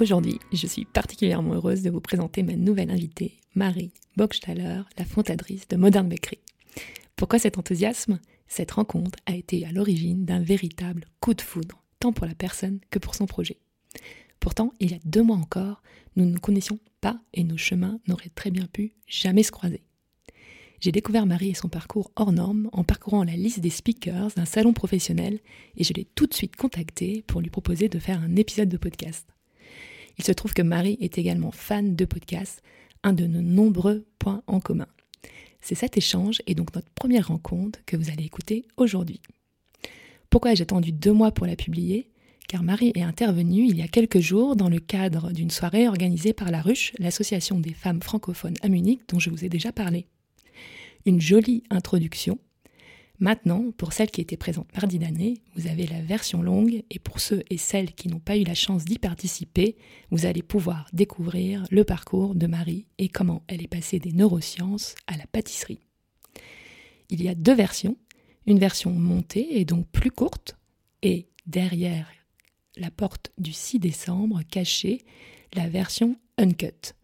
Aujourd'hui, je suis particulièrement heureuse de vous présenter ma nouvelle invitée, Marie Bockstaller, la fondatrice de Modern Bakery. Pourquoi cet enthousiasme? Cette rencontre a été à l'origine d'un véritable coup de foudre, tant pour la personne que pour son projet. Pourtant, il y a deux mois encore, nous ne nous connaissions pas et nos chemins n'auraient très bien pu jamais se croiser. J'ai découvert Marie et son parcours hors norme en parcourant la liste des speakers d'un salon professionnel et je l'ai tout de suite contactée pour lui proposer de faire un épisode de podcast. Il se trouve que Marie est également fan de podcasts, un de nos nombreux points en commun. C'est cet échange et donc notre première rencontre que vous allez écouter aujourd'hui. Pourquoi ai-je attendu deux mois pour la publier? Car Marie est intervenue il y a quelques jours dans le cadre d'une soirée organisée par La Ruche, l'association des femmes francophones à Munich dont je vous ai déjà parlé. Une jolie introduction Maintenant, pour celles qui étaient présentes mardi d'année, vous avez la version longue et pour ceux et celles qui n'ont pas eu la chance d'y participer, vous allez pouvoir découvrir le parcours de Marie et comment elle est passée des neurosciences à la pâtisserie. Il y a deux versions, une version montée et donc plus courte et derrière la porte du 6 décembre cachée la version uncut.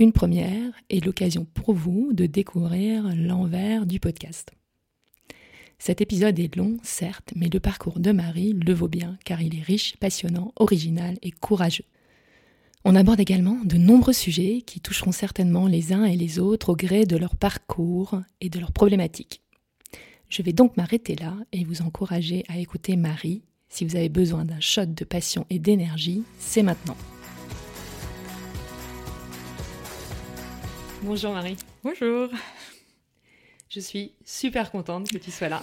Une première et l'occasion pour vous de découvrir l'envers du podcast. Cet épisode est long, certes, mais le parcours de Marie le vaut bien car il est riche, passionnant, original et courageux. On aborde également de nombreux sujets qui toucheront certainement les uns et les autres au gré de leur parcours et de leurs problématiques. Je vais donc m'arrêter là et vous encourager à écouter Marie. Si vous avez besoin d'un shot de passion et d'énergie, c'est maintenant. Bonjour Marie. Bonjour. Je suis super contente que tu sois là.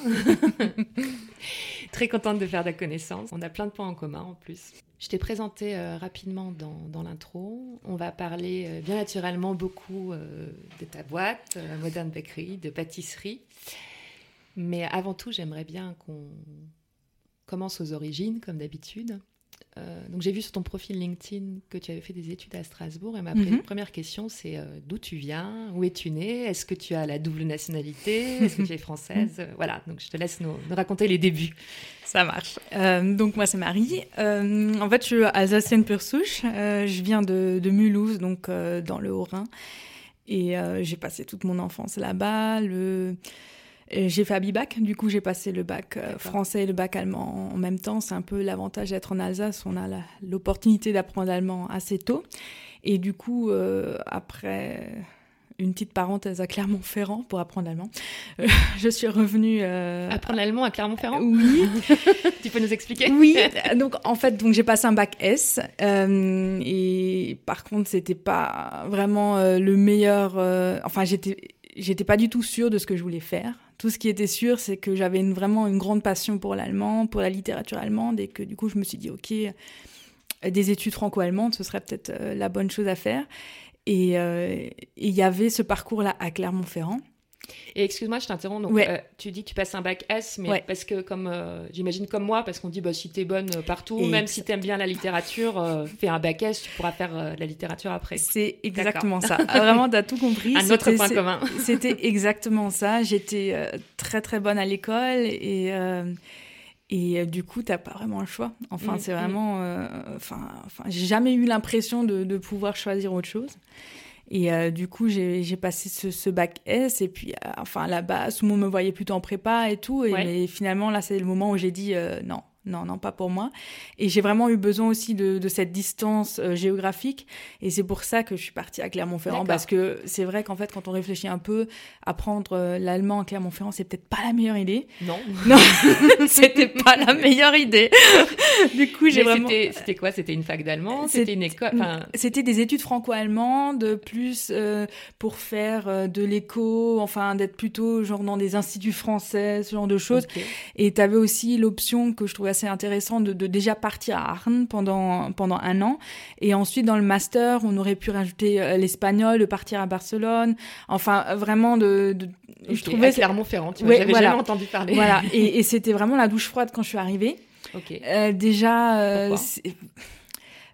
Très contente de faire ta connaissance. On a plein de points en commun en plus. Je t'ai présenté euh, rapidement dans, l'intro. On va parler euh, bien naturellement beaucoup euh, de ta boîte, Modern Bakery, de pâtisserie. Mais avant tout, j'aimerais bien qu'on commence aux origines, comme d'habitude. Euh, donc j'ai vu sur ton profil LinkedIn que tu avais fait des études à Strasbourg et ma mhm. première question c'est euh, d'où tu viens, où es-tu née, est-ce que tu as la double nationalité, est-ce que tu es française, euh, voilà. Donc je te laisse nous, raconter les débuts. Ça marche. donc moi c'est Marie. en fait je suis alsacienne pure souche. je viens de, de Mulhouse donc dans le Haut-Rhin et j'ai passé toute mon enfance là-bas. Le j'ai fait Abibac, du coup j'ai passé le bac euh, français et le bac allemand en même temps. C'est un peu l'avantage d'être en Alsace, on a l'opportunité d'apprendre l'allemand assez tôt. Et du coup, euh, après une petite parenthèse à Clermont-Ferrand pour apprendre l'allemand, euh, je suis revenue... Apprendre l'allemand à Clermont-Ferrand? Oui. tu peux nous expliquer? Oui, donc en fait, donc j'ai passé un bac S, et par contre, c'était pas vraiment le meilleur... enfin, j'étais j'étais pas du tout sûre de ce que je voulais faire. Tout ce qui était sûr, c'est que j'avais vraiment une grande passion pour l'allemand, pour la littérature allemande, et que du coup, je me suis dit, ok, des études franco-allemandes, ce serait peut-être euh, la bonne chose à faire. Euh, et il y avait ce parcours-là à Clermont-Ferrand. Et excuse-moi, je t'interromps. Donc, euh, tu dis que tu passes un bac S, mais parce que, comme euh, j'imagine comme moi, parce qu'on dit bah, si t'es bonne partout, même si t'aimes bien la littérature, euh, fais un bac S, tu pourras faire la littérature après. C'est exactement ça. Ah, vraiment, t'as tout compris. un autre point commun. C'était exactement ça. J'étais très très bonne à l'école et. Et du coup, t'as pas vraiment le choix. Enfin, mm, c'est mm. vraiment. Enfin, enfin j'ai jamais eu l'impression de, de, pouvoir choisir autre chose. Et euh, du coup, j'ai passé ce, ce, bac S. Et puis, euh, enfin, là-bas, tout le monde me voyait plutôt en prépa et tout. Et, Mais finalement, là, c'est le moment où j'ai dit euh, non, non, non, pas pour moi. Et j'ai vraiment eu besoin aussi de, cette distance euh, géographique. Et c'est pour ça que je suis partie à Clermont-Ferrand. Parce que c'est vrai qu'en fait, quand on réfléchit un peu, apprendre euh, l'allemand à Clermont-Ferrand, c'est peut-être pas la meilleure idée. Non. Non, c'était pas la meilleure idée. du coup, j'ai vraiment... C'était quoi? C'était une fac d'allemand? C'était une école? C'était des études franco-allemandes, plus euh, pour faire de l'éco, enfin, d'être plutôt genre dans des instituts français, ce genre de choses. Et tu avais aussi l'option que je trouvais trouvé assez intéressant de, déjà partir à Arn pendant, pendant un an. Et ensuite, dans le master, on aurait pu rajouter euh, l'espagnol, de partir à Barcelone. Enfin, vraiment, de, je trouvais. Clermont-Ferrand, tu j'avais jamais entendu parler. Voilà, et, c'était vraiment la douche froide quand je suis arrivée. Ok. déjà,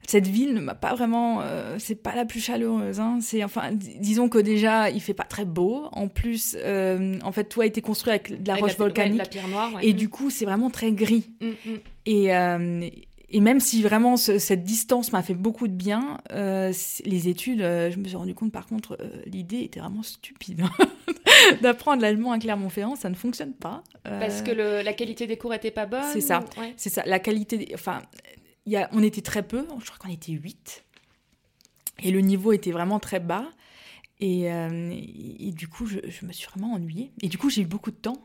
cette ville ne m'a pas vraiment euh, c'est pas la plus chaleureuse hein. c'est enfin disons que déjà il fait pas très beau en plus euh, en fait tout a été construit avec de la roche volcanique la pierre noire, et du coup c'est vraiment très gris mm, mm. et euh, et même si vraiment cette distance m'a fait beaucoup de bien, les études, je me suis rendu compte par contre, l'idée était vraiment stupide. D'apprendre l'allemand à Clermont-Ferrand, ça ne fonctionne pas. Parce que la qualité des cours était pas bonne C'est ça. C'est ça. La qualité, enfin, on était très peu, je crois qu'on était 8. Et le niveau était vraiment très bas. Et, euh, du coup, je, me suis vraiment ennuyée. Et du coup, j'ai eu beaucoup de temps.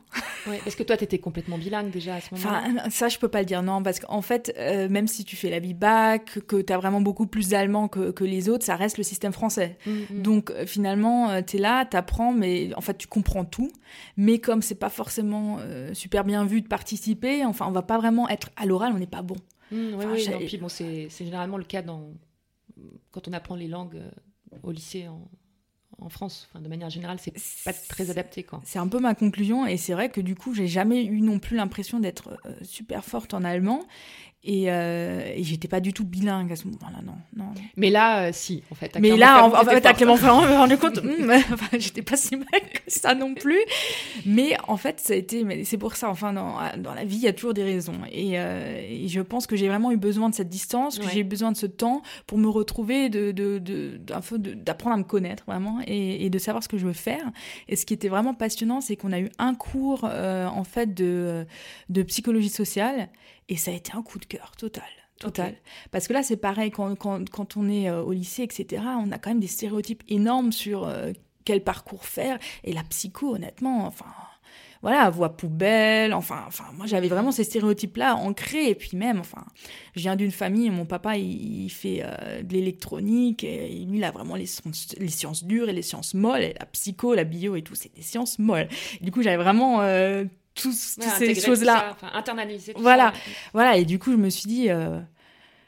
Ouais, parce que toi, tu étais complètement bilingue déjà à ce moment-là. Enfin, ça, je peux pas le dire, non. Parce qu'en fait, euh, même si tu fais la bac, que tu as vraiment beaucoup plus d'allemand que, les autres, ça reste le système français. Mm, mm. Donc, euh, finalement, tu es là, tu apprends, mais en fait, tu comprends tout. Mais comme c'est pas forcément super bien vu de participer, enfin, on va pas vraiment être à l'oral, on n'est pas bon. Mmh, oui, oui, puis bon, c'est généralement le cas dans, quand on apprend les langues euh, au lycée en, en France. Enfin, de manière générale, c'est pas très adapté. C'est un peu ma conclusion, et c'est vrai que du coup, j'ai jamais eu non plus l'impression d'être euh, super forte en allemand. Euh, et, j'étais pas du tout bilingue à ce moment-là, non, non. Mais là, euh, si, en fait. Mais là, en, fait, à Clermont-Ferrand, je me rendu compte, hmm, enfin, j'étais pas si mal que ça non plus. Mais en fait, ça a été, c'est pour ça, enfin, dans, dans, la vie, il y a toujours des raisons. Et, euh, et je pense que j'ai vraiment eu besoin de cette distance, que j'ai eu besoin de ce temps pour me retrouver, de, de, de, d'apprendre à me connaître vraiment et, et, de savoir ce que je veux faire. Et ce qui était vraiment passionnant, c'est qu'on a eu un cours, en fait, de, de psychologie sociale et ça a été un coup de cœur total. Total. Parce que là, c'est pareil, quand, quand, quand, on est euh, au lycée, etc., on a quand même des stéréotypes énormes sur euh, quel parcours faire. Et la psycho, honnêtement, enfin, voilà, voix poubelle, enfin, enfin, moi j'avais vraiment ces stéréotypes-là ancrés, et puis même, enfin, je viens d'une famille, mon papa, il, fait euh, de l'électronique, et lui, il a vraiment les, les, sciences dures et les sciences molles, et la psycho, la bio et tout, c'est des sciences molles. du coup, j'avais vraiment toutes ces choses-là. Enfin, internaliser. voilà, voilà. Et du coup, je me suis dit, euh,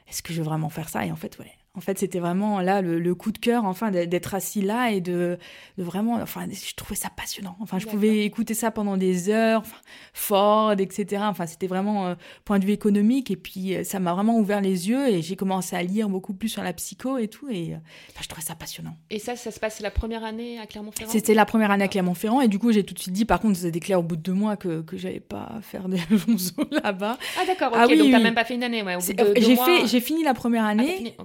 est-ce que je veux vraiment faire ça? Et en fait, ouais, en fait, c'était vraiment là le, coup de cœur, enfin, d'être assis là et de, de, vraiment, enfin, je trouvais ça passionnant. Enfin, je pouvais écouter ça pendant des heures, enfin, Ford, etc. Enfin, c'était vraiment euh, point de vue économique et puis euh, ça m'a vraiment ouvert les yeux et j'ai commencé à lire beaucoup plus sur la psycho et tout et euh, je trouvais ça passionnant. Et ça, ça se passe la première année à Clermont-Ferrand C'était la première année à Clermont-Ferrand et du coup, j'ai tout de suite dit, par contre, c'était clair au bout de deux mois que, que j'allais pas faire des là-bas. Ah d'accord, ok, ah, oui, donc t'as même pas fait une année, ouais. J'ai fait, j'ai fini la première ah, année.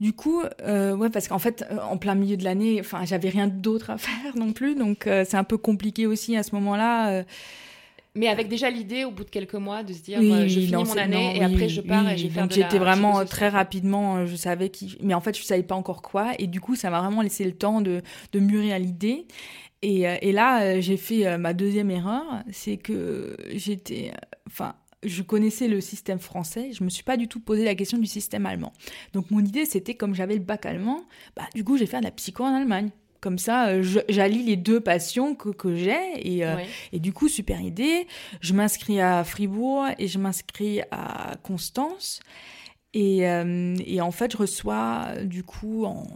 Du coup, euh, ouais, parce qu'en fait, euh, en plein milieu de l'année, enfin, j'avais rien d'autre à faire non plus, donc euh, c'est un peu compliqué aussi à ce moment-là. Mais avec déjà l'idée, au bout de quelques mois, de se dire, je finis mon année et après je pars et j'ai fait J'étais vraiment très rapidement, je savais qui, mais en fait, je savais pas encore quoi, et du coup, ça m'a vraiment laissé le temps de, de mûrir l'idée. Et, et, là, j'ai fait ma deuxième erreur, c'est que j'étais, enfin je connaissais le système français, je me suis pas du tout posé la question du système allemand. Donc mon idée c'était comme j'avais le bac allemand, bah du coup j'ai fait de la psycho en Allemagne. Comme ça, euh, j'allie les deux passions que, que j'ai et, euh, et du coup super idée. Je m'inscris à Fribourg et je m'inscris à Constance et, euh, et en fait je reçois du coup en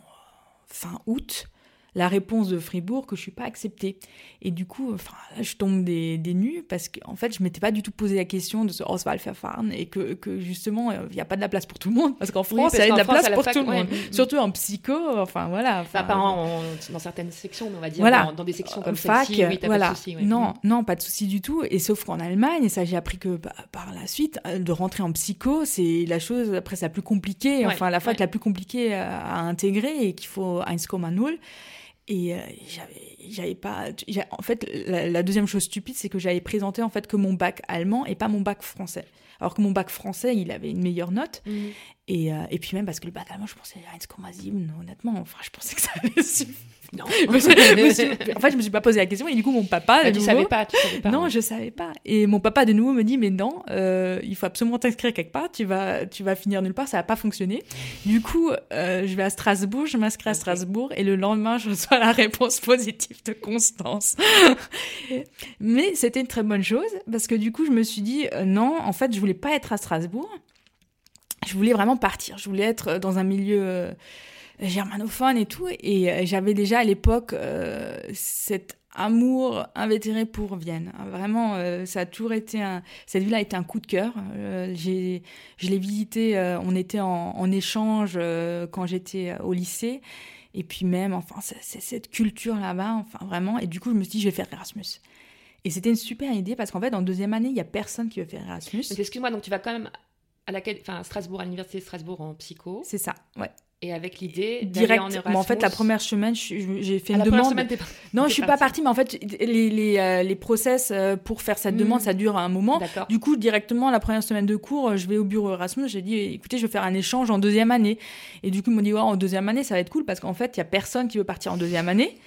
fin août la réponse de Fribourg que je suis pas acceptée. Et du coup, enfin, je tombe des, des nues parce qu'en en fait, je m'étais pas du tout posé la question de ce Auswahlverfahren et que, que justement, il n'y a pas de la place pour tout le monde. Parce qu'en France, il y a de la place pour tout le monde. Surtout en psycho, enfin voilà. Enfin, pas dans certaines sections, mais on va dire voilà. dans, des sections comme fac, celle-ci, oui, voilà. pas de souci. Non, non, pas de souci du tout. Et sauf qu'en Allemagne, et ça j'ai appris que bah, par la suite, euh, de rentrer en psycho, c'est la chose après la plus compliquée, enfin la fac la plus compliquée à, à intégrer et qu'il faut 1,0. Et euh, j'avais pas. En fait, la, deuxième chose stupide, c'est que j'avais présenté en fait que mon bac allemand et pas mon bac français. Alors que mon bac français, il avait une meilleure note. Mmh. Et, euh, et, puis même parce que le bac allemand, je pensais à 1,7, honnêtement. Enfin, je pensais que ça allait suffire. Non. en fait, je me suis pas posé la question. Et du coup, mon papa. Tu savais pas, tu savais pas. Non, je savais pas. Et mon papa, de nouveau, me dit Mais non, euh, il faut absolument t'inscrire quelque part. Tu vas, tu vas finir nulle part. Ça va pas fonctionner. Du coup, euh, je vais à Strasbourg. Je m'inscris à Strasbourg. Et le lendemain, je reçois la réponse positive. de constance. Mais c'était une très bonne chose parce que du coup, je me suis dit euh, non, en fait, je voulais pas être à Strasbourg. Je voulais vraiment partir. Je voulais être dans un milieu germanophone et tout. Et euh, j'avais déjà à l'époque cet amour invétéré pour Vienne. Vraiment, ça a toujours été un... Cette ville a été un coup de cœur. j'ai, je l'ai visité, on était en, en échange quand j'étais au lycée. Et puis même, enfin, c'est cette culture là-bas, enfin vraiment. Et du coup, je me suis dit, je vais faire Erasmus. Et c'était une super idée parce qu'en fait, en deuxième année, il n'y a personne qui veut faire Erasmus. Excuse-moi, donc tu vas quand même à laquelle, enfin, Strasbourg, à l'université de Strasbourg en psycho. C'est ça, ouais et avec l'idée direct. En, Erasmus. en fait, la première semaine, j'ai fait une demande. Semaine, non, je suis pas partie, mais en fait, les, les, euh, les process euh, pour faire cette demande, hmm. ça dure un moment. Du coup, directement, la première semaine de cours, je vais au bureau Erasmus. J'ai dit, écoutez, je vais faire un échange en deuxième année. Et du coup, ils m'ont dit, ouais, en deuxième année, ça va être cool parce qu'en fait, il y a personne qui veut partir en deuxième année.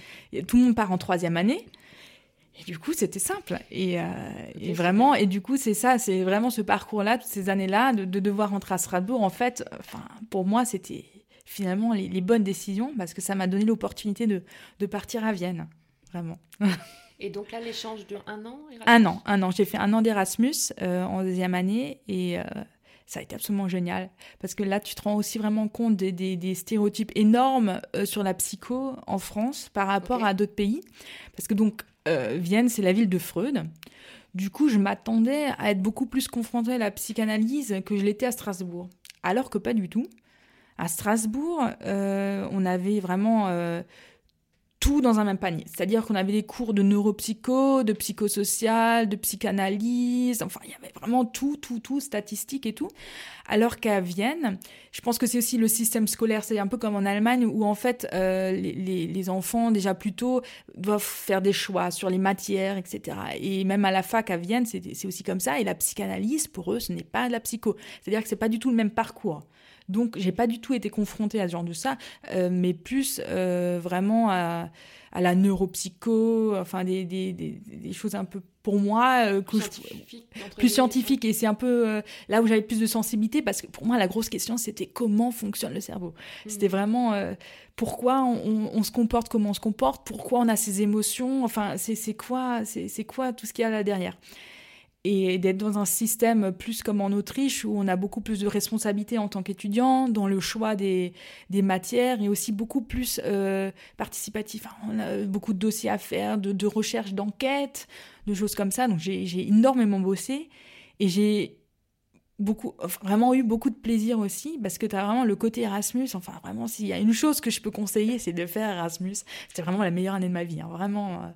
tout le monde part en troisième année. Et du coup, c'était simple. Et, euh, et, vraiment, et du coup, c'est ça, c'est vraiment ce parcours-là, toutes ces années-là, de, de, devoir rentrer à Strasbourg. En fait, enfin, pour moi, c'était finalement les, bonnes décisions parce que ça m'a donné l'opportunité de, de, partir à Vienne, vraiment. Et donc là, l'échange dure un an Un an, un an. J'ai fait un an d'Erasmus euh, en deuxième année et euh, ça a été absolument génial parce que là, tu te rends aussi vraiment compte des, des, stéréotypes énormes euh, sur la psycho en France par rapport à d'autres pays. Parce que donc, Vienne, c'est la ville de Freud. Du coup, je m'attendais à être beaucoup plus confrontée à la psychanalyse que je l'étais à Strasbourg. Alors que pas du tout. À Strasbourg, euh, on avait vraiment euh, tout dans un même panier. C'est-à-dire qu'on avait des cours de neuropsycho, de psychosocial, de psychanalyse, enfin, il y avait vraiment tout, tout, tout, statistique et tout. Alors qu'à Vienne, je pense que c'est aussi le système scolaire, c'est un peu comme en Allemagne, où en fait, euh, les, les, enfants, déjà plus tôt, doivent faire des choix sur les matières, etc. Et même à la fac à Vienne, c'est aussi comme ça. Et la psychanalyse, pour eux, ce n'est pas de la psycho. C'est-à-dire que c'est pas du tout le même parcours. Donc, j'ai pas du tout été confrontée à ce genre de ça, euh, mais plus euh, vraiment à, la neuropsycho, enfin des, des, des, choses un peu pour moi euh, plus, scientifique, plus scientifique et c'est un peu là où j'avais plus de sensibilité parce que pour moi la grosse question c'était comment fonctionne le cerveau. Mmh. C'était vraiment pourquoi on, on, se comporte comme on se comporte, pourquoi on a ces émotions, enfin c'est quoi c'est quoi tout ce qu'il y a là derrière et d'être dans un système plus comme en Autriche où on a beaucoup plus de responsabilités en tant qu'étudiant dans le choix des, matières et aussi beaucoup plus euh, participatif. on a beaucoup de dossiers à faire, de, de recherche, d'enquête, de choses comme ça. Donc j'ai énormément bossé et j'ai beaucoup vraiment eu beaucoup de plaisir aussi parce que tu as vraiment le côté Erasmus enfin vraiment s'il y a une chose que je peux conseiller c'est de faire Erasmus c'était vraiment la meilleure année de ma vie hein. vraiment euh,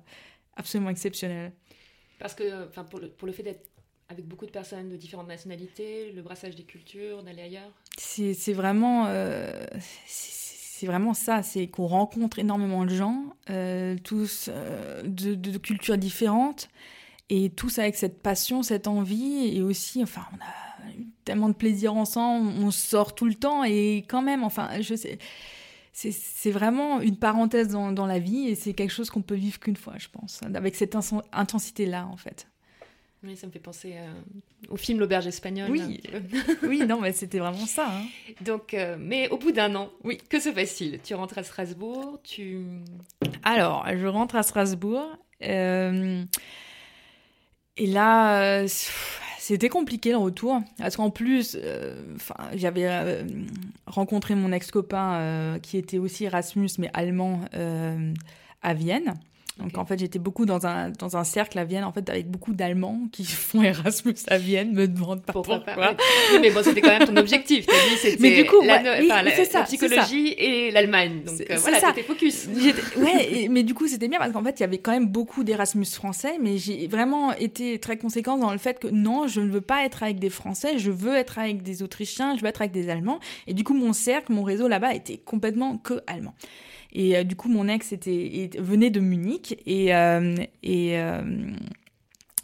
absolument exceptionnel parce que, enfin, pour le, pour le fait d'être avec beaucoup de personnes de différentes nationalités, le brassage des cultures, d'aller ailleurs. C'est vraiment, euh, vraiment ça, c'est qu'on rencontre énormément de gens, euh, tous euh, de, de, cultures différentes, et tous avec cette passion, cette envie, et aussi, enfin, on a eu tellement de plaisir ensemble, on sort tout le temps, et quand même, enfin, je sais c'est vraiment une parenthèse dans, dans la vie et c'est quelque chose qu'on peut vivre qu'une fois, je pense, avec cette intensité-là, en fait. Oui, ça me fait penser euh, au film L'auberge espagnole. Oui, oui, non, mais c'était vraiment ça. Hein. Donc, euh, mais au bout d'un an, oui, que se passe-t-il? Tu rentres à Strasbourg, tu. Alors, je rentre à Strasbourg. Euh, et là, c'était compliqué le retour, parce qu'en plus, euh, j'avais euh, rencontré mon ex-copain euh, qui était aussi Erasmus, mais allemand, à Vienne. Donc en fait, j'étais beaucoup dans un, dans un cercle à Vienne, en fait, avec beaucoup d'Allemands qui font Erasmus à Vienne, me demandent pas pourquoi. mais bon, c'était quand même ton objectif. As dit, c'était mais du coup, la, la, psychologie et l'Allemagne. Donc euh, voilà, c'était focus. ouais, mais du coup, c'était bien parce qu'en fait, il y avait quand même beaucoup d'Erasmus français, mais j'ai vraiment été très conséquente dans le fait que non, je ne veux pas être avec des Français, je veux être avec des Autrichiens, je veux être avec des Allemands. Et du coup, mon cercle, mon réseau là-bas était complètement que allemand. Et euh, du coup, mon ex était, venait de Munich et, euh, euh,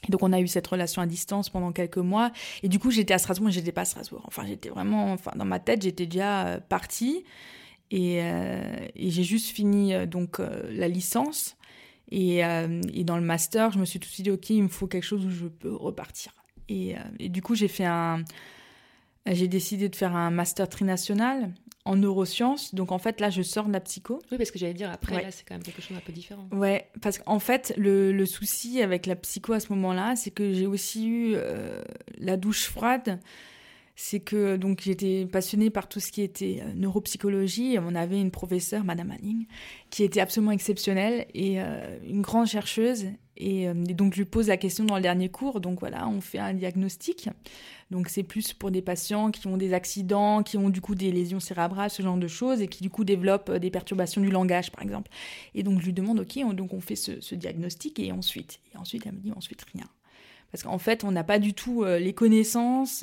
et donc on a eu cette relation à distance pendant quelques mois. Et du coup, j'étais à Strasbourg, mais j'étais pas à Strasbourg. Enfin, j'étais vraiment, enfin, dans ma tête, j'étais déjà partie. Et, j'ai juste fini donc la licence. Et, dans le master, je me suis tout de suite dit, ok, il me faut quelque chose où je peux repartir. Et, et du coup, j'ai fait un, j'ai décidé de faire un master trinational en neurosciences. Donc en fait, là, je sors de la psycho. Oui, parce que j'allais dire, après, là, c'est quand même quelque chose un peu différent. Ouais, parce qu'en fait, le, le, souci avec la psycho à ce moment-là, c'est que j'ai aussi eu euh, la douche froide. C'est que donc j'étais passionnée par tout ce qui était euh, neuropsychologie. On avait une professeure, Madame Manning, qui était absolument exceptionnelle et euh, une grande chercheuse. Et, et, donc je lui pose la question dans le dernier cours. Donc voilà, on fait un diagnostic. Donc c'est plus pour des patients qui ont des accidents, qui ont du coup des lésions cérébrales, ce genre de choses, et qui du coup développent euh, des perturbations du langage, par exemple. Et donc je lui demande, ok, on, donc on fait ce, ce diagnostic, et ensuite, et ensuite elle me dit, ensuite rien. Parce qu'en fait, on n'a pas du tout euh, les connaissances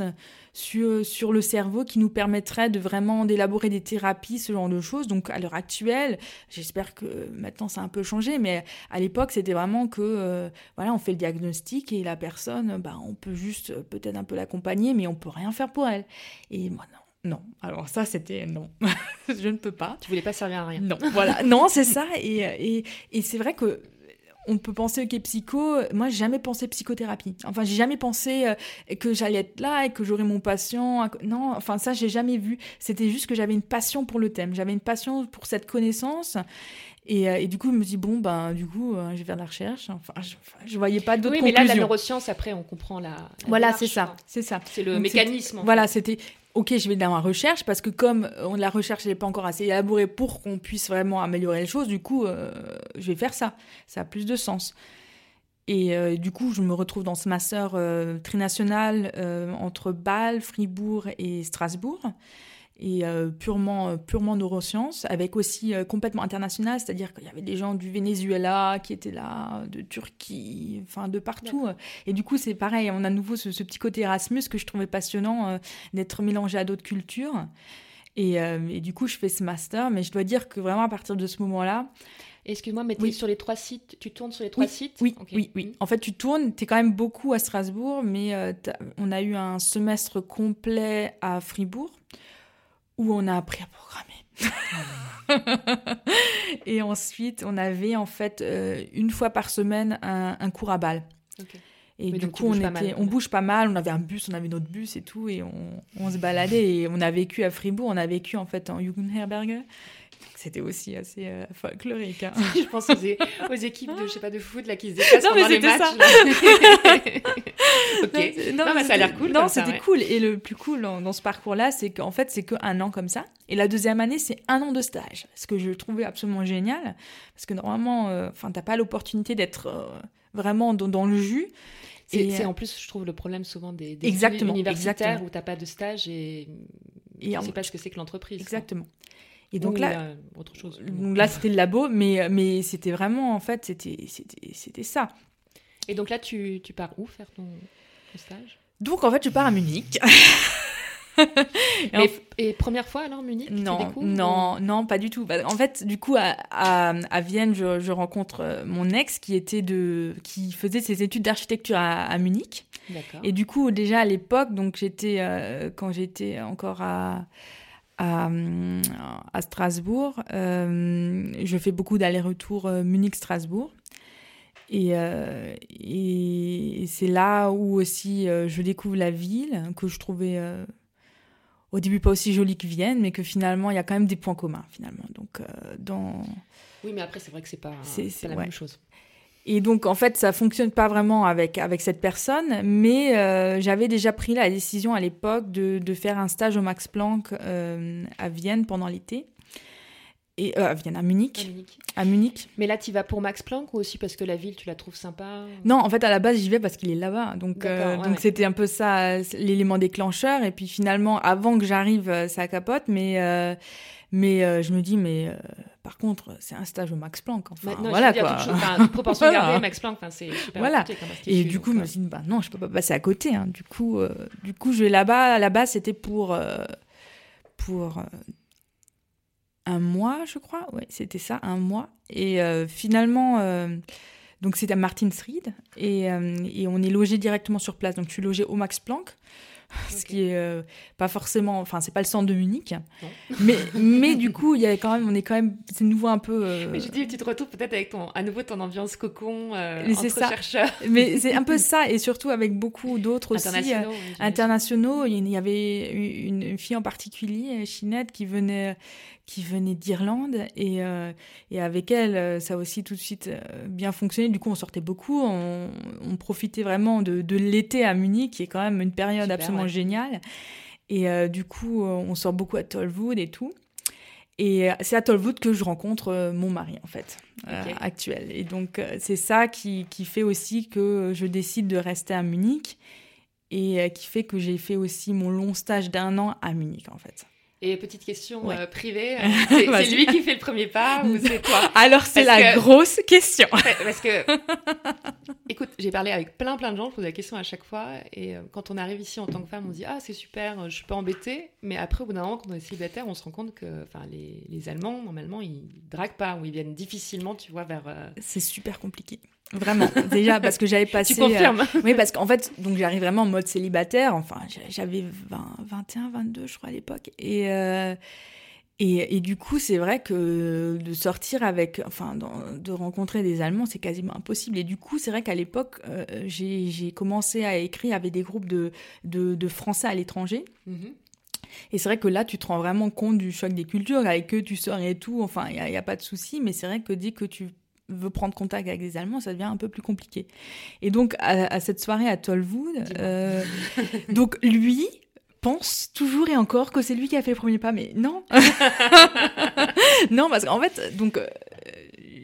sur, sur le cerveau qui nous permettraient de vraiment d'élaborer des thérapies, ce genre de choses. Donc à l'heure actuelle, j'espère que maintenant ça a un peu changé, mais à l'époque, c'était vraiment que, euh, voilà, on fait le diagnostic et la personne, bah, on peut juste euh, peut-être un peu l'accompagner, mais on peut rien faire pour elle. Et moi, non. Non, alors ça c'était non, je ne peux pas. Tu voulais pas servir à rien. Non, voilà, non c'est ça et, et, et c'est vrai que on peut penser que psycho. Moi, j'ai jamais pensé psychothérapie. Enfin, j'ai jamais pensé euh, que j'allais être là et que j'aurais mon patient. Non, enfin, ça, j'ai jamais vu. C'était juste que j'avais une passion pour le thème. J'avais une passion pour cette connaissance. Et, euh, du coup, je me dis, bon, ben, du coup, euh, je vais faire de la recherche. Enfin, je, je voyais pas d'autres Oui, mais là, la neuroscience, après, on comprend la. voilà, c'est ça. C'est ça. C'est le mécanisme. Voilà, c'était ok, je vais dans la recherche parce que comme euh, la recherche n'est pas encore assez élaborée pour qu'on puisse vraiment améliorer les choses, du coup, euh, je vais faire ça. Ça a plus de sens. Et euh, du coup, je me retrouve dans ce master trinational entre Bâle, Fribourg et Strasbourg et euh, purement, euh, purement neurosciences, avec aussi euh, complètement international, c'est-à-dire qu'il y avait des gens du Venezuela qui étaient là, de Turquie, enfin de partout. Et du coup, c'est pareil, on a à nouveau ce, petit côté Erasmus que je trouvais passionnant d'être mélangé à d'autres cultures. Et, et, du coup, je fais ce master, mais je dois dire que vraiment à partir de ce moment-là, Excuse-moi, mais tu sur les trois sites, tu tournes sur les trois sites Oui, oui, oui. En fait, tu tournes, tu es quand même beaucoup à Strasbourg, mais on a eu un semestre complet à Fribourg où on a appris à programmer. et ensuite, on avait en fait euh, une fois par semaine un, cours à balle. Et du coup, on, était, on bouge pas mal. On avait un bus, on avait notre bus et tout, et on, on se baladait. Et on a vécu à Fribourg, on a vécu en fait en Jugendherberge. C'était aussi assez euh, folklorique. Hein. je pense aux, équipes de, je sais pas, de foot là, qui se déplacent pendant les matchs. Ça. ok. Non, mais ça a l'air cool. Non, c'était cool. Et le plus cool dans, ce parcours-là, c'est qu'en fait, c'est qu'un an comme ça. Et la deuxième année, c'est un an de stage. Ce que je trouvais absolument génial. Parce que normalement, euh, enfin, tu t'as pas l'opportunité d'être euh, vraiment dans, le jus. C'est en plus, je trouve, le problème souvent des, des exactement, universitaires où tu n'as pas de stage et, et on ne sait pas ce que c'est que l'entreprise. Exactement. Et donc là, autre chose. Donc là, c'était le labo, mais, mais c'était vraiment, en fait, c'était, ça. Et donc là, tu, tu pars où faire ton, stage? Donc en fait, je pars à Munich. et, et, première fois alors Munich Non, non, non, pas du tout. Bah, en fait, du coup, à, à, Vienne, je, je, rencontre euh, mon ex qui était de, qui faisait ses études d'architecture à, à Munich. Et du coup, déjà à l'époque, donc j'étais, euh, quand j'étais encore à à, Strasbourg. Euh, je fais beaucoup d'allers-retours euh, Munich-Strasbourg. Et, euh, et c'est là où aussi je découvre la ville, que je trouvais au début pas aussi jolie que Vienne, mais que finalement il y a quand même des points communs finalement. Donc dans oui, mais après c'est vrai que c'est pas, pas la même chose. Et donc, en fait, ça fonctionne pas vraiment avec, avec cette personne, mais euh, j'avais déjà pris la décision à l'époque de, de, faire un stage au Max Planck euh, à Vienne pendant l'été. Et, euh, à Vienne, à Munich. à Munich. À Munich. Mais là, tu vas pour Max Planck ou aussi parce que la ville, tu la trouves sympa Non, en fait, à la base, j'y vais parce qu'il est là-bas. Donc, donc c'était un peu ça, l'élément déclencheur. Et puis finalement, avant que j'arrive, ça capote. Mais, mais je me dis, mais par contre, c'est un stage au Max Planck. Enfin, voilà quoi. Toute, proportion gardée, Max Planck, c'est super voilà. Et du coup, je me suis dit, bah, non, je peux pas passer à côté. Hein. Du coup, euh, du coup, je vais là-bas. Là-bas, c'était pour euh, pour euh, un mois, je crois. Ouais, c'était ça, un mois. Et finalement, donc c'était à Martinsried et, et on est logé directement sur place. Donc je suis logée au Max Planck. ce qui est euh, pas forcément, enfin c'est pas le centre de Munich, mais mais du coup il y a quand même, on est quand même, c'est nouveau un peu. Euh, mais je dis, tu te retrouves peut-être avec ton, à nouveau ton ambiance cocon euh, entre ça. chercheurs. Mais c'est un peu ça et surtout avec beaucoup d'autres aussi internationaux. internationaux. Il y avait une, fille en particulier, Chinette, qui venait qui venait d'Irlande et, et avec elle ça a aussi tout de suite bien fonctionné. Du coup on sortait beaucoup, on, on profitait vraiment de, de l'été à Munich qui est quand même une période absolument génial. Et euh, du coup, euh, on sort beaucoup à Tollwood et tout. Et euh, c'est à Tollwood que je rencontre mon mari, en fait, actuel. Et donc, c'est ça qui, qui, fait aussi que je décide de rester à Munich et qui fait que j'ai fait aussi mon long stage d'un an à Munich, en fait. Et petite question euh, privée, euh, c'est lui qui fait le premier pas ou c'est toi Alors c'est la grosse question. Parce que, écoute, j'ai parlé avec plein plein de gens, je pose la question à chaque fois, et euh, quand on arrive ici en tant que femme, on dit ah c'est super, je suis pas embêtée, mais après au bout d'un moment, quand on est célibataire, on se rend compte que, enfin les, les, Allemands normalement ils draguent pas ou ils viennent difficilement, tu vois, vers. C'est super compliqué. Vraiment, déjà parce que j'avais passé. Tu confirmes Oui, parce qu'en fait, donc j'arrive vraiment en mode célibataire. Enfin, j'avais 21, 22, je crois à l'époque, et euh, et, et, du coup, c'est vrai que de sortir avec, enfin, de rencontrer des Allemands, c'est quasiment impossible. Et du coup, c'est vrai qu'à l'époque, euh, j'ai commencé à écrire avec des groupes de, de, de Français à l'étranger. Mm-hmm. Et c'est vrai que là, tu te rends vraiment compte du choc des cultures. Avec eux, tu sors et tout. Enfin, il n'y a, a, pas de souci. Mais c'est vrai que dès que tu veut prendre contact avec des Allemands, ça devient un peu plus compliqué. Et donc, à, cette soirée à Tollwood, euh, donc lui pense toujours et encore que c'est lui qui a fait le premier pas, mais non. non, parce qu'en fait, donc, euh,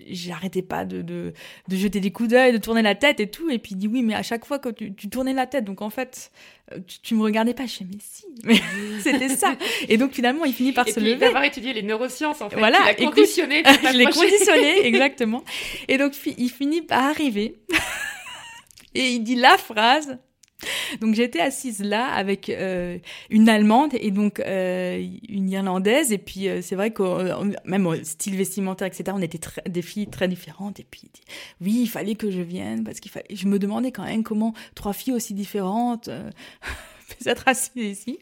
j'arrêtais pas de, de, de, jeter des coups d'œil, de tourner la tête et tout. Et puis il dit oui, mais à chaque fois que tu, tu tournais la tête, donc en fait, euh, tu, me regardais pas. Je dis mais si, c'était ça. Et donc finalement, il finit par et se puis, lever. d'avoir étudié les neurosciences, en fait. Voilà, il a conditionné. je l'ai conditionné, exactement. Et donc il finit par arriver. et il dit la phrase donc j'étais assise là avec euh, une Allemande et donc euh, une Irlandaise. Et puis euh, c'est vrai que même au style vestimentaire etc on était des filles très différentes. Et puis oui il fallait que je vienne parce qu'il fallait je me demandais quand même comment trois filles aussi différentes peuvent être assises ici.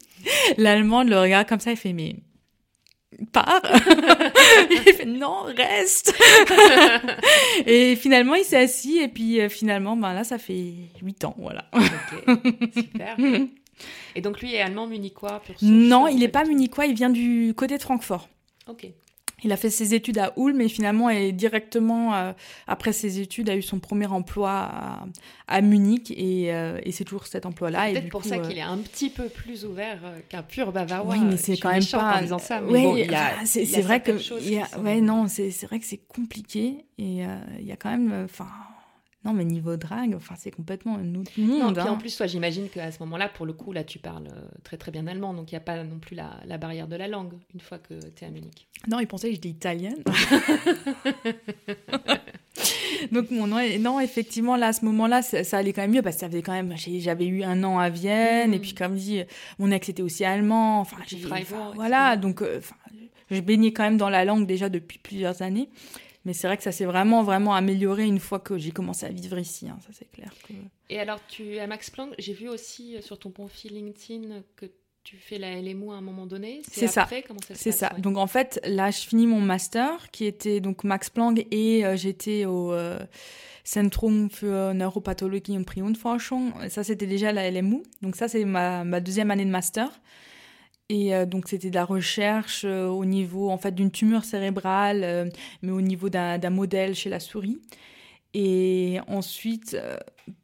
l'Allemande le regarde comme ça et fait mais pars. il fait non, reste. et finalement, il s'est assis et puis euh, finalement, ben là, ça fait huit ans, voilà. ok, super. Et donc lui est allemand munichois Non, il n'est pas munichois, il vient du côté de Francfort. Ok. Il a fait ses études à Ulm mais finalement, est directement euh, après ses études, a eu son premier emploi à, Munich et, euh, et c'est toujours cet emploi-là. C'est peut-être pour ça qu'il est un petit peu plus ouvert qu'un pur bavarois. Oui, mais c'est quand même pas. En ça, oui, c'est vrai que. ouais, non, c'est vrai que c'est compliqué et il y a quand même. Enfin non, mais niveau drague, enfin, c'est complètement un autre monde. Non, puis en hein. plus, toi, j'imagine qu'à ce moment-là, pour le coup, là, tu parles euh, très très bien allemand, donc il n'y a pas non plus la, la, barrière de la langue une fois que tu es à Munich. Non, il pensait que j'étais italienne. donc mon nom, non, effectivement, là, à ce moment-là, ça, allait quand même mieux parce que ça faisait quand même, j'avais eu un an à Vienne, et mm. puis comme dit, mon ex était aussi allemand. Enfin, j'ai voilà, donc, euh, je baignais quand même dans la langue déjà depuis plusieurs années. Mais c'est vrai que ça s'est vraiment, vraiment amélioré une fois que j'ai commencé à vivre ici, hein, ça c'est clair. Et alors, tu à Max Planck, j'ai vu aussi euh, sur ton profil LinkedIn que tu fais la LMU à un moment donné. C'est ça. C'est ça. Donc en fait, là, je finis mon master qui était donc Max Planck et euh, j'étais au euh, Zentrum für Neuropathologie und Prionforschung. Ça, c'était déjà la LMU. Donc ça, c'est ma, ma deuxième année de master. Et euh, donc c'était de la recherche euh, au niveau en fait d'une tumeur cérébrale, euh, mais au niveau d'un modèle chez la souris. Et ensuite,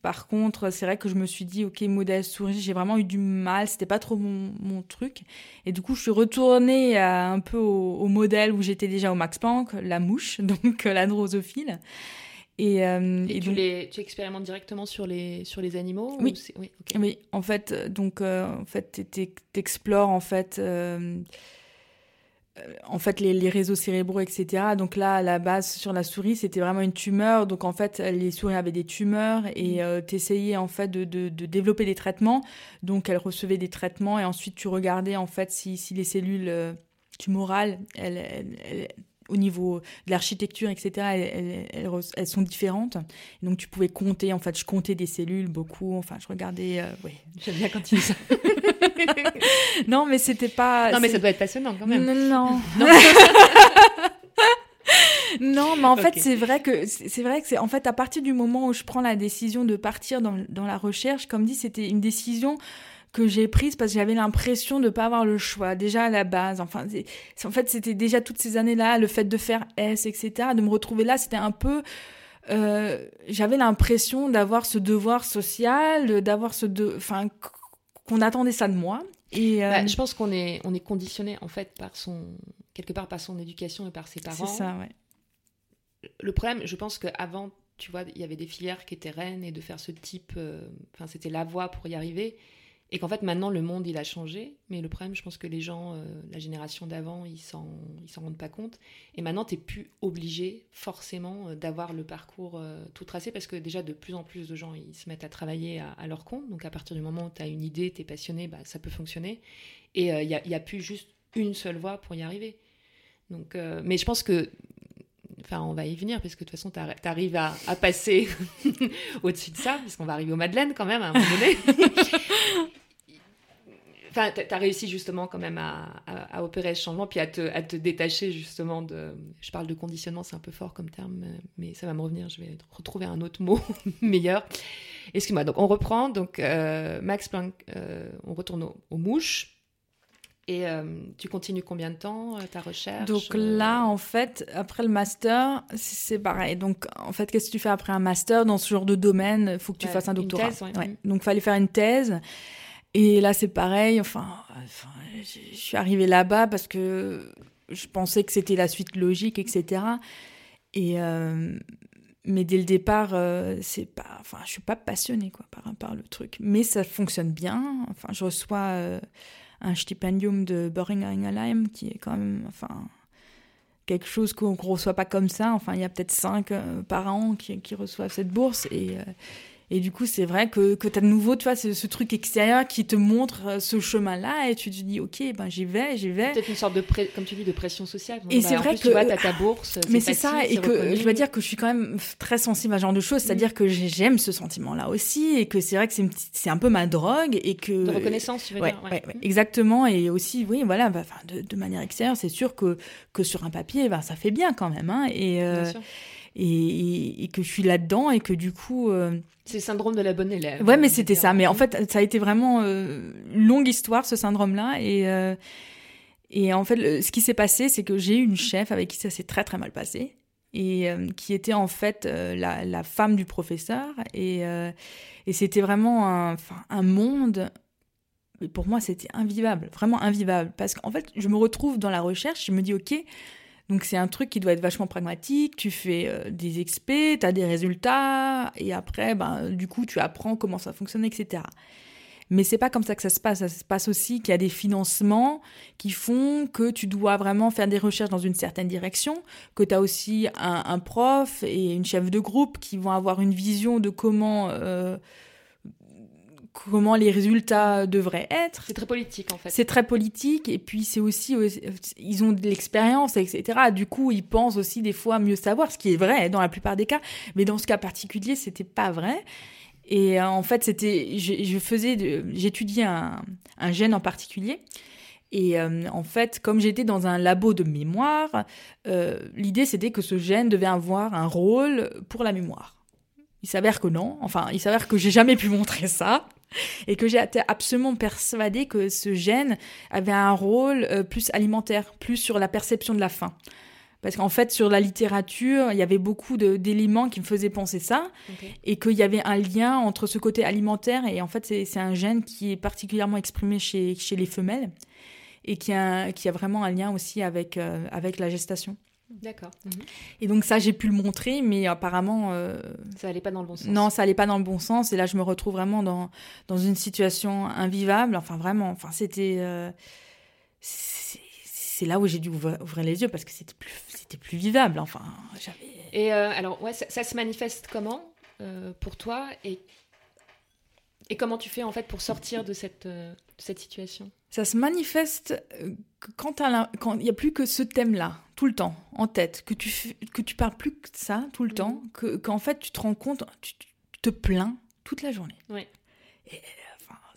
par contre, c'est vrai que je me suis dit, ok, modèle souris, j'ai vraiment eu du mal, c'était pas trop mon, truc. Et du coup, je suis retournée un peu au, modèle où j'étais déjà au Max Planck, la mouche, donc la drosophile. Et, euh, et, tu, les, tu expérimentes directement sur les, sur les animaux Oui. oui, oui, en fait, euh, donc, euh, en fait, t'explores en fait, en fait les, les, réseaux cérébraux, etc. Donc là, à la base, sur la souris, c'était vraiment une tumeur. Donc en fait, les souris avaient des tumeurs et mm. t'essayais en fait de, de, de, développer des traitements. Donc elles recevaient des traitements et ensuite tu regardais en fait si, si les cellules tumorales, elles, elles au niveau de l'architecture, etc., elles, sont différentes. Donc tu pouvais compter, en fait, je comptais des cellules beaucoup, enfin, je regardais. Euh, oui, j'aime bien quand tu dis ça. non, mais c'était pas. Non, mais ça doit être passionnant quand même. Non, non. non. non, mais en fait, c'est vrai que c'est vrai que c'est en fait à partir du moment où je prends la décision de partir dans, dans la recherche, comme dit, c'était une décision que j'ai prise parce que j'avais l'impression de pas avoir le choix déjà à la base. Enfin, en fait, c'était déjà toutes ces années-là, le fait de faire S, etc., de me retrouver là, c'était un peu euh, j'avais l'impression d'avoir ce devoir social, d'avoir ce de, enfin, qu'on attendait ça de moi. Et euh, bah, je pense qu'on est, on est conditionné en fait par son, quelque part par son éducation et par ses parents. C'est ça, ouais le problème, je pense qu'avant, tu vois, il y avait des filières qui étaient reines et de faire ce type, euh, enfin, c'était la voie pour y arriver. Et qu'en fait, maintenant, le monde, il a changé. Mais le problème, je pense que les gens, euh, la génération d'avant, ils s'en, ils s'en rendent pas compte. Et maintenant, tu n'es plus obligé, forcément, euh, d'avoir le parcours tout tracé. Parce que déjà, de plus en plus de gens, ils se mettent à travailler à, leur compte. Donc, à partir du moment où tu as une idée, tu es passionné, bah, ça peut fonctionner. Et il n'y a, a, plus juste une seule voie pour y arriver. Donc, mais je pense que Enfin, on va y venir, parce que de toute façon, tu arrives à, passer au-dessus de ça, puisqu'on va arriver aux Madeleines quand même à un moment donné. enfin, tu as réussi justement quand même à, opérer ce changement, puis à te, détacher justement de... Je parle de conditionnement, c'est un peu fort comme terme, mais ça va me revenir, je vais retrouver un autre mot meilleur. Excuse-moi, donc on reprend, donc euh, Max Planck, euh, on retourne aux mouches. Et euh, tu continues combien de temps ta recherche Donc là, en fait, après le master, c'est pareil. Donc, en fait, qu'est-ce que tu fais après un master dans ce genre de domaine? Il faut que tu fasses un doctorat. Thèse, ouais. Donc, il fallait faire une thèse. Et là, c'est pareil. Enfin, je suis arrivée là-bas parce que je pensais que c'était la suite logique, etc. Et mais dès le départ, c'est pas, enfin, je suis pas passionnée quoi par le truc. Mais ça fonctionne bien. Enfin, je reçois un stipendium de Boehringer qui est quand même, enfin, quelque chose qu'on ne reçoit pas comme ça. Enfin, il y a peut-être cinq euh, par an qui, qui, reçoivent cette bourse et, euh, et du coup, c'est vrai que, que tu as de nouveau, tu vois, ce, ce, truc extérieur qui te montre euh, ce chemin-là et tu te dis, OK, ben j'y vais, j'y vais. Peut-être une sorte de, comme tu dis, de pression sociale. et c'est vrai que. Tu vois, as ta bourse. Mais c'est ça, et que je dois dire que je suis quand même très sensible à ce genre de choses, c'est-à-dire mm. que j'aime ce sentiment-là aussi et que c'est vrai que c'est un peu ma drogue et que. De reconnaissance, tu veux dire. Ouais, exactement. Et aussi, oui, voilà, bah, de, de, manière extérieure, c'est sûr que, que sur un papier, ben, ça fait bien quand même. Hein, et, euh, bien sûr et, que je suis là-dedans et que du coup. Euh, c'est le syndrome de la bonne élève. Ouais, mais c'était ça. Mais en fait, ça a été vraiment euh, longue histoire ce syndrome-là et. Euh, et en fait, ce qui s'est passé, c'est que j'ai eu une chef avec qui ça s'est très très mal passé et qui était en fait la, la, femme du professeur et, et c'était vraiment un, un monde pour moi c'était invivable vraiment invivable parce qu'en fait je me retrouve dans la recherche je me dis ok donc c'est un truc qui doit être vachement pragmatique, tu fais euh, des expés, tu as des résultats, et après, ben, du coup, tu apprends comment ça fonctionne, etc. Mais c'est pas comme ça que ça se passe. Ça se passe aussi qu'il y a des financements qui font que tu dois vraiment faire des recherches dans une certaine direction, que tu as aussi un, prof et une chef de groupe qui vont avoir une vision de comment euh, comment les résultats devraient être. C'est très politique en fait. C'est très politique et puis c'est aussi ils ont de l'expérience etc. Du coup ils pensent aussi des fois mieux savoir ce qui est vrai dans la plupart des cas, mais dans ce cas particulier c'était pas vrai. Et euh, en fait c'était je, faisais j'étudiais un, un gène en particulier. Et euh, en fait, comme j'étais dans un labo de mémoire, euh, l'idée c'était que ce gène devait avoir un rôle pour la mémoire. Il s'avère que non. Enfin, il s'avère que j'ai jamais pu montrer ça et que j'ai été absolument persuadée que ce gène avait un rôle euh, plus alimentaire, plus sur la perception de la faim. Parce qu'en fait, sur la littérature, il y avait beaucoup d'éléments qui me faisaient penser ça, et qu'il y avait un lien entre ce côté alimentaire, et en fait, c'est un gène qui est particulièrement exprimé chez, chez les femelles, et qui a, qui a vraiment un lien aussi avec, euh, avec la gestation. D'accord. Et donc ça, j'ai pu le montrer, mais apparemment... Euh, ça allait pas dans le bon sens. Non, ça allait pas dans le bon sens. Et là, je me retrouve vraiment dans, dans une situation invivable. Enfin, vraiment, enfin, c'était... Euh, c'est là où j'ai dû ouvrir, les yeux parce que c'était plus, c'était plus vivable. Enfin, j'avais... Et euh, alors, ouais, ça, se manifeste comment pour toi et, et comment tu fais en fait pour sortir de cette, de cette situation? Ça se manifeste euh, quand il n'y a plus que ce thème-là, tout le temps, en tête, que tu, que tu parles plus que ça tout le mmh. temps, qu'en fait tu te rends compte, tu, te plains toute la journée. Oui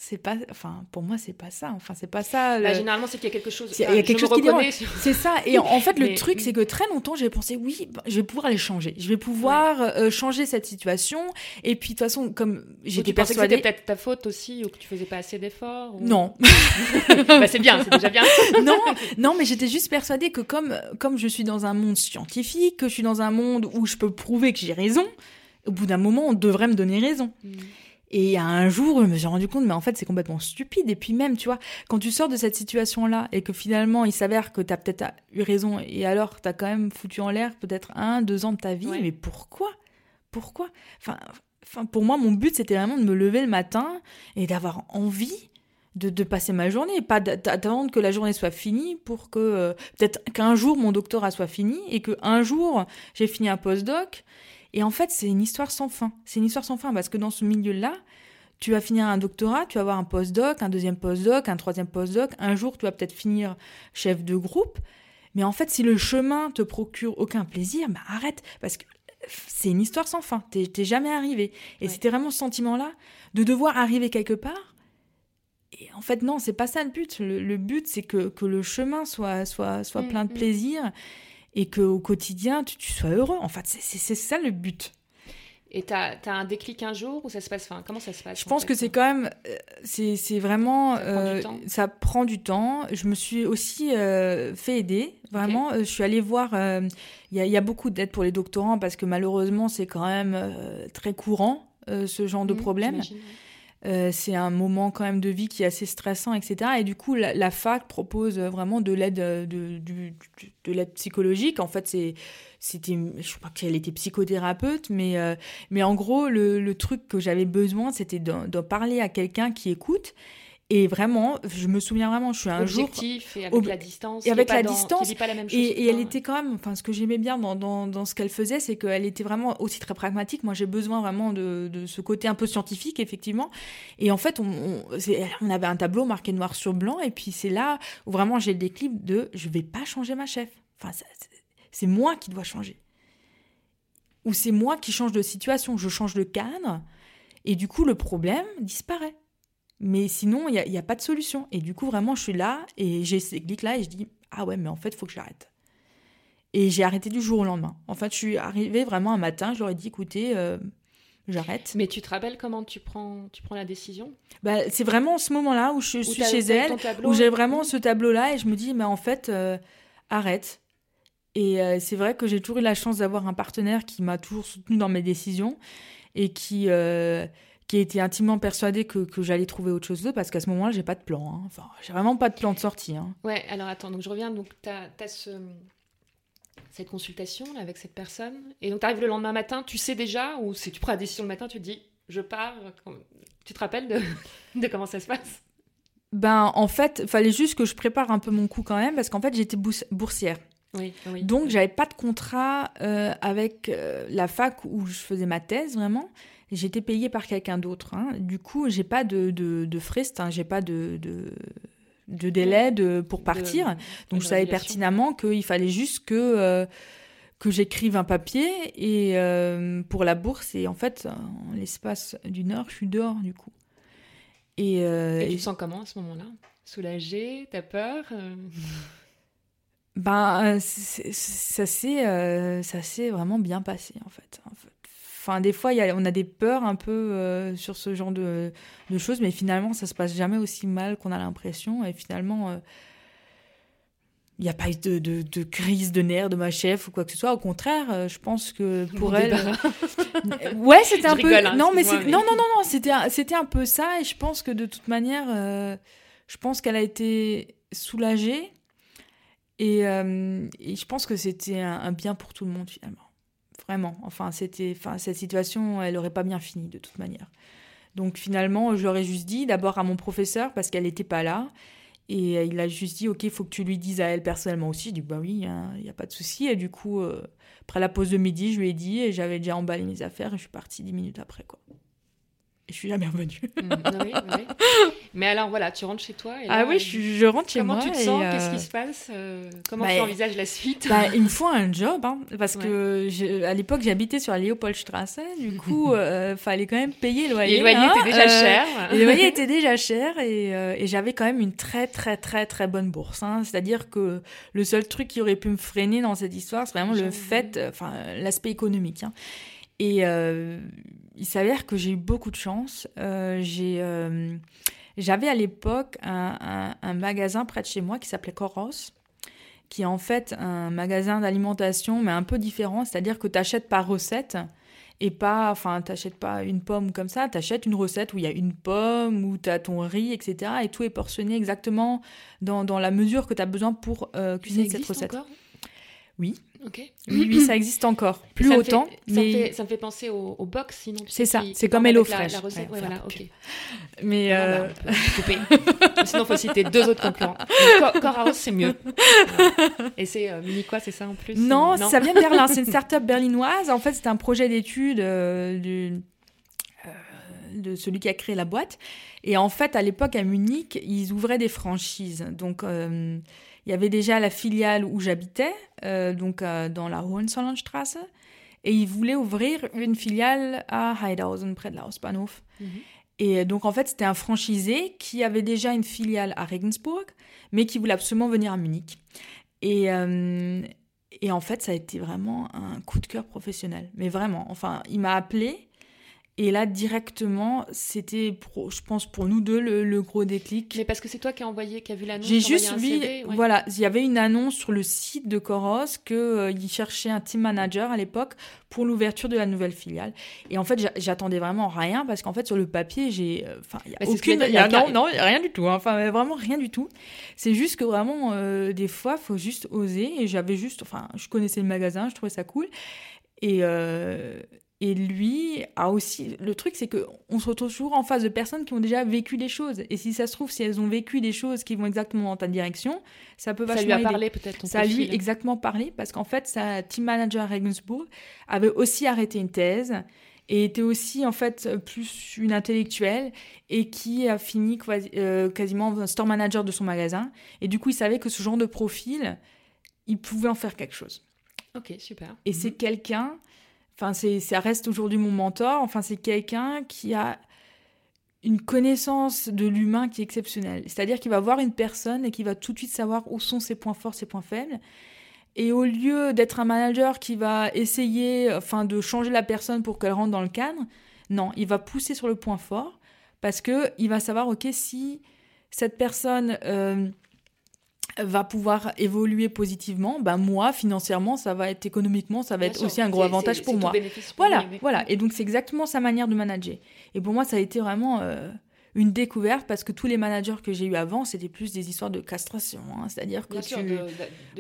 c'est pas enfin pour moi c'est pas ça. Enfin c'est pas ça bah, généralement c'est qu'il y a quelque chose il y a quelque chose qui dérange. c'est ça. Et en, fait le truc c'est que très longtemps j'ai pensé oui bah, je vais pouvoir les changer. Je vais pouvoir euh, changer cette situation. Et puis de toute façon comme j'étais persuadée c'était peut-être ta faute aussi ou que tu faisais pas assez d'efforts non. Bah, c'est bien c'est déjà bien. Non non mais j'étais juste persuadée que comme comme je suis dans un monde scientifique que je suis dans un monde où je peux prouver que j'ai raison au bout d'un moment on devrait me donner raison. Mm. Et un jour, je me suis rendu compte, mais en fait, c'est complètement stupide. Et puis même, tu vois, quand tu sors de cette situation-là et que finalement, il s'avère que tu as peut-être eu raison et alors tu as quand même foutu en l'air peut-être un, deux ans de ta vie, mais pourquoi? Pourquoi? Enfin, enfin, pour moi, mon but, c'était vraiment de me lever le matin et d'avoir envie de, de, passer ma journée, pas d'attendre que la journée soit finie pour que euh, peut-être qu'un jour mon doctorat soit fini et qu'un jour j'ai fini un postdoc et en fait, c'est une histoire sans fin. C'est une histoire sans fin parce que dans ce milieu-là, tu vas finir un doctorat, tu vas avoir un postdoc, un deuxième postdoc, un troisième postdoc. Un jour, tu vas peut-être finir chef de groupe. Mais en fait, si le chemin te procure aucun plaisir, bah arrête parce que c'est une histoire sans fin. T'es jamais arrivé. Et c'était vraiment ce sentiment-là de devoir arriver quelque part. Et en fait, non, c'est pas ça le but. Le, but, c'est que, que, le chemin soit, soit, soit mm, plein de mm. plaisir et qu'au quotidien, tu, sois heureux. En fait, c'est ça le but. Et tu as, as, un déclic un jour ou ça se passe enfin, Comment ça se passe Je pense que c'est quand même. Euh, c'est vraiment. Ça prend, euh, ça prend, du temps. Je me suis aussi euh, fait aider. Vraiment. je suis allée voir. Il y, y, a beaucoup d'aide pour les doctorants parce que malheureusement, c'est quand même très courant, ce genre de mmh, problème. Euh, c'est un moment quand même de vie qui est assez stressant, etc. Et du coup, la, fac propose vraiment de l'aide euh, de, de, l'aide psychologique. En fait, c'est c'était je crois qu'elle était psychothérapeute mais euh, mais en gros le, le truc que j'avais besoin c'était de, parler à quelqu'un qui écoute et vraiment, je me souviens vraiment, je suis un Objectif jour. et avec la distance. Et avec la distance. Pas la même chose et, elle était quand même. Enfin, ce que j'aimais bien dans, dans, dans ce qu'elle faisait, c'est qu'elle était vraiment aussi très pragmatique. Moi, j'ai besoin vraiment de, de, ce côté un peu scientifique, effectivement. Et en fait, on, on, avait un tableau marqué noir sur blanc. Et puis, c'est là où vraiment j'ai le déclic de je vais pas changer ma chef. Enfin, c'est moi qui dois changer. Ou c'est moi qui change de situation. Je change de cadre. Et du coup, le problème disparaît. Mais sinon, il n'y a, a, pas de solution. Et du coup, vraiment, je suis là et j'ai ces clics-là et je dis Ah ouais, mais en fait, il faut que j'arrête. Et j'ai arrêté du jour au lendemain. En fait, je suis arrivée vraiment un matin, je leur ai dit Écoutez, euh, j'arrête. Mais tu te rappelles comment tu prends, tu prends la décision? Bah, C'est vraiment ce moment-là où je suis chez elle, où j'ai vraiment ce tableau-là et je me dis Mais en fait, euh, arrête. Et euh, c'est vrai que j'ai toujours eu la chance d'avoir un partenaire qui m'a toujours soutenu dans mes décisions et qui qui était intimement persuadé que, que j'allais trouver autre chose d'eux parce qu'à ce moment-là, j'ai pas de plan. Hein. Enfin, j'ai vraiment pas de plan de sortie. Hein. Ouais, alors attends, donc je reviens. Donc, tu as, ce, cette consultation là, avec cette personne. Et donc, tu arrives le lendemain matin, tu sais déjà, ou si tu prends la décision le matin, tu te dis, je pars. Tu te rappelles de, de comment ça se passe? Ben, en fait, il fallait juste que je prépare un peu mon coup quand même parce qu'en fait, j'étais boursière. Oui, oui. Donc, j'avais pas de contrat euh, avec euh, la fac où je faisais ma thèse vraiment j'étais payée par quelqu'un d'autre. Hein. Du coup, j'ai pas de, de, de frais, hein, j'ai pas de, de, de délai de, pour partir. Donc, je savais pertinemment qu'il fallait juste que, euh, que j'écrive un papier et euh, pour la bourse. Et en fait, en l'espace d'une heure, je suis dehors, du coup. Et, euh, et tu te sens comment à ce moment-là? Soulagée? T'as peur? Ben, ça s'est vraiment bien passé, en fait. En fait. Enfin, des fois, y a, on a des peurs un peu euh, sur ce genre de, de, choses, mais finalement, ça se passe jamais aussi mal qu'on a l'impression. Et finalement, il euh, n'y a pas eu de, de, de, crise de nerfs de ma chef ou quoi que ce soit. Au contraire, euh, je pense que pour elle. ouais, c'était un peu. Hein, non, mais non, non, non, non, c'était c'était un peu ça. Et je pense que de toute manière, je pense qu'elle a été soulagée. Et, et je pense que c'était un bien pour tout le monde finalement. Vraiment. Enfin, c'était, enfin, cette situation, elle aurait pas bien fini de toute manière. Donc finalement, je juste dit, d'abord à mon professeur, parce qu'elle n'était pas là. Et il a juste dit, ok, il faut que tu lui dises à elle personnellement aussi. Je dis, bah oui, il n'y a pas de souci. Et du coup, euh, après la pause de midi, je lui ai dit, et j'avais déjà emballé mes affaires, et je suis partie dix minutes après, quoi. Et je suis jamais revenue. Mm, oui, oui. Mais alors voilà, tu rentres chez toi. Et ah oui, je, je, rentre chez moi. Comment tu te sens Qu'est-ce qui se passe euh, Comment bah, tu envisages la suite bah, Il me faut un job, hein, parce que à l'époque j'habitais sur la Léopoldstrasse, du coup il euh, fallait quand même payer le loyer. Et le loyer hein, était déjà euh, cher. Le loyer était déjà cher et, et j'avais quand même une très très très très bonne bourse. Hein. C'est-à-dire que le seul truc qui aurait pu me freiner dans cette histoire, c'est vraiment le fait, enfin l'aspect économique. Et il s'avère que j'ai eu beaucoup de chance. j'ai j'avais à l'époque un, magasin près de chez moi qui s'appelait Coros, qui est en fait un magasin d'alimentation, mais un peu différent, c'est-à-dire que tu achètes par recette et pas, enfin, t'achètes pas une pomme comme ça, tu achètes une recette où il y a une pomme, où tu as ton riz, etc. Et tout est portionné exactement dans, dans la mesure que tu as besoin pour euh, cuisiner cette recette. Encore? Oui. Ok. Oui, oui, ça existe encore. Plus autant. ça, mais... me fait, ça, me fait, penser au, au box, sinon. C'est ça, c'est comme HelloFresh. La, la recette, ouais, voilà, ok. Mais. Euh... Bah, couper. sinon, il faut citer deux autres concurrents. Coraos, c'est mieux. Et c'est euh, c'est ça en plus non, non, ça vient de Berlin. C'est une start-up berlinoise. En fait, c'est un projet d'étude euh, du euh, de celui qui a créé la boîte. Et en fait, à l'époque, à Munich, ils ouvraient des franchises. Donc, euh, il y avait déjà la filiale où j'habitais, euh, donc euh, dans la Hohenzollernstraße, et ils voulaient ouvrir une filiale à Heidhausen, près de la Hausbahnhof. Mhm. Et donc en fait, c'était un franchisé qui avait déjà une filiale à Regensburg, mais qui voulait absolument venir à Munich. Et, euh, et en fait, ça a été vraiment un coup de cœur professionnel. Mais vraiment, enfin, il m'a appelé et là, directement, c'était, je pense, pour nous deux, le, gros déclic. Mais parce que c'est toi qui as envoyé, qui a vu l'annonce J'ai juste vu, voilà, il y avait une annonce sur le site de Coros qu'il euh, cherchait un team manager à l'époque pour l'ouverture de la nouvelle filiale. Et en fait, j'attendais vraiment rien parce qu'en fait, sur le papier, j'ai, euh, enfin, il y a aucune, y a, non, non, rien du tout. Hein. Enfin, vraiment rien du tout. C'est juste que vraiment, euh, des fois, faut juste oser. Et j'avais juste, enfin, je connaissais le magasin, je trouvais ça cool. Et, euh, et lui a aussi. Le truc, c'est qu'on se retrouve toujours en face de personnes qui ont déjà vécu des choses. Et si ça se trouve, si elles ont vécu des choses qui vont exactement dans ta direction, ça peut vachement. Ça lui a parlé peut-être. Ça a lui exactement parlé parce qu'en fait, sa team manager à Regensburg avait aussi arrêté une thèse et était aussi en fait plus une intellectuelle et qui a fini euh, quasiment store manager de son magasin. Et du coup, il savait que ce genre de profil, il pouvait en faire quelque chose. Ok, super. Et c'est mhm. quelqu'un Enfin, ça reste aujourd'hui mon mentor. Enfin, c'est quelqu'un qui a une connaissance de l'humain qui est exceptionnelle. C'est-à-dire qu'il va voir une personne et qui va tout de suite savoir où sont ses points forts, ses points faibles. Et au lieu d'être un manager qui va essayer enfin, de changer la personne pour qu'elle rentre dans le cadre, non, il va pousser sur le point fort parce qu'il va savoir, OK, si cette personne euh, va pouvoir évoluer positivement, ben moi financièrement ça va être économiquement ça va être aussi un gros avantage pour moi. voilà, voilà. Et donc c'est exactement sa manière de manager. Et pour moi ça a été vraiment euh, une découverte parce que tous les managers que j'ai eu avant c'était plus des histoires de castration, hein. c'est-à-dire que tu de,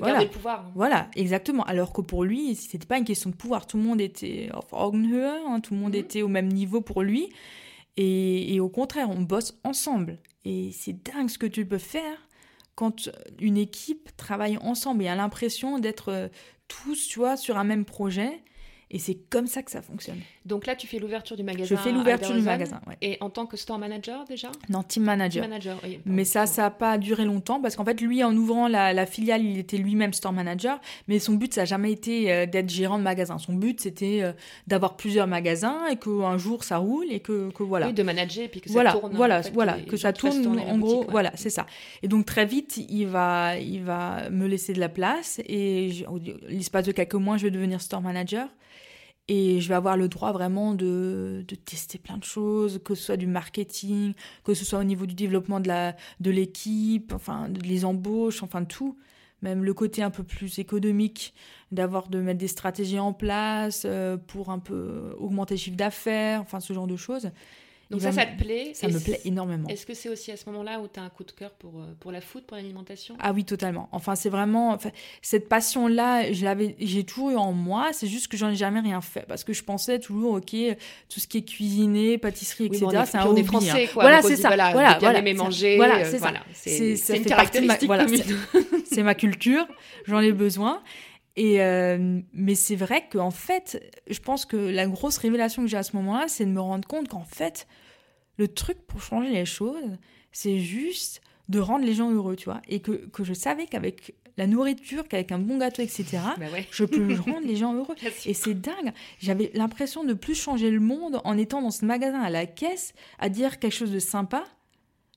garder le pouvoir. Voilà, exactement. Alors que pour lui c'était pas une question de pouvoir, tout le monde était auf Augenhöhe, hein. tout le monde mhm. était au même niveau pour lui. Et, et au contraire, on bosse ensemble. Et c'est dingue ce que tu peux faire quand une équipe travaille ensemble et a l'impression d'être euh, tous, tu sur un même projet et c'est comme ça que ça fonctionne. Donc là, tu fais l'ouverture du magasin. Je fais l'ouverture du magasin, ouais. Et en tant que store manager déjà Non, team manager. Team manager oui, mais ça, ça n'a pas duré longtemps parce qu'en fait, lui, en ouvrant la, filiale, il était lui-même store manager. Mais son but, ça n'a jamais été euh, d'être gérant de magasin. Son but, c'était euh, d'avoir plusieurs magasins et qu'un jour, ça roule et que, que, voilà. Oui, de manager et puis que ça voilà, tourne. Voilà, voilà, que ça tourne. En gros, voilà, c'est ça. Et donc très vite, il va, il va me laisser de la place et l'espace de quelques mois, je vais devenir store manager. Et je vais avoir le droit vraiment de, de, tester plein de choses, que ce soit du marketing, que ce soit au niveau du développement de, la, de l'équipe, enfin, les embauches, enfin tout. Même le côté un peu plus économique, d'avoir de mettre des stratégies en place euh, pour un peu augmenter le chiffre d'affaires, enfin ce genre de choses. Donc ça, ça te plaît Ça me plaît énormément. Est-ce que c'est aussi à ce moment-là où tu as un coup de cœur pour, euh, pour la food, pour l'alimentation? Ah oui, totalement. Enfin, c'est vraiment... Enfin, cette passion-là, j'ai toujours eu en moi, c'est juste que j'en ai jamais rien fait. Parce que je pensais toujours, OK, tout ce qui est cuisiné, pâtisserie, etc., c'est un on est hein. français, quoi. Voilà, c'est ça. Voilà, voilà, voilà aimer manger. Voilà, c'est ça. C'est une caractéristique C'est ma culture, j'en ai besoin. Et euh, mais c'est vrai qu'en fait, je pense que la grosse révélation que j'ai à ce moment-là, c'est de me rendre compte qu'en fait, le truc pour changer les choses, c'est juste de rendre les gens heureux, tu vois. Et que, que je savais qu'avec la nourriture, qu'avec un bon gâteau, etc., Bah ouais. je peux rendre les gens heureux. Et c'est dingue. J'avais l'impression de plus changer le monde en étant dans ce magasin à la caisse à dire quelque chose de sympa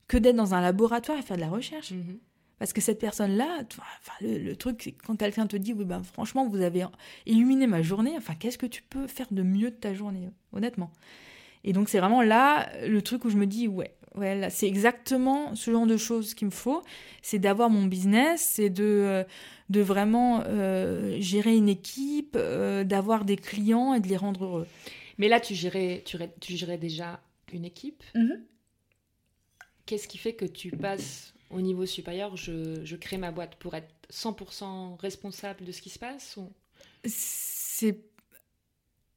que d'être dans un laboratoire et faire de la recherche. Mhm. Parce que cette personne-là, enfin, le, le truc, c'est quand quelqu'un te dit, oui, ben, franchement, vous avez illuminé ma journée, enfin, qu'est-ce que tu peux faire de mieux de ta journée, honnêtement? Et donc, c'est vraiment là le truc où je me dis, ouais, ouais là, c'est exactement ce genre de choses qu'il me faut. C'est d'avoir mon business, c'est de, euh, de vraiment euh, gérer une équipe, euh, d'avoir des clients et de les rendre heureux. Mais là, tu gérais, tu, tu gérais déjà une équipe? Mhm. Qu'est-ce qui fait que tu passes au niveau supérieur je, je crée ma boîte pour être 100% responsable de ce qui se passe ou... c'est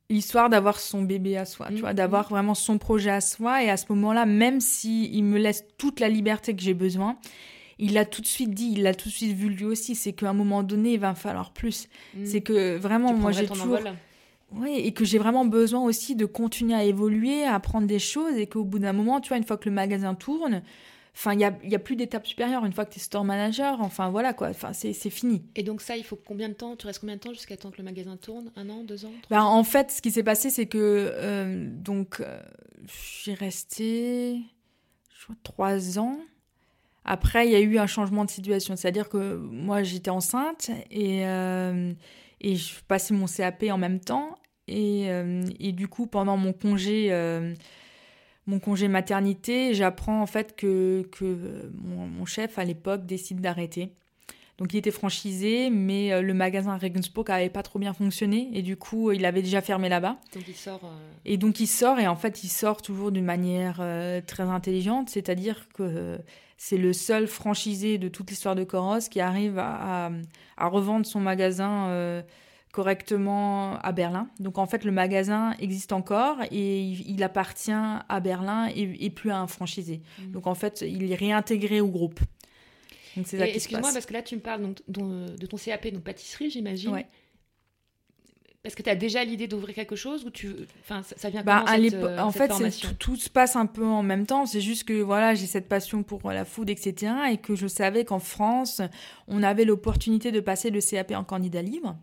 l'histoire d'avoir son bébé à soi, tu Mhm. vois, d'avoir vraiment son projet à soi. Et à ce moment-là, même si il me laisse toute la liberté que j'ai besoin, il l'a tout de suite dit, il l'a tout de suite vu lui aussi. C'est qu'à un moment donné, il va falloir plus. Mm. C'est que vraiment, Tu moi, j'ai toujours. envol? Oui, et que j'ai vraiment besoin aussi de continuer à évoluer, à apprendre des choses, et qu'au bout d'un moment, tu vois, une fois que le magasin tourne, enfin, il n'y a, y a plus d'étape supérieure. Une fois que tu es store manager, enfin, voilà, quoi. Enfin, c'est fini. Et donc ça, il faut combien de temps Tu restes combien de temps jusqu'à temps que le magasin tourne? Un an, deux ans Bah, ans? en fait, ce qui s'est passé, c'est que euh, donc euh, j'ai resté je crois, trois ans. Après, il y a eu un changement de situation, c'est-à-dire que moi, j'étais enceinte et euh, et je passais mon CAP en même temps et, et du coup, pendant mon congé mon congé maternité, j'apprends en fait que que mon, mon chef à l'époque décide d'arrêter. Donc il était franchisé, mais euh, le magasin Regensburg n'avait pas trop bien fonctionné et du coup il avait déjà fermé là-bas. Donc il sort... euh, Et donc il sort et en fait il sort toujours d'une manière euh, très intelligente, c'est-à-dire que euh, c'est le seul franchisé de toute l'histoire de Coros qui arrive à, à- à revendre son magasin euh, correctement à Berlin. Donc en fait le magasin existe encore et il, appartient à Berlin et, et plus à un franchisé. Mhm. Donc en fait il est réintégré au groupe. Excuse-moi, parce que là, tu me parles donc, de ton CAP, donc pâtisserie, j'imagine. Ouais. Parce que tu as déjà l'idée d'ouvrir quelque chose ou tu... Enfin, ça, ça vient Bah, comment, cette, euh, en cette fait, tout, tout se passe un peu en même temps. C'est juste que voilà, j'ai cette passion pour la food, etc. Et que je savais qu'en France, on avait l'opportunité de passer le CAP en candidat libre.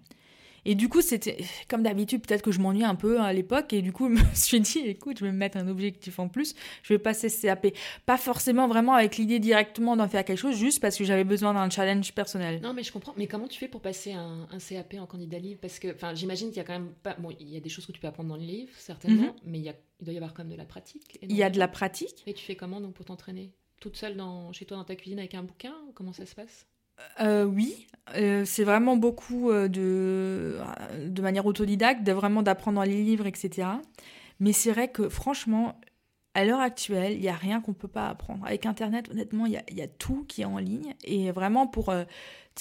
Et du coup, c'était comme d'habitude, peut-être que je m'ennuyais un peu à l'époque. Et du coup, je me suis dit, écoute, je vais me mettre un objectif en plus. Je vais passer ce CAP. Pas forcément vraiment avec l'idée directement d'en faire quelque chose, juste parce que j'avais besoin d'un challenge personnel. Non, mais je comprends. Mais comment tu fais pour passer un, un CAP en candidat libre? Parce que, enfin, j'imagine qu'il y a quand même pas. Bon, il y a des choses que tu peux apprendre dans le livre, certainement, mais il, y a... il doit y avoir quand même de la pratique. Il y a de la pratique. Et tu fais comment donc pour t'entraîner? Toute seule dans... chez toi dans ta cuisine avec un bouquin? Ou Comment ça se passe? Euh, oui, Euh, c'est vraiment beaucoup euh, de, de manière autodidacte, de vraiment d'apprendre dans les livres, etc. Mais c'est vrai que franchement, à l'heure actuelle, il n'y a rien qu'on ne peut pas apprendre. Avec Internet, honnêtement, il y a, tout qui est en ligne. Et vraiment, pour,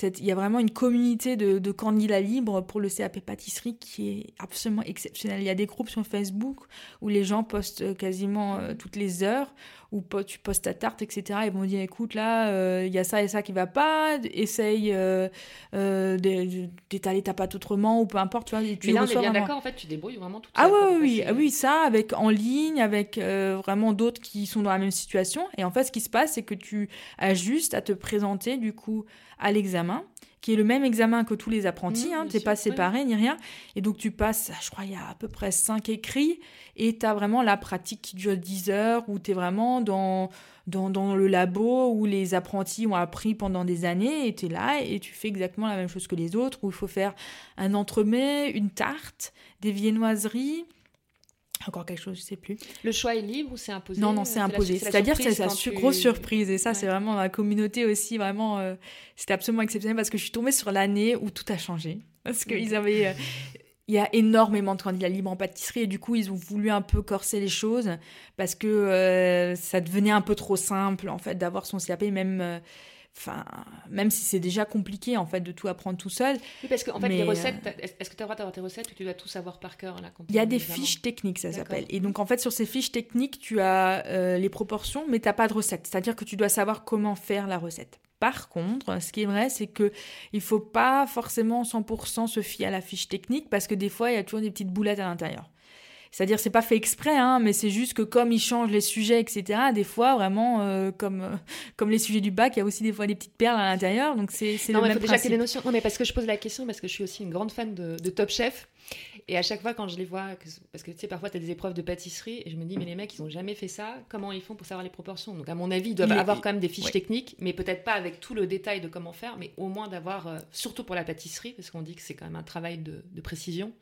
il y a vraiment une communauté de, de candidats libres pour le CAP pâtisserie qui est absolument exceptionnelle. Il y a des groupes sur Facebook où les gens postent quasiment euh, toutes les heures, où tu postes ta tarte, etc. Ils vont dire, écoute, là, euh, il y a ça et ça qui va pas, essaye euh, euh, d'é- d'étaler ta pâte autrement, ou peu importe, tu vois. et tu Mais là, on est bien d'accord, en fait, tu débrouilles vraiment toute ah seule, oui, oui, passer- ça, avec en ligne, avec euh, vraiment d'autres qui sont dans la même situation. Et en fait, ce qui se passe, c'est que tu as juste à te présenter, du coup, à l'examen, qui est le même examen que tous les apprentis, Mmh, hein, t'es pas séparé ni rien. Et donc, tu passes, je crois, il y a à peu près 5 écrits, et tu as vraiment la pratique qui dure 10 heures, où tu es vraiment dans, dans, dans le labo, où les apprentis ont appris pendant des années, et tu es là, et tu fais exactement la même chose que les autres, où il faut faire un entremets, une tarte, des viennoiseries, encore quelque chose, je sais plus. Le choix est libre ou c'est imposé? Non, non, c'est imposé. C'est-à-dire que c'est su- tu- grosse surprise. Et ça, Ouais. c'est vraiment la communauté aussi, vraiment, euh, c'était absolument exceptionnel parce que je suis tombée sur l'année où tout a changé. Parce qu'ils avaient. euh, il y a énormément de candidats libres en pâtisserie et du coup, ils ont voulu un peu corser les choses parce que euh, ça devenait un peu trop simple, en fait, d'avoir son CAP, même. Euh, Enfin, même si c'est déjà compliqué en fait de tout apprendre tout seul, Oui, parce qu'en fait, les euh, recettes, t'as- est-ce que tu as le droit d'avoir tes recettes ou tu dois tout savoir par cœur là, Il y a des fiches techniques, ça s'appelle. Et donc, en fait, sur ces fiches techniques, tu as euh, les proportions, mais tu n'as pas de recette. C'est-à-dire que tu dois savoir comment faire la recette. Par contre, ce qui est vrai, c'est que il faut pas forcément 100% se fier à la fiche technique parce que des fois, il y a toujours des petites boulettes à l'intérieur. C'est-à-dire, c'est pas fait exprès, hein, mais c'est juste que comme ils changent les sujets, etc., des fois, vraiment, euh, comme, euh, comme les sujets du bac, il y a aussi des fois des petites perles à l'intérieur. Donc, c'est le non, même faut déjà des notions. Non, mais parce que je pose la question, parce que je suis aussi une grande fan de, de Top Chef. Et à chaque fois, quand je les vois, que- parce que tu sais, parfois, tu as des épreuves de pâtisserie, et je me dis, mais les mecs, ils ont jamais fait ça. Comment ils font pour savoir les proportions? Donc, à mon avis, ils doivent Il est- avoir quand même des fiches ouais. techniques, mais peut-être pas avec tout le détail de comment faire, mais au moins d'avoir, euh, surtout pour la pâtisserie, parce qu'on dit que c'est quand même un travail de, de précision,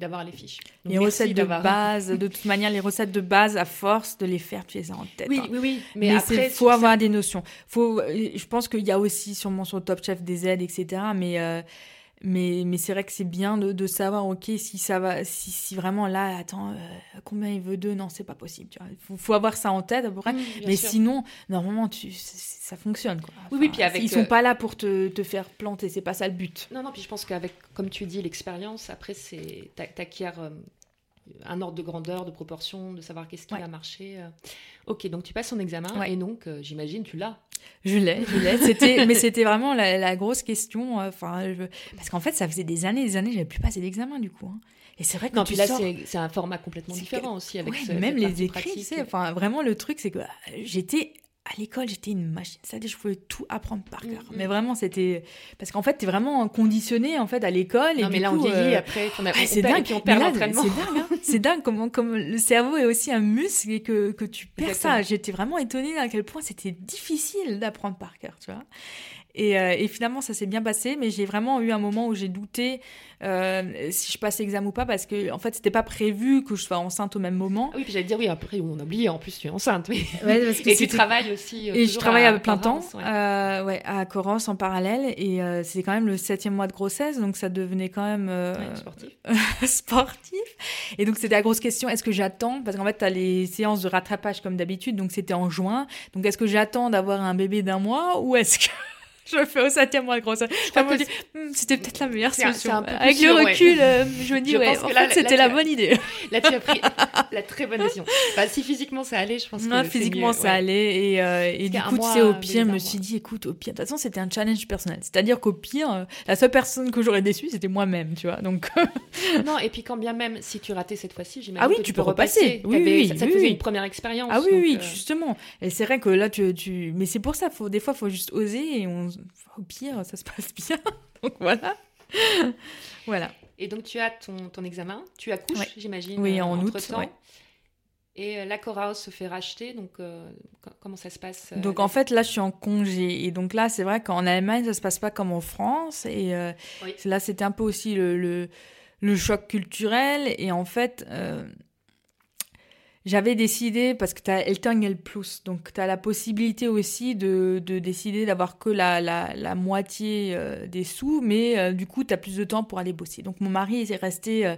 d'avoir les fiches. Donc, Les recettes de base, de toute manière, les recettes de base, à force de les faire, tu les as en tête. Oui, hein. oui, oui. Mais, Mais, il après, faut avoir des notions. Faut, euh, je pense qu'il y a aussi sûrement sur Top Chef des aides, etc. Mais, euh, mais, mais c'est vrai que c'est bien de, de savoir, ok, si ça va, si, si vraiment là, attends, euh, combien il veut deux Non, c'est pas possible. Tu vois. Il faut, faut avoir ça en tête à peu près. Mm, bien mais sûr. sinon, normalement, tu, ça fonctionne. Quoi. Oui, oui, puis avec, Ils sont euh, pas là pour te, te faire planter, c'est pas ça le but. Non, non, puis je pense qu'avec, comme tu dis, l'expérience, après, c'est t'a- t'acquiers euh, un ordre de grandeur, de proportion, de savoir qu'est-ce qui Ouais. va marcher. euh. Ok, donc tu passes ton examen, Ouais. et donc, euh, j'imagine, tu l'as. Je l'ai, je l'ai. C'était, mais c'était vraiment la, la grosse question. euh, Enfin, je- parce qu'en fait, ça faisait des années, des années, j'avais plus passé d'examen du coup. hein. Et c'est vrai que Non, tu puis là, sors- c'est un format complètement différent aussi, avec Ouais, ce- même les écrits, tu pratique. sais. Enfin, vraiment, le truc, c'est que j'étais à l'école, j'étais une machine. C'est-à-dire, je pouvais tout apprendre par cœur. Mm, mm. Mais vraiment, c'était parce qu'en fait, t'es vraiment conditionné en fait à l'école. Et Non, mais du là, coup, on vieillit euh, après, on, a, ah, on c'est dingue. on perd l'entraînement. C'est dingue, hein. c'est dingue comment, comme le cerveau est aussi un muscle et que, que tu perds ça. J'étais vraiment étonnée à quel point c'était difficile d'apprendre par cœur, tu vois. Et, euh, et finalement, ça s'est bien passé, mais j'ai vraiment eu un moment où j'ai douté euh, si je passais l'examen ou pas, parce que en fait, c'était pas prévu que je sois enceinte au même moment. Ah oui, puis j'allais dire, oui, après, on a oublié, en plus, tu es enceinte. Oui. Ouais, parce que et tu travailles aussi. euh, Et je travaille à, à plein temps, ouais. euh, ouais, à Coros en parallèle, et euh, c'est quand même le septième mois de grossesse, donc ça devenait quand même euh, Ouais, sportif. sportif. Et donc c'était la grosse question, est-ce que j'attends? Parce qu'en fait, tu as les séances de rattrapage comme d'habitude, donc c'était en juin. Donc est-ce que j'attends d'avoir un bébé d'un mois ou est-ce que je fais au septième mois de grossesse Enfin, que Hmm, C'était peut-être la meilleure solution. Avec le ouais. recul, euh, je me dis, Je ouais, pense en que là- fait, c'était la as- bonne idée. Là, tu as pris la très bonne décision. Enfin, si physiquement ça allait, je pense que Non, physiquement, mieux, ça ouais. allait. Et, euh, et du coup, tu sais, au pire, je me suis dit, écoute, au pire, de toute façon, c'était un challenge personnel. C'est-à-dire qu'au pire, euh, la seule personne que j'aurais déçue, c'était moi-même, tu vois. Donc, Non, et puis quand bien même, si tu ratais cette fois-ci, j'imagine Ah oui, que tu peux repasser. Oui, oui, ça, te faisait une première expérience. ah oui, oui, euh, justement. Et c'est vrai que là, tu. Mais c'est pour ça, des fois, il faut juste oser et on... au pire, ça se passe bien. Donc voilà. voilà. Et donc tu as ton, ton examen, tu accouches, Ouais. j'imagine. Oui, euh, en août, ouais. Et euh, la Coraos se fait racheter, donc euh, co- comment ça se passe euh, Donc en fait, là, je suis en congé. Et donc là, c'est vrai qu'en Allemagne, ça se passe pas comme en France. Et euh, Oui. là, c'était un peu aussi le, le, le choc culturel. Et en fait, j'avais décidé, parce que tu as Eltern Plus, donc tu as la possibilité aussi de, de décider d'avoir que la, la, moitié euh, des sous, mais euh, du coup, tu as plus de temps pour aller bosser. Donc mon mari est resté...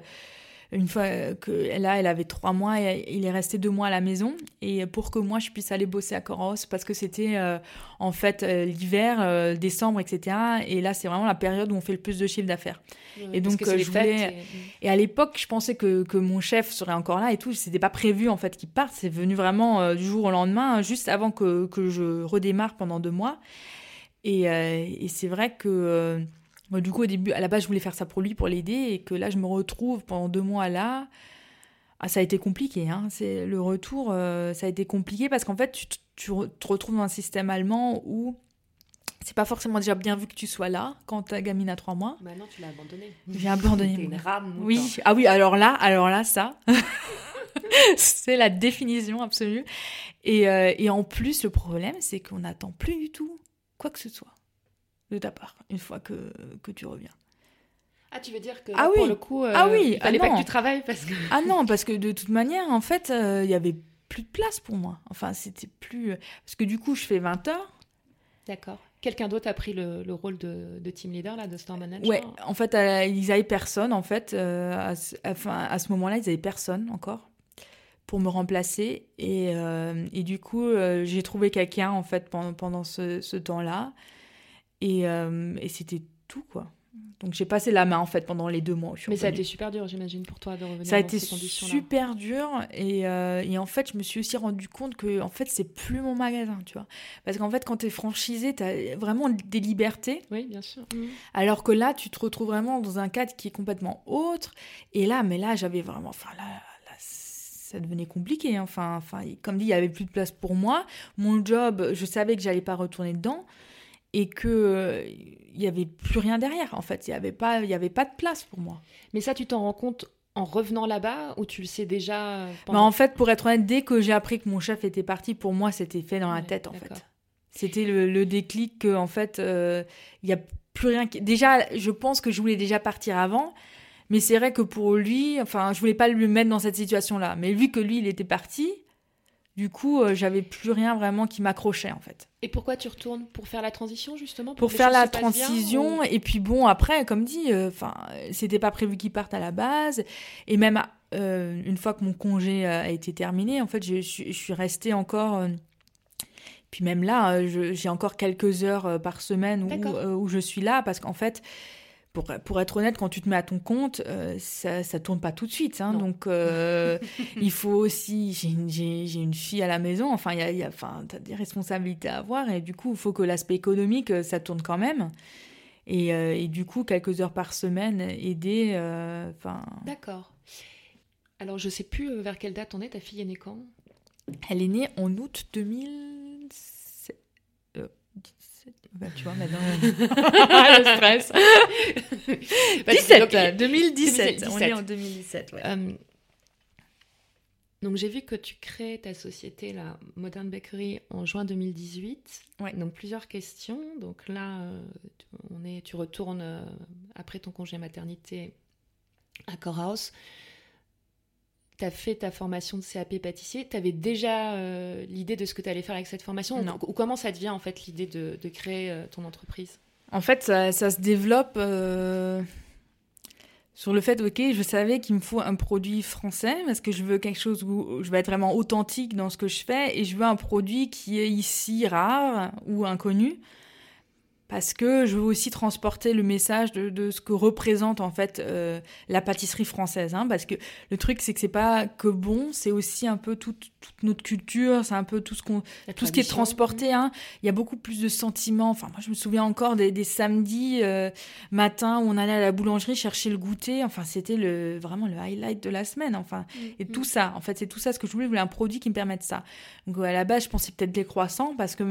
une fois que là, elle avait trois mois, et il est resté deux mois à la maison. Et pour que moi, je puisse aller bosser à Coros, parce que c'était euh, en fait euh, l'hiver, euh, décembre, etc. Et là, c'est vraiment la période où on fait le plus de chiffre d'affaires. Et donc, je voulais- et- Et à l'époque, je pensais que, que mon chef serait encore là et tout. C'était pas prévu en fait qu'il parte. C'est venu vraiment du jour au lendemain, juste avant que, que je redémarre pendant deux mois. Et, et c'est vrai que moi, du coup, au début, à la base, je voulais faire ça pour lui, pour l'aider, et que là, je me retrouve pendant deux mois là. Ah, ça a été compliqué. Hein. C'est le retour, euh, ça a été compliqué parce qu'en fait, tu, te- tu re- te retrouves dans un système allemand où c'est pas forcément déjà bien vu que tu sois là quand ta gamine a trois mois. Maintenant, tu l'as abandonné. J'ai abandonné. Une rame. Oui, ah oui, alors là, alors là, ça, c'est la définition absolue. Et, euh, et en plus, le problème, c'est qu'on n'attend plus du tout quoi que ce soit de ta part une fois que, que tu reviens. Ah, tu veux dire que Ah là, pour oui. le coup, euh, Ah oui, il fallait ah pas que tu travailles parce que. Ah non, parce que de toute manière, en fait, euh, il y avait plus de place pour moi. Enfin, c'était plus... Parce que du coup, je fais 20 heures. D'accord. Quelqu'un d'autre a pris le, le rôle de, de team leader, là, de store manager? Ouais, en fait, euh, ils avaient personne, en fait. euh, à, ce- enfin, à ce moment-là, ils avaient personne encore pour me remplacer. Et, euh, et du coup, euh, j'ai trouvé quelqu'un, en fait, pendant, pendant ce, ce temps-là. Et, euh, et c'était tout, quoi. Donc, j'ai passé la main, en fait, pendant les deux mois. Mais ça a été super dur, j'imagine, pour toi de revenir Ça a dans été ces super dur et, euh, et en fait je me suis aussi rendu compte que en fait c'est plus mon magasin tu vois parce qu'en fait quand tu es franchisé tu as vraiment des libertés Oui, bien sûr. alors que là tu te retrouves vraiment dans un cadre qui est complètement autre et là mais là j'avais vraiment enfin là, là, ça devenait compliqué. Hein. Enfin, enfin, comme dit, il y avait plus de place pour moi. Mon job, je savais que j'allais pas retourner dedans et que il y avait plus rien derrière. En fait, il y avait pas, il y avait pas de place pour moi. Mais ça, tu t'en rends compte en revenant là-bas ou tu le sais déjà bah, En fait, pour être honnête, dès que j'ai appris que mon chef était parti, pour moi, c'était fait dans la tête, en fait. C'était le, déclic que, en fait, euh, il y a plus rien. Qui... Déjà, je pense que je voulais déjà partir avant, mais c'est vrai que pour lui, enfin, je voulais pas le mettre dans cette situation-là. Mais vu que lui, il était parti, du coup, euh, j'avais plus rien vraiment qui m'accrochait en fait. Et pourquoi tu retournes pour faire la transition justement Pour, faire la transition et puis bon après, comme dit, euh, enfin, c'était pas prévu qu'il parte à la base et même euh, une fois que mon congé a été terminé, en fait, je, suis restée encore. puis même là, j'ai encore quelques heures par semaine où, où, je suis là parce qu'en fait, pour, pour, être honnête, quand tu te mets à ton compte, euh, ça ne tourne pas tout de suite. Hein, donc, euh, il faut aussi. J'ai une fille à la maison, enfin, il y a, enfin, tu as des responsabilités à avoir, et du coup, il faut que l'aspect économique, euh, ça tourne quand même. Et, et, du coup, quelques heures par semaine, aider. enfin. D'accord. Alors, je sais plus vers quelle date on est. Ta fille est née quand? Elle est née en août 2007. Bah, tu vois, maintenant. le stress. 17, 2017. On est en 2017, ouais. Euh, donc j'ai vu que tu crées ta société, la Modern Bakery, en juin 2018. Ouais. Donc plusieurs questions. Donc là, euh, on est, tu retournes euh, après ton congé maternité à Corehouse tu as fait ta formation de CAP pâtissier, tu avais déjà euh, l'idée de ce que tu allais faire avec cette formation non. Ou, comment ça devient en fait l'idée de, créer euh, ton entreprise? En fait, ça, se développe euh, sur le fait, ok, je savais qu'il me faut un produit français parce que je veux quelque chose où je vais être vraiment authentique dans ce que je fais et je veux un produit qui est ici rare ou inconnu parce que je veux aussi transporter le message de, de ce que représente en fait euh, la pâtisserie française. Hein, parce que le truc, c'est que c'est pas que bon, c'est aussi un peu toute, toute notre culture, c'est un peu tout ce qu'on, tout ce qui est transporté. Hein. Il y a beaucoup plus de sentiments. Enfin, moi, je me souviens encore des, des samedis euh, matins où on allait à la boulangerie chercher le goûter. Enfin, c'était le vraiment le highlight de la semaine. Enfin, mm, et tout mm. ça. En fait, c'est tout ça ce que je voulais. Je voulais un produit qui me permette ça. Donc à la base, je pensais peut-être des croissants parce que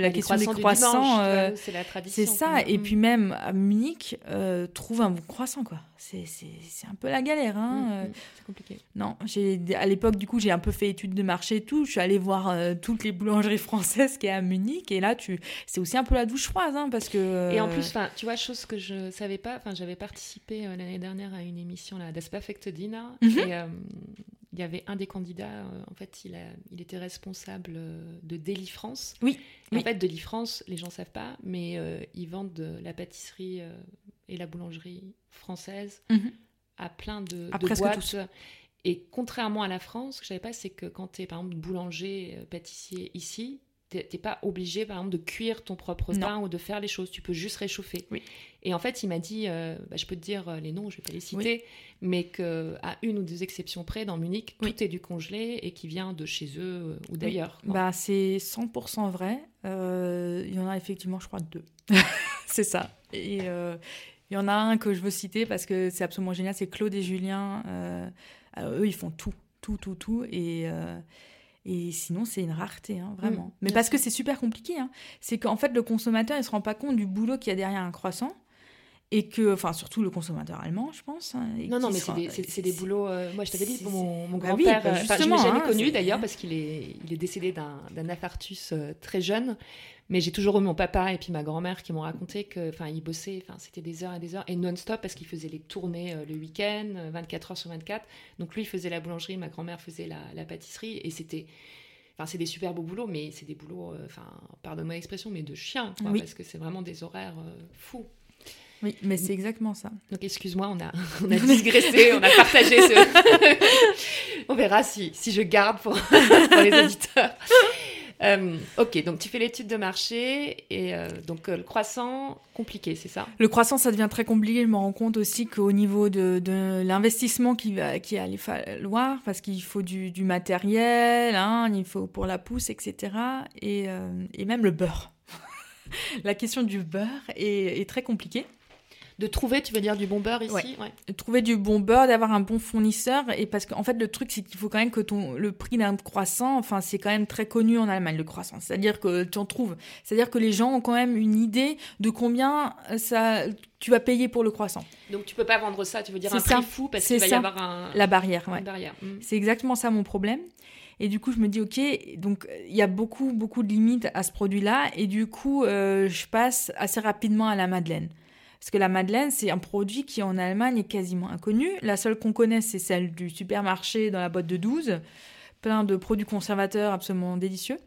la question des croissants, euh, c'est la tradition. C'est ça. Et puis même à Munich, euh, trouve un bon croissant, quoi. C'est un peu la galère. Hein. Mm, mm. c'est compliqué. Non, à l'époque, du coup, j'ai un peu fait études de marché et tout. Je suis allée voir euh, toutes les boulangeries françaises qui est à Munich. Et là, tu... c'est aussi un peu la douche froide, hein, parce que... Et en plus, tu vois, chose que je savais pas, j'avais participé l'année dernière à une émission, là, Das Perfect Dinner. Mhm. Et il y avait un des candidats, euh, en fait, il, a, il était responsable euh, de Deli France. Oui. En fait, Deli France, les gens ne savent pas, mais euh, ils vendent de la pâtisserie et la boulangerie française mhm. à plein de, de boîtes. Et contrairement à la France, ce que je savais pas, c'est que quand tu es par exemple boulanger, pâtissier ici, t'es pas obligé, par exemple, de cuire ton propre pain ou de faire les choses. Tu peux juste réchauffer. Oui. Et en fait, il m'a dit, euh, bah, je peux te dire euh, les noms, je vais pas les citer, mais que à une ou deux exceptions près, dans Munich, tout est du congelé et qui vient de chez eux euh, ou d'ailleurs. Bah, c'est 100% vrai. Il y en a effectivement, je crois, deux. c'est ça. Et il y en a un que je veux citer parce que c'est absolument génial, c'est Claude et Julien. eux, ils font tout, tout, tout, tout. Et et sinon, c'est une rareté, hein, vraiment. Mm, Mais parce que c'est super compliqué. Hein. C'est qu'en fait, le consommateur, il se rend pas compte du boulot qu'il y a derrière un croissant. Et que, enfin, surtout le consommateur allemand, je pense. Hein, non, non, mais c'est des, boulots. Euh, moi, je t'avais dit, mon, mon bah grand-père, bah, je ne l'ai jamais connu d'ailleurs, parce qu'il est, il est décédé d'un infarctus euh, très jeune. Mais j'ai toujours eu mon papa et puis ma grand-mère qui m'ont raconté que, enfin, ils bossaient, enfin, c'était des heures et des heures et non-stop parce qu'ils faisaient les tournées euh, le week-end, 24 euh, heures sur 24. Donc lui, il faisait la boulangerie, ma grand-mère faisait la, pâtisserie et c'était, enfin, c'est des super beaux boulots, mais c'est des boulots, euh, enfin, pardonne-moi l'expression, mais de chien, parce que c'est vraiment des horaires fous. Oui, mais c'est exactement ça. Donc excuse-moi, on a, on a digressé, on a partagé ce... on verra si, si je garde pour, pour les auditeurs. Euh, ok, donc tu fais l'étude de marché et euh, donc euh, le croissant, compliqué, c'est ça? Le croissant, ça devient très compliqué. Je me rends compte aussi qu'au niveau de, l'investissement qui va, qui allait falloir, parce qu'il faut du, matériel, hein, il faut pour la pousse, etc. Et, même le beurre. la question du beurre est très compliquée. De trouver, tu veux dire, du bon beurre ici ouais. Trouver du bon beurre, d'avoir un bon fournisseur. Et parce qu'en fait, le truc, c'est qu'il faut quand même que ton, le prix d'un croissant, enfin, c'est quand même très connu en Allemagne, le croissant. C'est-à-dire que tu en trouves. C'est-à-dire que les gens ont quand même une idée de combien ça, tu vas payer pour le croissant. Donc tu peux pas vendre ça, tu veux dire un prix fou parce qu'il va y avoir un... la barrière. Ouais. barrière. Mm. C'est exactement ça mon problème. Et du coup, je me dis, ok, donc il y a beaucoup, beaucoup de limites à ce produit-là. Et du coup, euh, je passe assez rapidement à la Madeleine. Parce que la Madeleine, c'est un produit qui en Allemagne est quasiment inconnu. La seule qu'on connaît, c'est celle du supermarché dans la boîte de 12. Plein de produits conservateurs absolument délicieux.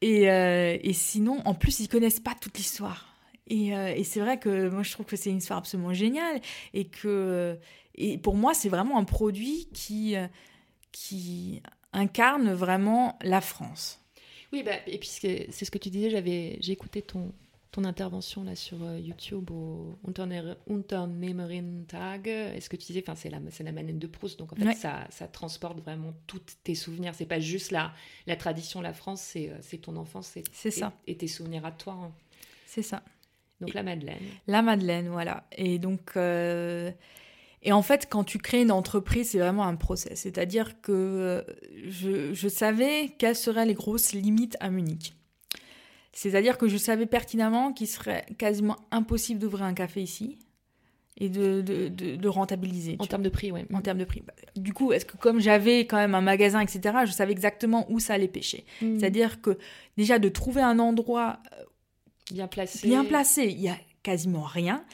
Et, euh, et sinon, en plus, ils connaissent pas toute l'histoire. Et, euh, et c'est vrai que moi, je trouve que c'est une histoire absolument géniale. Et que et pour moi, c'est vraiment un produit qui, qui incarne vraiment la France. Oui, bah, et puis c'est ce que tu disais, j'avais j'ai écouté ton, ton intervention là sur euh, YouTube au Unternehmerin Tag. Est-ce que tu disais, enfin c'est la la de Proust, donc en fait ça, ça transporte vraiment tous tes souvenirs. C'est pas juste la la tradition, la France, c'est euh, ton enfance, c'est ça et, tes souvenirs à toi. Hein. C'est ça. Donc la Madeleine. La Madeleine, voilà. Et donc euh, et en fait, quand tu crées une entreprise, c'est vraiment un process. C'est-à-dire que je, je, savais quelles seraient les grosses limites à Munich. C'est-à-dire que je savais pertinemment qu'il serait quasiment impossible d'ouvrir un café ici et de, de, de, rentabiliser. En termes de prix, oui. En termes de prix. Du coup, est-ce que comme j'avais quand même un magasin, etc., je savais exactement où ça allait pêcher. Hmm. C'est-à-dire que déjà de trouver un endroit euh, bien placé, bien placé, il y a quasiment rien.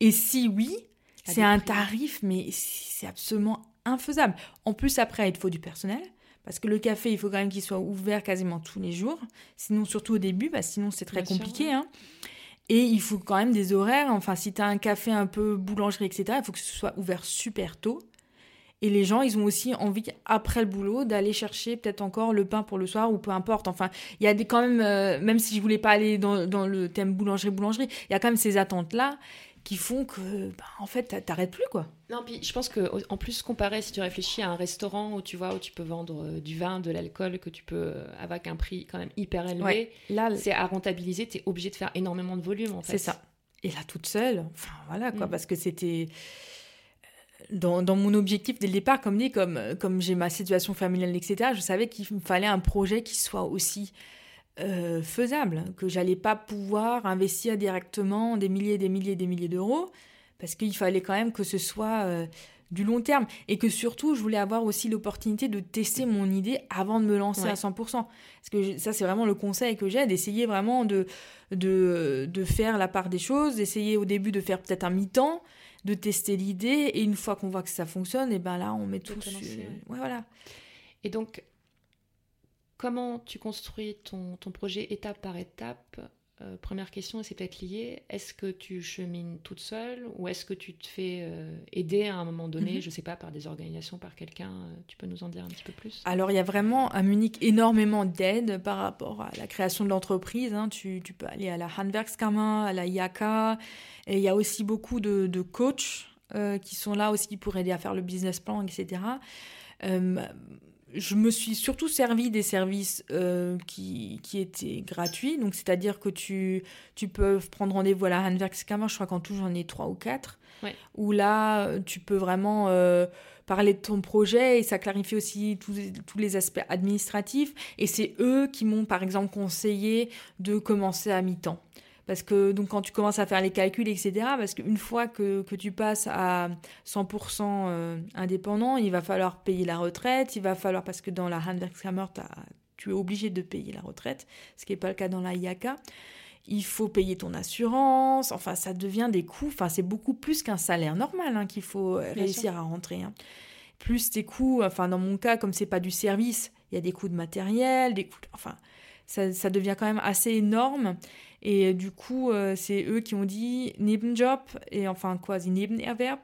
Et si oui, c'est un tarif, mais c'est absolument infaisable. En plus, après, il faut du personnel. Parce que le café, il faut quand même qu'il soit ouvert quasiment tous les jours. Sinon, surtout au début, parce sinon c'est très compliqué. Hein. Et il faut quand même des horaires. Enfin, si tu as un café un peu boulangerie, etc., il faut que ce soit ouvert super tôt. Et les gens, ils ont aussi envie, après le boulot, d'aller chercher peut-être encore le pain pour le soir ou peu importe. Enfin, il y a des, quand même, euh, même si je voulais pas aller dans, dans le thème boulangerie-boulangerie, il y a quand même ces attentes-là qui font que, bah, en fait, t'arrêtes plus, quoi. Non, puis je pense que en plus, comparé, si tu réfléchis à un restaurant où tu vois, où tu peux vendre euh, du vin, de l'alcool, que tu peux, euh, avec un prix quand même hyper élevé, là, c'est à rentabiliser, tu es obligé de faire énormément de volume, en fait. C'est ça. Et là, toute seule, enfin, voilà, quoi, mm. parce que c'était... Euh, dans, dans, mon objectif dès le départ, comme dit, comme, comme j'ai ma situation familiale, etc., je savais qu'il me fallait un projet qui soit aussi euh, faisable, que j'allais pas pouvoir investir directement des milliers, des milliers, des milliers d'euros, parce qu'il fallait quand même que ce soit euh, du long terme et que surtout je voulais avoir aussi l'opportunité de tester mon idée avant de me lancer à 100%. Parce que ça c'est vraiment le conseil que j'ai, d'essayer vraiment de, de, de faire la part des choses, d'essayer au début de faire peut-être un mi-temps, de tester l'idée et une fois qu'on voit que ça fonctionne, et ben là on met tout sur... voilà. Et donc Comment tu construis ton, projet étape par étape euh, Première question, et c'est peut-être lié, est-ce que tu chemines toute seule ou est-ce que tu te fais euh, aider à un moment donné, mhm. je ne sais pas, par des organisations, par quelqu'un euh, Tu peux nous en dire un petit peu plus? Alors, il y a vraiment à Munich énormément d'aide par rapport à la création de l'entreprise. Hein. Tu, peux aller à la Handwerkskammer, à la IAKA, et il y a aussi beaucoup de, de coachs qui sont là aussi pour aider à faire le business plan, etc je me suis surtout servi des services euh, qui, qui, étaient gratuits. Donc, c'est-à-dire que tu, tu peux prendre rendez-vous à la Handwerkskammer, je crois qu'en tout, j'en ai trois ou quatre. Où là, tu peux vraiment euh, parler de ton projet et ça clarifie aussi tous, tous les aspects administratifs. Et c'est eux qui m'ont, par exemple, conseillé de commencer à mi-temps. Parce que donc quand tu commences à faire les calculs, etc., parce qu'une fois que, que, tu passes à 100% euh, indépendant, il va falloir payer la retraite, il va falloir, parce que dans la Handwerkskammer, tu es obligé de payer la retraite, ce qui n'est pas le cas dans la IAK. Il faut payer ton assurance, enfin ça devient des coûts, enfin c'est beaucoup plus qu'un salaire normal hein, qu'il faut réussir à rentrer. Hein. Plus tes coûts, enfin dans mon cas, comme c'est pas du service, il y a des coûts de matériel, des coûts, enfin ça, ça devient quand même assez énorme. Et du coup, euh, c'est eux qui ont dit Nebenjob, et enfin quasi Nebenerwerb.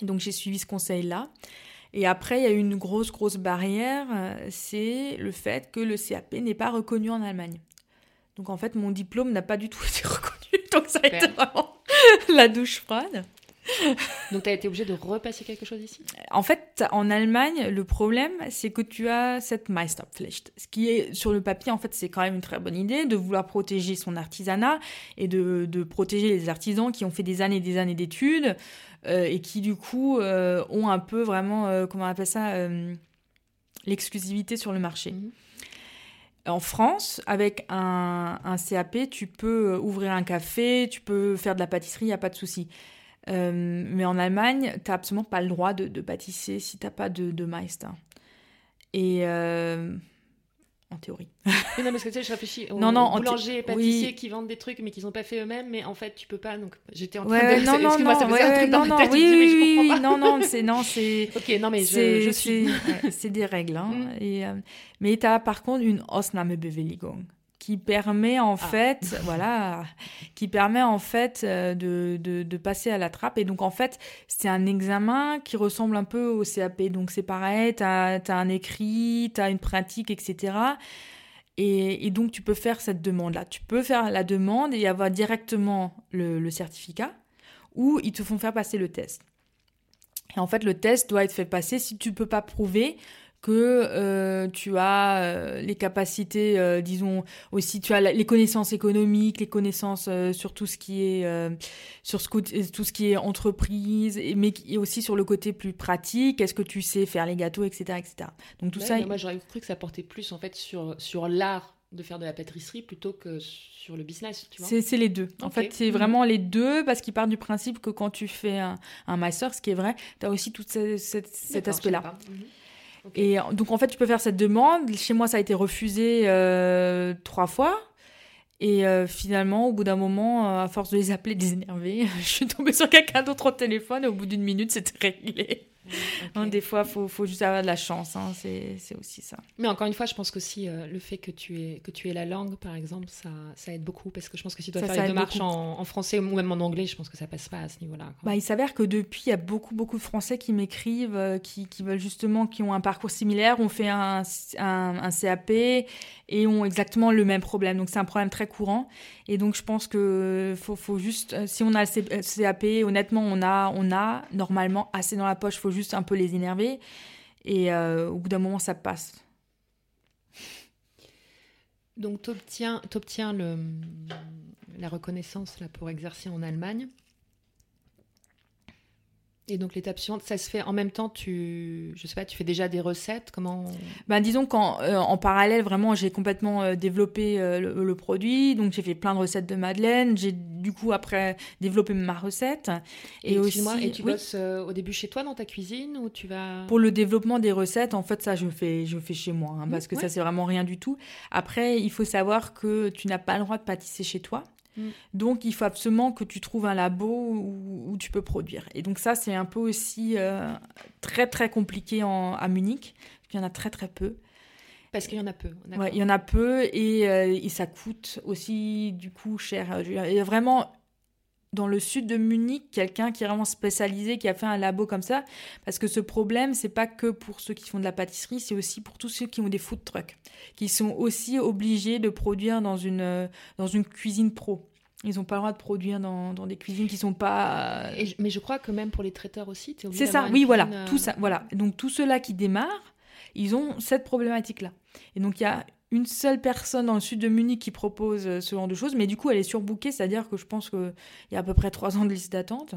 Donc j'ai suivi ce conseil-là. Et après, il y a eu une grosse, grosse barrière, euh, c'est le fait que le CAP n'est pas reconnu en Allemagne. Donc en fait, mon diplôme n'a pas du tout été reconnu. Donc ça a été vraiment la douche froide. Donc, tu as été obligé de repasser quelque chose ici? En fait, en Allemagne, le problème, c'est que tu as cette Meisterpflicht. Ce qui est, sur le papier, en fait, c'est quand même une très bonne idée de vouloir protéger son artisanat et de, de protéger les artisans qui ont fait des années et des années d'études euh, et qui, du coup, euh, ont un peu vraiment, euh, comment on appelle ça, l'exclusivité sur le marché. Mhm. En France, avec un, un, CAP, tu peux ouvrir un café, tu peux faire de la pâtisserie, il n'y a pas de souci. Euh, mais en Allemagne, tu n'as absolument pas le droit de, de pâtisser si tu n'as pas de, de Meister. Et euh, en théorie. Oui, non, parce que tu sais, je réfléchis aux non, non, boulangers et pâtissiers qui vendent des trucs mais qu'ils n'ont pas fait eux-mêmes, mais en fait, tu peux pas. Donc, j'étais en train ouais, de. Non, non, non, ça ouais, non, non, oui, oui, oui, non, non, c'est non, c'est. ok, non, mais je, je suis. C'est des règles, hein. Mm. Et, euh, mais tu as par contre une qui permet en ah. fait, voilà, qui permet en fait euh, de, de, passer à la trappe. Et donc en fait, c'est un examen qui ressemble un peu au CAP. Donc c'est pareil, tu as, un écrit, tu as une pratique, etc. Et, donc tu peux faire cette demande-là. Tu peux faire la demande et avoir directement le, le certificat ou ils te font faire passer le test. Et en fait, le test doit être fait passer si tu ne peux pas prouver que euh, tu as euh, les capacités, euh, disons aussi, tu as les connaissances économiques, les connaissances sur tout ce qui est sur ce, tout ce qui est entreprise, mais aussi sur le côté plus pratique. Est-ce que tu sais faire les gâteaux, etc., etc. Donc tout ça. Moi, j'aurais cru que ça portait plus en fait sur sur l'art de faire de la pâtisserie plutôt que sur le business, tu vois C'est les deux. En fait, c'est vraiment les deux parce qu'ils partent du principe que quand tu fais un, un master, ce qui est vrai, tu as aussi tout cet aspect-là. Et donc, en fait, tu peux faire cette demande. Chez moi, ça a été refusé euh, trois fois. Et euh, finalement, au bout d'un moment, euh, à force de les appeler, de les énerver, je suis tombée sur quelqu'un d'autre au téléphone et au bout d'une minute, c'était réglé. Hein, des fois, il faut, faut, juste avoir de la chance. Hein, c'est aussi ça. Mais encore une fois, je pense qu'aussi euh, le fait que tu, aies, que tu aies la langue, par exemple, ça, ça aide beaucoup. Parce que je pense que si tu dois faire les démarches en, en, français ou même en anglais, je pense que ça passe pas à ce niveau-là. Bah, il s'avère que depuis, il y a beaucoup, beaucoup de Français qui m'écrivent, euh, qui, qui, veulent justement, qui ont un parcours similaire, ont fait un, un, un CAP et ont exactement le même problème. Donc, c'est un problème très courant. Et donc, je pense que faut, faut juste, euh, si on a le CAP, honnêtement, on a, on a normalement assez dans la poche. Il faut juste un peu les énerver. Et euh, au bout d'un moment, ça passe. Donc, tu obtiens, la reconnaissance pour exercer en Allemagne. Et donc l'étape suivante, ça se fait en même temps. Tu, je sais pas, tu fais déjà des recettes. Comment Ben disons qu'en euh, en parallèle, vraiment, j'ai complètement euh, développé euh, le, produit. Donc j'ai fait plein de recettes de madeleine. J'ai du coup après développé ma recette. Et, aussi. Et tu bosses au début chez toi dans ta cuisine ou tu vas Pour le développement des recettes, en fait, ça je fais, je fais chez moi, hein, parce que ça c'est vraiment rien du tout. Après, il faut savoir que tu n'as pas le droit de pâtisser chez toi. Mm. Donc, il faut absolument que tu trouves un labo où, tu peux produire. Et donc, ça, c'est un peu aussi euh, très, très compliqué en, à Munich. Il y en a très, très peu. Parce qu'il y en a peu. Ouais, il y en a peu et, euh, et, ça coûte aussi, du coup, cher. Il y a vraiment dans le sud de Munich quelqu'un qui est vraiment spécialisé, qui a fait un labo comme ça. Parce que ce problème, c'est pas que pour ceux qui font de la pâtisserie, c'est aussi pour tous ceux qui ont des food trucks, qui sont aussi obligés de produire dans une, euh, dans une cuisine pro. Ils n'ont pas le droit de produire dans, dans, des cuisines qui sont pas. Euh, mais je crois que même pour les traiteurs aussi, C'est ça, oui, voilà. Tout ça, voilà. Donc tous ceux-là qui démarrent, ils ont cette problématique-là. Et donc il y a une seule personne dans le sud de Munich qui propose euh, ce genre de choses, mais du coup, elle est surbookée, c'est-à-dire que je pense qu'il y a à peu près trois ans de liste d'attente.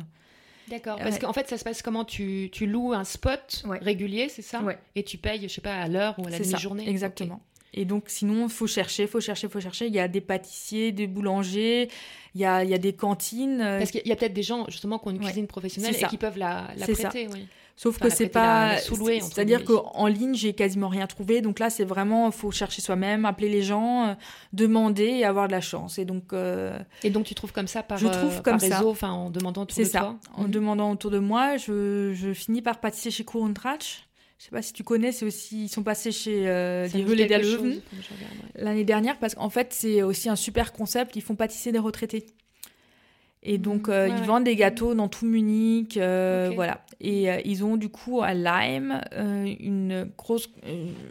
D'accord, parce qu'en fait, ça se passe comment? Tu, tu loues un spot régulier, c'est ça? Et tu payes, je sais pas, à l'heure ou à la demi-journée? Exactement. Et donc, sinon, il faut chercher, faut chercher, faut chercher. Il y a des pâtissiers, des boulangers, il y a, il y a des cantines. Euh, parce qu'il y a peut-être des gens, justement, qui ont une cuisine professionnelle et qui peuvent la, la prêter. Oui. Sauf que c'est pas. C'est-à-dire qu'en ligne, j'ai quasiment rien trouvé. Donc là, c'est vraiment, il faut chercher soi-même, appeler les gens, euh, demander et avoir de la chance. Et donc. Euh, et donc, tu trouves comme ça par, je trouve euh, comme réseau, enfin, en demandant autour de ça. toi En mhm. demandant autour de moi, je, je finis par pâtisser chez Courontrach. Je sais pas si tu connais, c'est aussi ils sont passés chez euh, les l'année dernière parce qu'en fait c'est aussi un super concept. Ils font pâtisser des retraités. Et donc, mmh. euh, ils vendent des gâteaux dans tout Munich, euh, voilà. Et euh, ils ont du coup à Lyme une grosse,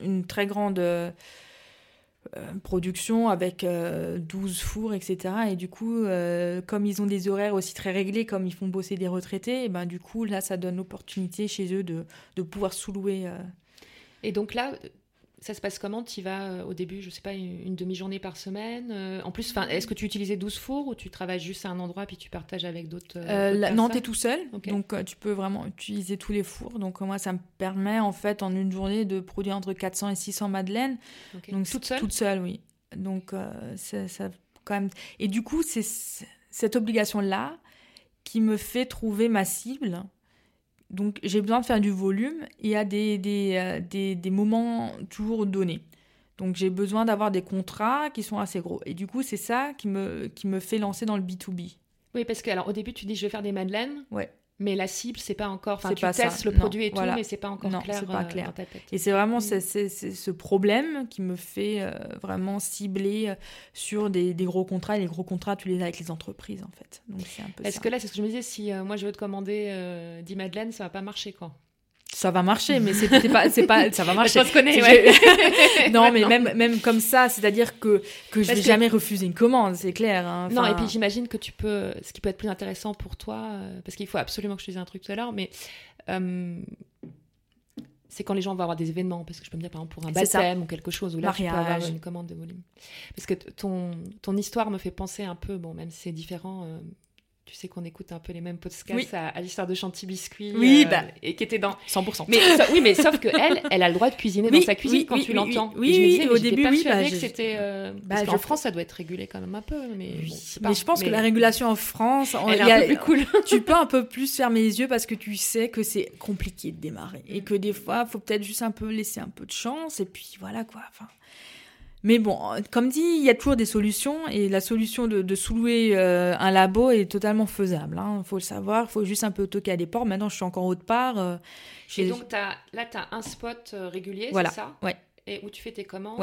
une très grande production avec 12 fours, etc. Et du coup, comme ils ont des horaires aussi très réglés, comme ils font bosser des retraités, et ben, du coup, là, ça donne l'opportunité chez eux de, de pouvoir sous-louer. Et donc là, ça se passe comment Tu vas euh, au début, je sais pas, une, demi-journée par semaine euh, En plus, est-ce que tu utilisais 12 fours ou tu travailles juste à un endroit puis tu partages avec d'autres euh, Non, tu es tout seul. Donc, tu peux vraiment utiliser tous les fours. Donc, moi, ça me permet, en fait, en une journée, de produire entre 400 et 600 madeleines. Donc, toute seule? Toute seule, oui. Donc, ça, quand même... Et du coup, c'est cette obligation-là qui me fait trouver ma cible donc j'ai besoin de faire du volume et à des, des, euh, des, des moments toujours donnés. Donc j'ai besoin d'avoir des contrats qui sont assez gros. Et du coup, c'est ça qui me, qui me fait lancer dans le B2B. Oui, parce que alors, au début, tu dis je vais faire des madeleines. Ouais mais la cible c'est pas encore enfin tu pas testes le produit et tout mais c'est pas encore clair, pas clair. Euh, dans ta tête. et c'est vraiment mm. ce problème qui me fait euh, vraiment cibler euh, sur des, gros contrats et les gros contrats tu les as avec les entreprises en fait donc c'est un peu est-ce que là c'est ce que je me disais si moi je veux te commander 10 madeleines ça va pas marcher quoi ça va marcher, mais c'est pas, c'est pas, ça va marcher. Je connais, ouais. non, mais même, même comme ça, c'est-à-dire que, que je vais jamais refuser une commande, c'est clair. Hein. Non, et puis j'imagine que tu peux, ce qui peut être plus intéressant pour toi, euh, parce qu'il faut absolument que je te dise un truc tout à l'heure, mais euh, c'est quand les gens vont avoir des événements, parce que je peux me dire par exemple pour un baptême ou quelque chose, où là tu peux avoir une commande de volume. Parce que ton, ton histoire me fait penser un peu, bon, même si c'est différent, euh, tu sais qu'on écoute un peu les mêmes podcasts à, l'histoire de Chanty Biscuit. Oui, euh, bah, et qui était dans 100%. Mais oui, mais sauf que elle, elle a le droit de cuisiner dans sa cuisine quand tu l'entends. Oui, oui, oui au début, oui. Bah, que c'était. Euh, bah, parce qu'en France, ça doit être régulé quand même un peu. Mais, mais je pense que la régulation en France, elle est un peu plus cool. tu peux un peu plus fermer les yeux parce que tu sais que c'est compliqué de démarrer et que des fois, il faut peut-être juste un peu laisser un peu de chance et puis voilà quoi. Enfin. Mais bon, comme dit, il y a toujours des solutions et la solution de, de sous-louer euh, un labo est totalement faisable. Il hein. faut le savoir, il faut juste un peu toquer à des portes. Maintenant, je suis encore haute part. Euh, et donc, as, là, tu as un spot euh, régulier, voilà. c'est ça? Ouais. Et où tu fais tes commandes?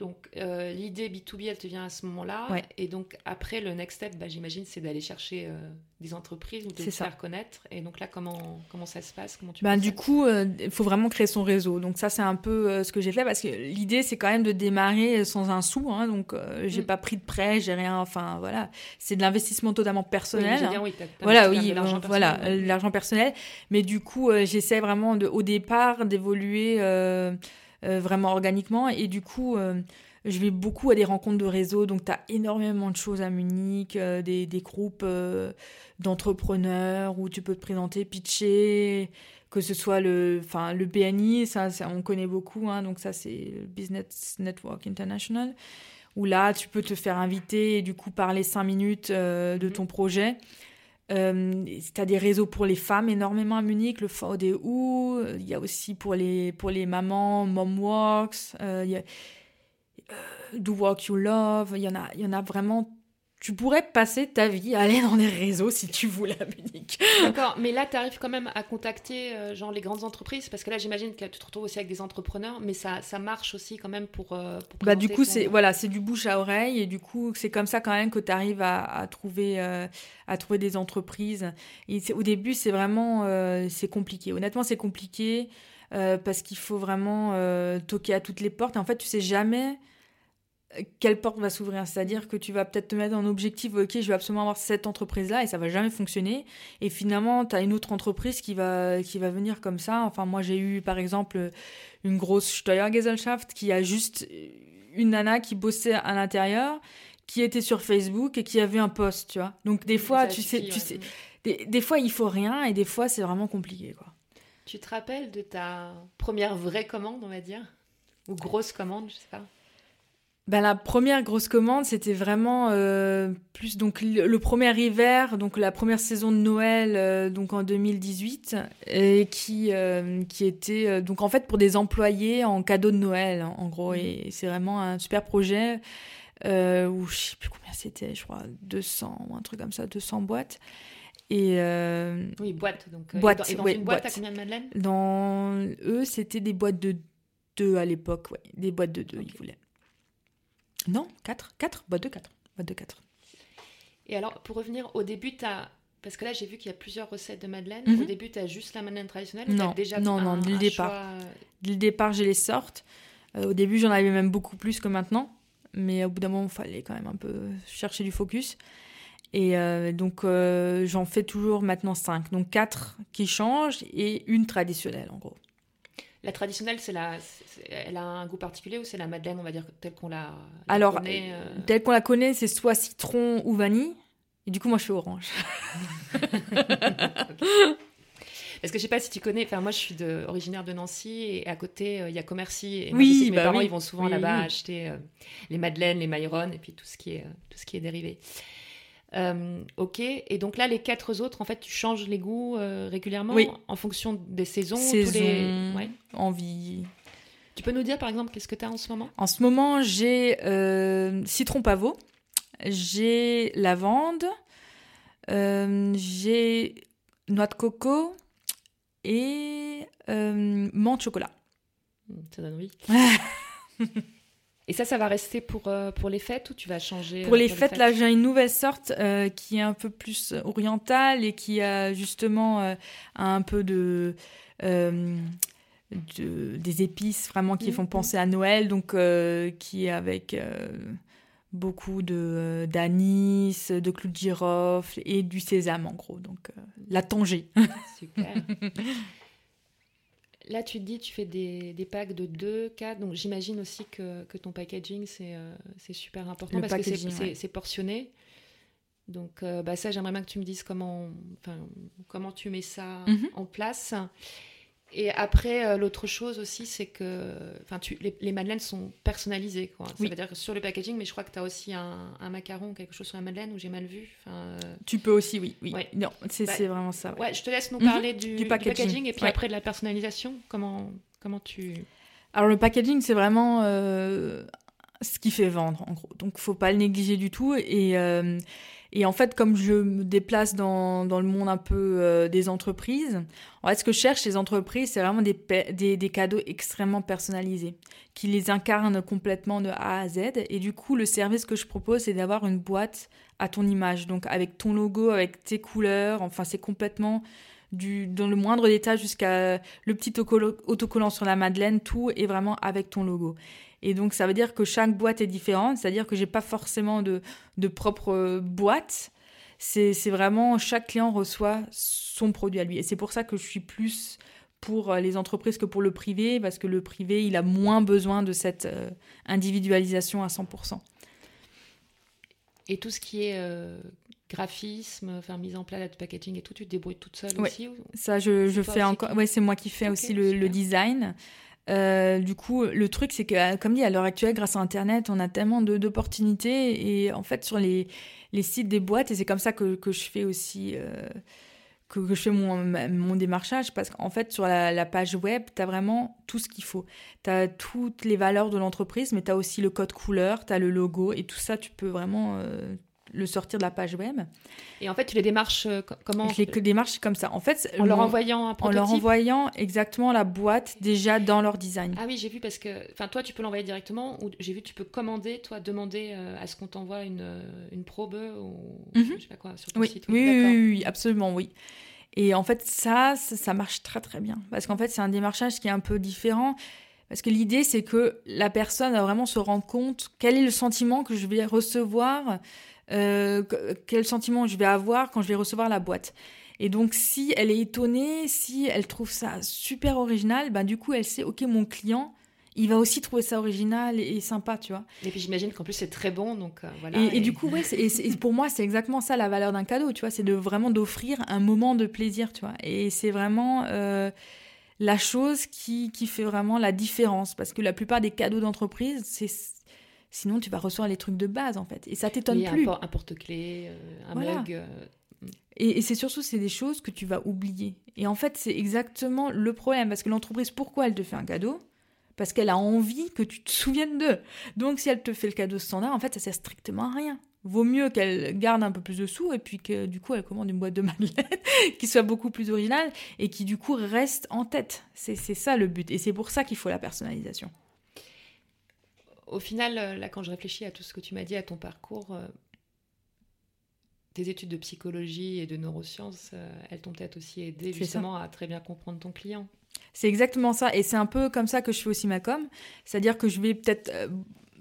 Donc euh, l'idée B2B, elle te vient à ce moment-là. Et donc après, le next step, bah, j'imagine, c'est d'aller chercher euh, des entreprises ou de les faire connaître. Et donc là, comment, comment ça se passe? Comment tu ben, Du coup, euh, il faut vraiment créer son réseau. Donc ça, c'est un peu ce que j'ai fait parce que l'idée, c'est quand même de démarrer sans un sou. Hein, donc j'ai mm. pas pris de prêt, j'ai rien. Enfin voilà, c'est de l'investissement totalement personnel. Oui, voilà, oui, voilà, l'argent personnel. Mais du coup, j'essaie vraiment de, au départ d'évoluer vraiment organiquement. Et du coup, euh, je vais beaucoup à des rencontres de réseau. Donc, tu as énormément de choses à Munich, euh, des, des, groupes d'entrepreneurs où tu peux te présenter, pitcher que ce soit le, enfin, le BNI, ça, on connaît beaucoup, hein, donc ça c'est Business Network International, où là tu peux te faire inviter et du coup parler cinq minutes de mm-hmm. ton projet. Euh, tu as des réseaux pour les femmes énormément à Munich, le VDU. Il y a aussi pour les, pour les mamans, Momworks. Euh, euh, Do Work You Love. Il y il y en a vraiment tu pourrais passer ta vie à aller dans les réseaux si tu voulais à Munich. D'accord, mais là, tu arrives quand même à contacter euh, genre les grandes entreprises parce que là, j'imagine que tu te retrouves aussi avec des entrepreneurs, mais ça, ça marche aussi quand même pour. Euh, bah, du coup, c'est voilà, c'est du bouche à oreille et du coup, c'est comme ça quand même que tu arrives à, à trouver, euh, à trouver des entreprises. Et au début, c'est vraiment c'est compliqué. Honnêtement, c'est compliqué parce qu'il faut vraiment toquer à toutes les portes. Et en fait, tu sais jamais quelle porte va s'ouvrir C'est-à-dire que tu vas peut-être te mettre en objectif, ok, je vais absolument avoir cette entreprise-là et ça va jamais fonctionner. Et finalement, tu as une autre entreprise qui va, qui va venir comme ça. Enfin, moi, j'ai eu par exemple une grosse Steuergesellschaft qui a juste une nana qui bossait à l'intérieur, qui était sur Facebook et qui avait un poste, tu vois. Donc des fois, tu sais, tu sais, des, des, fois il faut rien et des fois c'est vraiment compliqué, quoi. Tu te rappelles de ta première vraie commande, on va dire, ou grosse commande, je sais pas? Ben, la première grosse commande, c'était vraiment euh, plus donc le, premier hiver, donc la première saison de Noël, euh, donc en 2018, et qui euh, qui était donc en fait pour des employés en cadeau de Noël, en gros, et c'est vraiment un super projet où je sais plus combien c'était, je crois 200 ou un truc comme ça, 200 boîtes. Et oui, boîte donc. Boîte, et dans, une boîte, à combien de madeleines? Dans eux, c'était des boîtes de deux à l'époque, ouais, des boîtes de deux, ils voulaient. Non, 4 4 Boîte de 4. Boîte de 4. Et alors, pour revenir au début, tu as. Parce que là, j'ai vu qu'il y a plusieurs recettes de madeleine. Au mhm. début, tu as juste la madeleine traditionnelle Non, déjà non, non, dès le départ. Dès le départ, j'ai les sortes. au début, j'en avais même beaucoup plus que maintenant. Mais au bout d'un moment, il fallait quand même un peu chercher du focus. Et donc, j'en fais toujours maintenant 5. Donc, 4 qui changent et une traditionnelle, en gros. La traditionnelle, c'est la, elle a un goût particulier ou c'est la madeleine, on va dire, telle qu'on la, Alors, connaît telle qu'on la connaît, c'est soit citron ou vanille. Et du coup, moi, je fais orange. Parce que je sais pas si tu connais, enfin moi je suis de, originaire de Nancy et à côté euh, il y a Commercy et oui, mes bah parents ils vont souvent là-bas acheter euh, les madeleines, les maïrons et puis tout ce qui est, euh, tout ce qui est dérivé. Ok, et donc là les quatre autres en fait tu changes les goûts régulièrement en fonction des saisons, Saison, les... ouais. envie. Tu peux nous dire par exemple qu'est-ce que tu as en ce moment? En ce moment j'ai citron pavot, j'ai lavande, j'ai noix de coco, et euh, menthe chocolat. Ça donne envie. et ça, ça va rester pour, euh, pour les fêtes ou tu vas changer Pour, euh, les, fêtes, là, j'ai une nouvelle sorte euh, qui est un peu plus orientale et qui a justement un peu de, de, des épices vraiment qui font hmm, penser à Noël, donc qui est avec beaucoup de d'anis, de clous de girofle et du sésame en gros. Donc la tangée. Super. Là, tu te dis, tu fais des, des packs de 2, 4, donc j'imagine aussi que, que, ton packaging, c'est euh, super important parce que c'est portionné. Donc, euh, bah, ça, j'aimerais bien que tu me dises comment, comment tu mets ça mhm. en place. Et après, euh, l'autre chose aussi, c'est que tu, les, les, madeleines sont personnalisées. Quoi. Ça veut dire que sur le packaging, mais je crois que tu as aussi un, un, macaron, quelque chose sur la madeleine où j'ai mal vu. Euh, tu peux aussi, oui. oui. Non, c'est bah, vraiment ça. Ouais. je te laisse nous mhm. parler du, du, packaging. et puis après de la personnalisation. Comment, comment tu. Alors, le packaging, c'est vraiment euh, ce qui fait vendre, en gros. Donc, faut pas le négliger du tout. Et. Et en fait, comme je me déplace dans, dans le monde un peu euh, des entreprises, en fait, ce que je cherche les entreprises, c'est vraiment des, des, des, cadeaux extrêmement personnalisés, qui les incarnent complètement de A à Z. Et du coup, le service que je propose, c'est d'avoir une boîte à ton image, donc avec ton logo, avec tes couleurs. Enfin, c'est complètement du, dans le moindre détail jusqu'à le petit autocollant sur la Madeleine, tout est vraiment avec ton logo. Et donc, ça veut dire que chaque boîte est différente, c'est-à-dire que j'ai pas forcément de, de propre euh, boîte. C'est vraiment chaque client reçoit son produit à lui. Et c'est pour ça que je suis plus pour euh, les entreprises que pour le privé, parce que le privé, il a moins besoin de cette euh, individualisation à 100%. Et tout ce qui est graphisme, mise en place de packaging et tout, tu te débrouilles toute seule aussi Ça, je, je fais encore. Ouais, c'est moi qui fais aussi le, le, design. Euh, du coup, le truc, c'est que, euh, comme dit, à l'heure actuelle, grâce à Internet, on a tellement d'opportunités. Et en fait, sur les, les, sites des boîtes, et c'est comme ça que, que, je fais aussi. Euh, que, je fais mon, mon démarchage, parce qu'en fait, sur la, la page web, tu as vraiment tout ce qu'il faut. Tu as toutes les valeurs de l'entreprise, mais tu as aussi le code couleur, tu as le logo, et tout ça, tu peux vraiment le sortir de la page web. Et en fait, tu les démarches euh, comment Je les démarche comme ça. En fait, en leur envoyant un prototype. En leur envoyant exactement la boîte déjà dans leur design. Ah oui, j'ai vu parce que, enfin, toi, tu peux l'envoyer directement ou j'ai vu, tu peux commander, toi, demander euh, à ce qu'on t'envoie une, euh, une probe ou mhm. je sais pas quoi sur ton site. Oui, oui, oui, absolument, oui. Et en fait, ça, ça, marche très très bien parce qu'en fait, c'est un démarchage qui est un peu différent. Parce que l'idée, c'est que la personne va vraiment se rendre compte quel est le sentiment que je vais recevoir euh, quel sentiment je vais avoir quand je vais recevoir la boîte. Et donc, si elle est étonnée, si elle trouve ça super original, ben, du coup, elle sait, OK, mon client, il va aussi trouver ça original et, sympa, tu vois. Et puis j'imagine qu'en plus c'est très bon, donc euh, voilà. Et, du coup, ouais, et pour moi c'est exactement ça la valeur d'un cadeau, tu vois, c'est de vraiment d'offrir un moment de plaisir, tu vois. Et c'est vraiment euh, la chose qui, qui fait vraiment la différence, parce que la plupart des cadeaux d'entreprise, c'est Sinon, tu vas recevoir les trucs de base, en fait. Et ça t'étonne plus. Un, porte-clés, euh, un mug. Euh, et, c'est surtout, c'est des choses que tu vas oublier. Et en fait, c'est exactement le problème. Parce que l'entreprise, pourquoi elle te fait un cadeau? Parce qu'elle a envie que tu te souviennes d'eux. Donc, si elle te fait le cadeau standard, en fait, ça sert strictement à rien. Vaut mieux qu'elle garde un peu plus de sous et puis que du coup elle commande une boîte de madeleine qui soit beaucoup plus originale et qui du coup reste en tête. C'est ça le but. Et c'est pour ça qu'il faut la personnalisation au final, euh, là, quand je réfléchis à tout ce que tu m'as dit, à ton parcours, euh, tes études de psychologie et de neurosciences, elles t'ont peut-être aussi aidé justement à très bien comprendre ton client. C'est exactement ça. Et c'est un peu comme ça que je fais aussi ma com. C'est-à-dire que je vais peut-être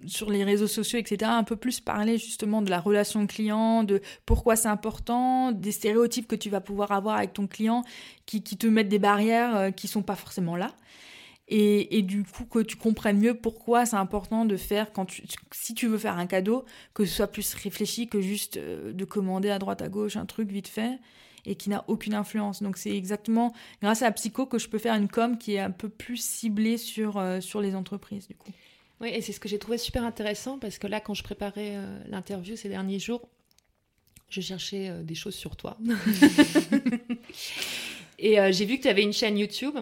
sur les réseaux sociaux, etc., un peu plus parler justement de la relation client, de pourquoi c'est important, des stéréotypes que tu vas pouvoir avoir avec ton client qui, te mettent des barrières euh, qui sont pas forcément là. Et, du coup, que tu comprennes mieux pourquoi c'est important de faire, quand tu, si tu veux faire un cadeau, que ce soit plus réfléchi que juste euh, de commander à droite, à gauche un truc vite fait et qui n'a aucune influence. Donc c'est exactement grâce à la psycho que je peux faire une com qui est un peu plus ciblée sur, euh, sur les entreprises du coup. Oui, et c'est ce que j'ai trouvé super intéressant parce que là, quand je préparais euh, l'interview ces derniers jours, je cherchais euh, des choses sur toi. et j'ai vu que tu avais une chaîne YouTube.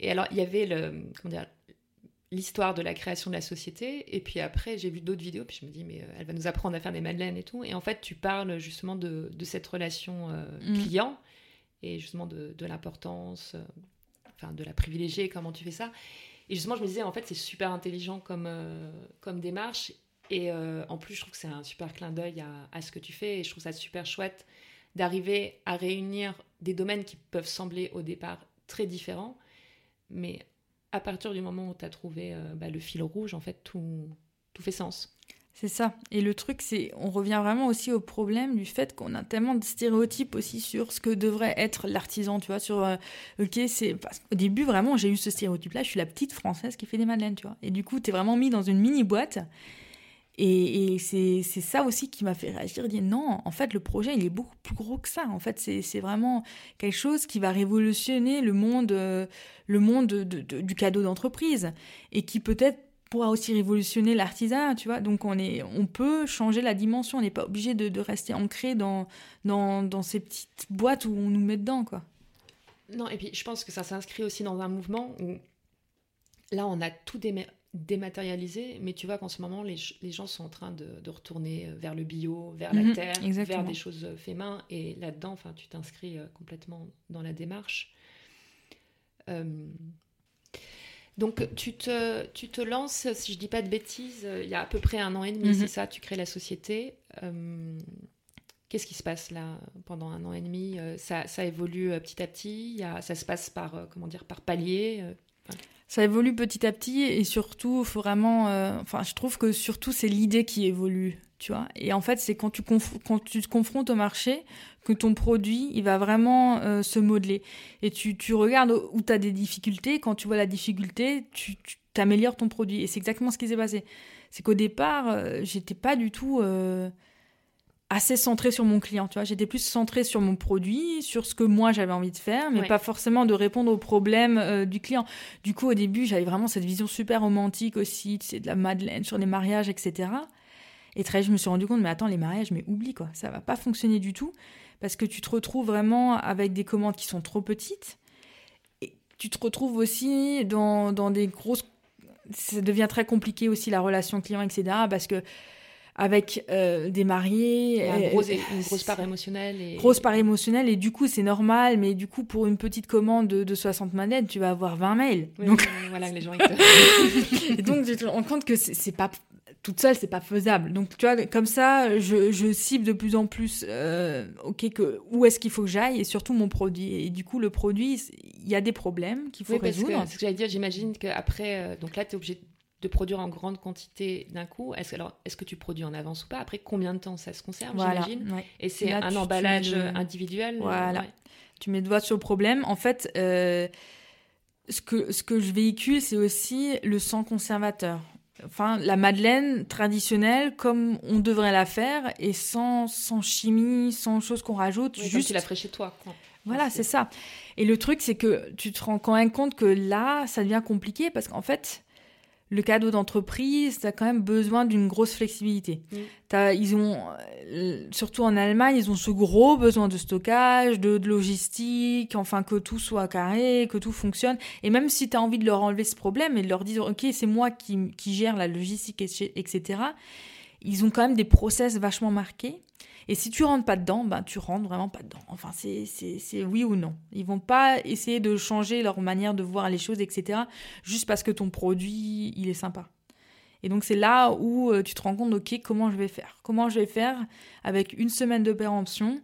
Et alors, il y avait le, l'histoire de la création de la société. Et puis après, j'ai vu d'autres vidéos. Puis je me dis, mais elle va nous apprendre à faire des madeleines et tout. Et en fait, tu parles justement de, de cette relation mm. client et justement de, de l'importance, enfin, de la privilégier, comment tu fais ça. Et justement, je me disais, en fait, c'est super intelligent comme, euh, comme démarche. Et euh, en plus, je trouve que c'est un super clin d'œil à, à, ce que tu fais. Et je trouve ça super chouette d'arriver à réunir des domaines qui peuvent sembler au départ très différents. Mais à partir du moment où tu as trouvé euh, bah, le fil rouge, en fait, tout, tout fait sens. C'est ça. Et le truc, c'est, on revient vraiment aussi au problème du fait qu'on a tellement de stéréotypes aussi sur ce que devrait être l'artisan, tu vois, sur, euh, ok, c'est, au début, vraiment, j'ai eu ce stéréotype-là, je suis la petite française qui fait des madeleines, tu vois. Et du coup, t'es vraiment mis dans une mini-boîte. Et, c'est, ça aussi qui m'a fait réagir, dire non, en fait, le projet, il est beaucoup plus gros que ça. En fait, c'est, vraiment quelque chose qui va révolutionner le monde, euh, le monde du cadeau d'entreprise. Et qui peut-être pourra aussi révolutionner l'artisanat, tu vois. Donc on, est, on peut changer la dimension, on n'est pas obligé de, rester ancré dans, dans, dans, ces petites boîtes où on nous met dedans, quoi. Non, et puis je pense que ça s'inscrit aussi dans un mouvement où là on a tout dématérialisé, mais tu vois qu'en ce moment les, les, gens sont en train de, de, retourner vers le bio, vers la mhm, terre, vers des choses fait main, et là-dedans, tu t'inscris euh, complètement dans la démarche. Euh, donc tu te, tu te lances, si je dis pas de bêtises, euh, il y a à peu près un an et demi, mhm. c'est ça, tu crées la société. Euh, qu'est-ce qui se passe là pendant un an et demi? Euh, ça, ça, évolue petit à petit, ça se passe par, comment dire, par palier? Ça évolue petit à petit et surtout, vraiment. enfin, je trouve que surtout, c'est l'idée qui évolue tu vois. Et en fait, c'est quand tu, quand tu te confrontes au marché que ton produit, il va vraiment euh, se modeler. Et tu, tu regardes où tu as des difficultés. Quand tu vois la difficulté, tu, tu améliores ton produit. Et c'est exactement ce qui s'est passé. C'est qu'au départ, euh, j'étais pas du tout euh, assez centrée sur mon client, tu vois. J'étais plus centrée sur mon produit, sur ce que moi j'avais envie de faire, mais pas forcément de répondre aux problèmes du client. Du coup, au début, j'avais vraiment cette vision super romantique aussi, tu sais, de la Madeleine sur les mariages, etc. Et très, je me suis rendu compte, mais attends, les mariages, mais oublie quoi, ça va pas fonctionner du tout parce que tu te retrouves vraiment avec des commandes qui sont trop petites. Et tu te retrouves aussi dans, dans des grosses. Ça devient très compliqué aussi la relation client, etc. Parce que avec euh, des mariés. Une grosse part émotionnelle. Et... Grosse part émotionnelle, et du coup, c'est normal, mais du coup, pour une petite commande de, de 60 manettes, tu vas avoir 20 mails. donc, voilà, les gens. et donc, tu te rends compte que c'est pas toute seule, c'est pas faisable. Donc, tu vois, comme ça, je, je cible de plus en plus, euh, ok, que, où est-ce qu'il faut que j'aille et surtout mon produit. Et du coup, le produit, il y a des problèmes qu'il faut résoudre. C'est ce que j'allais dire. J'imagine qu'après, euh, donc là, tu es obligé de produire en grande quantité d'un coup. Est-ce alors est-ce que tu produis en avance ou pas? Après, combien de temps ça se conserve J'imagine? Et c'est un emballage individuel. Voilà. Tu mets le doigt sur le problème. En fait. Euh, ce que, ce que je véhicule, c'est aussi le sang conservateur enfin la madeleine traditionnelle comme on devrait la faire et sans, sans chimie, sans choses qu'on rajoute. juste tu la ferais chez toi. Voilà, c'est ça. Et le truc, c'est que tu te rends quand même compte que là, ça devient compliqué parce qu'en fait, le cadeau d'entreprise, tu as quand même besoin d'une grosse flexibilité. Mm. ils ont, euh, surtout en Allemagne, ils ont ce gros besoin de stockage, de, logistique, enfin que tout soit carré, que tout fonctionne. Et même si tu as envie de leur enlever ce problème et de leur dire, OK, c'est moi qui, qui gère la logistique, etc., ils ont quand même des process vachement marqués. Et si tu rentres pas dedans, ben tu rentres vraiment pas dedans. Enfin, c'est oui ou non. Ils vont pas essayer de changer leur manière de voir les choses, etc. Juste parce que ton produit, il est sympa. Et donc c'est là où euh, tu te rends compte, ok, comment je vais faire? Comment je vais faire avec une semaine de péremption?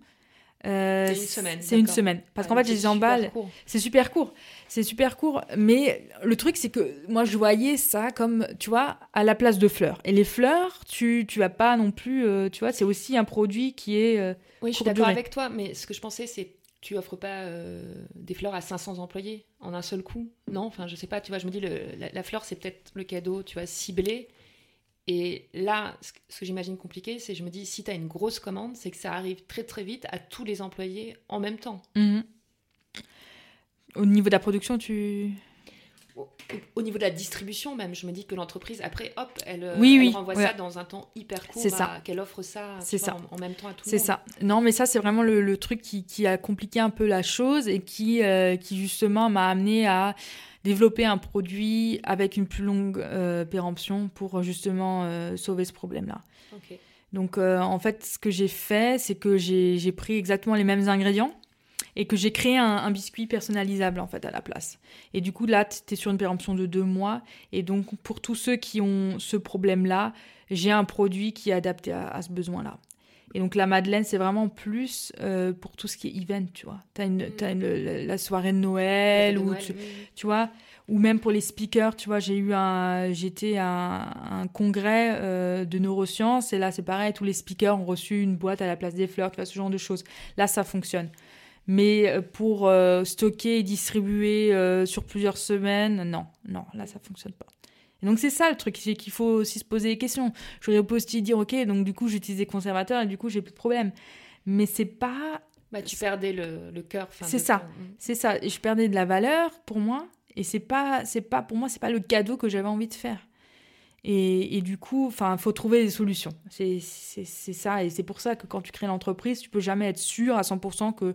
Euh, c'est une semaine. C'est une semaine. Parce qu'en fait, les. C'est super court. C'est super court. Mais le truc, c'est que moi, je voyais ça comme, tu vois, à la place de fleurs. Et les fleurs, tu, tu vas pas non plus, euh, tu vois, c'est aussi un produit qui est. oui, je suis d'accord avec toi. Mais ce que je pensais, c'est tu offres pas des fleurs à 500 employés en un seul coup. Non, enfin, je sais pas, tu vois, je me dis, le, la, fleur, c'est peut-être le cadeau, tu vois, ciblé. Et là, ce que j'imagine compliqué, c'est je me dis, si tu as une grosse commande, c'est que ça arrive très très vite à tous les employés en même temps. Mhm. Au niveau de la production, tu au niveau de la distribution même, je me dis que l'entreprise, après, hop, elle, euh, oui, renvoie ça dans un temps hyper court, qu'elle offre ça, ça. En, même temps à tout le monde. C'est ça. Non, mais ça, c'est vraiment le, truc qui, a compliqué un peu la chose et qui, euh, qui justement m'a amené à développer un produit avec une plus longue euh, péremption pour justement sauver ce problème-là. Donc, en fait, ce que j'ai fait, c'est que j'ai pris exactement les mêmes ingrédients et que j'ai créé un, biscuit personnalisable en fait à la place. Et du coup là, tu es sur une péremption de deux mois et donc pour tous ceux qui ont ce problème-là, j'ai un produit qui est adapté à, ce besoin-là. Et donc la Madeleine, c'est vraiment plus euh, pour tout ce qui est event, tu vois. Tu as, une, mm. la soirée de Noël, ou tu, vois, ou même pour les speakers, tu vois, j'ai eu un, j'étais à un, congrès euh, de neurosciences et là c'est pareil, tous les speakers ont reçu une boîte à la place des fleurs, tu vois, ce genre de choses. Là, ça fonctionne. Mais euh, pour euh, stocker et distribuer euh, sur plusieurs semaines, non, non, là ça fonctionne pas. Et donc c'est ça le truc, c'est qu'il faut aussi se poser des questions. J'aurais pu aussi dire, ok, donc du coup j'utilise des conservateurs et du coup j'ai plus de problème. Mais c'est pas... Bah, tu perdais le, le cœur. C'est ça, mm. c'est ça. Je perdais de la valeur pour moi. Et c'est pas, c'est pas, pour moi, c'est pas le cadeau que j'avais envie de faire. Et, et, du coup, enfin, faut trouver des solutions. C'est ça, et c'est pour ça que quand tu crées l'entreprise, tu peux jamais être sûr à 100% que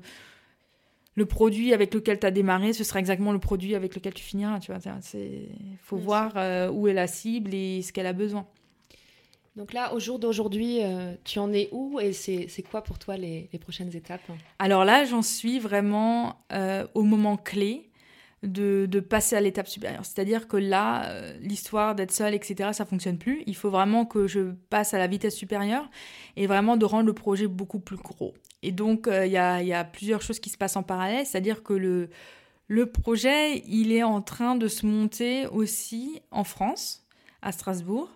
le produit avec lequel tu as démarré, ce sera exactement le produit avec lequel tu finiras. Tu vois, il faut voir euh, où est la cible et ce qu'elle a besoin. Donc là, au jour d'aujourd'hui, euh, tu en es où et c'est quoi pour toi les, prochaines étapes? Alors là, j'en suis vraiment euh, au moment clé de, de passer à l'étape supérieure. C'est-à-dire que là, l'histoire d'être seule, etc., ça fonctionne plus. Il faut vraiment que je passe à la vitesse supérieure et vraiment de rendre le projet beaucoup plus gros. Et donc, euh, il y, a, plusieurs choses qui se passent en parallèle, c'est-à-dire que le, le projet, il est en train de se monter aussi en France, à Strasbourg.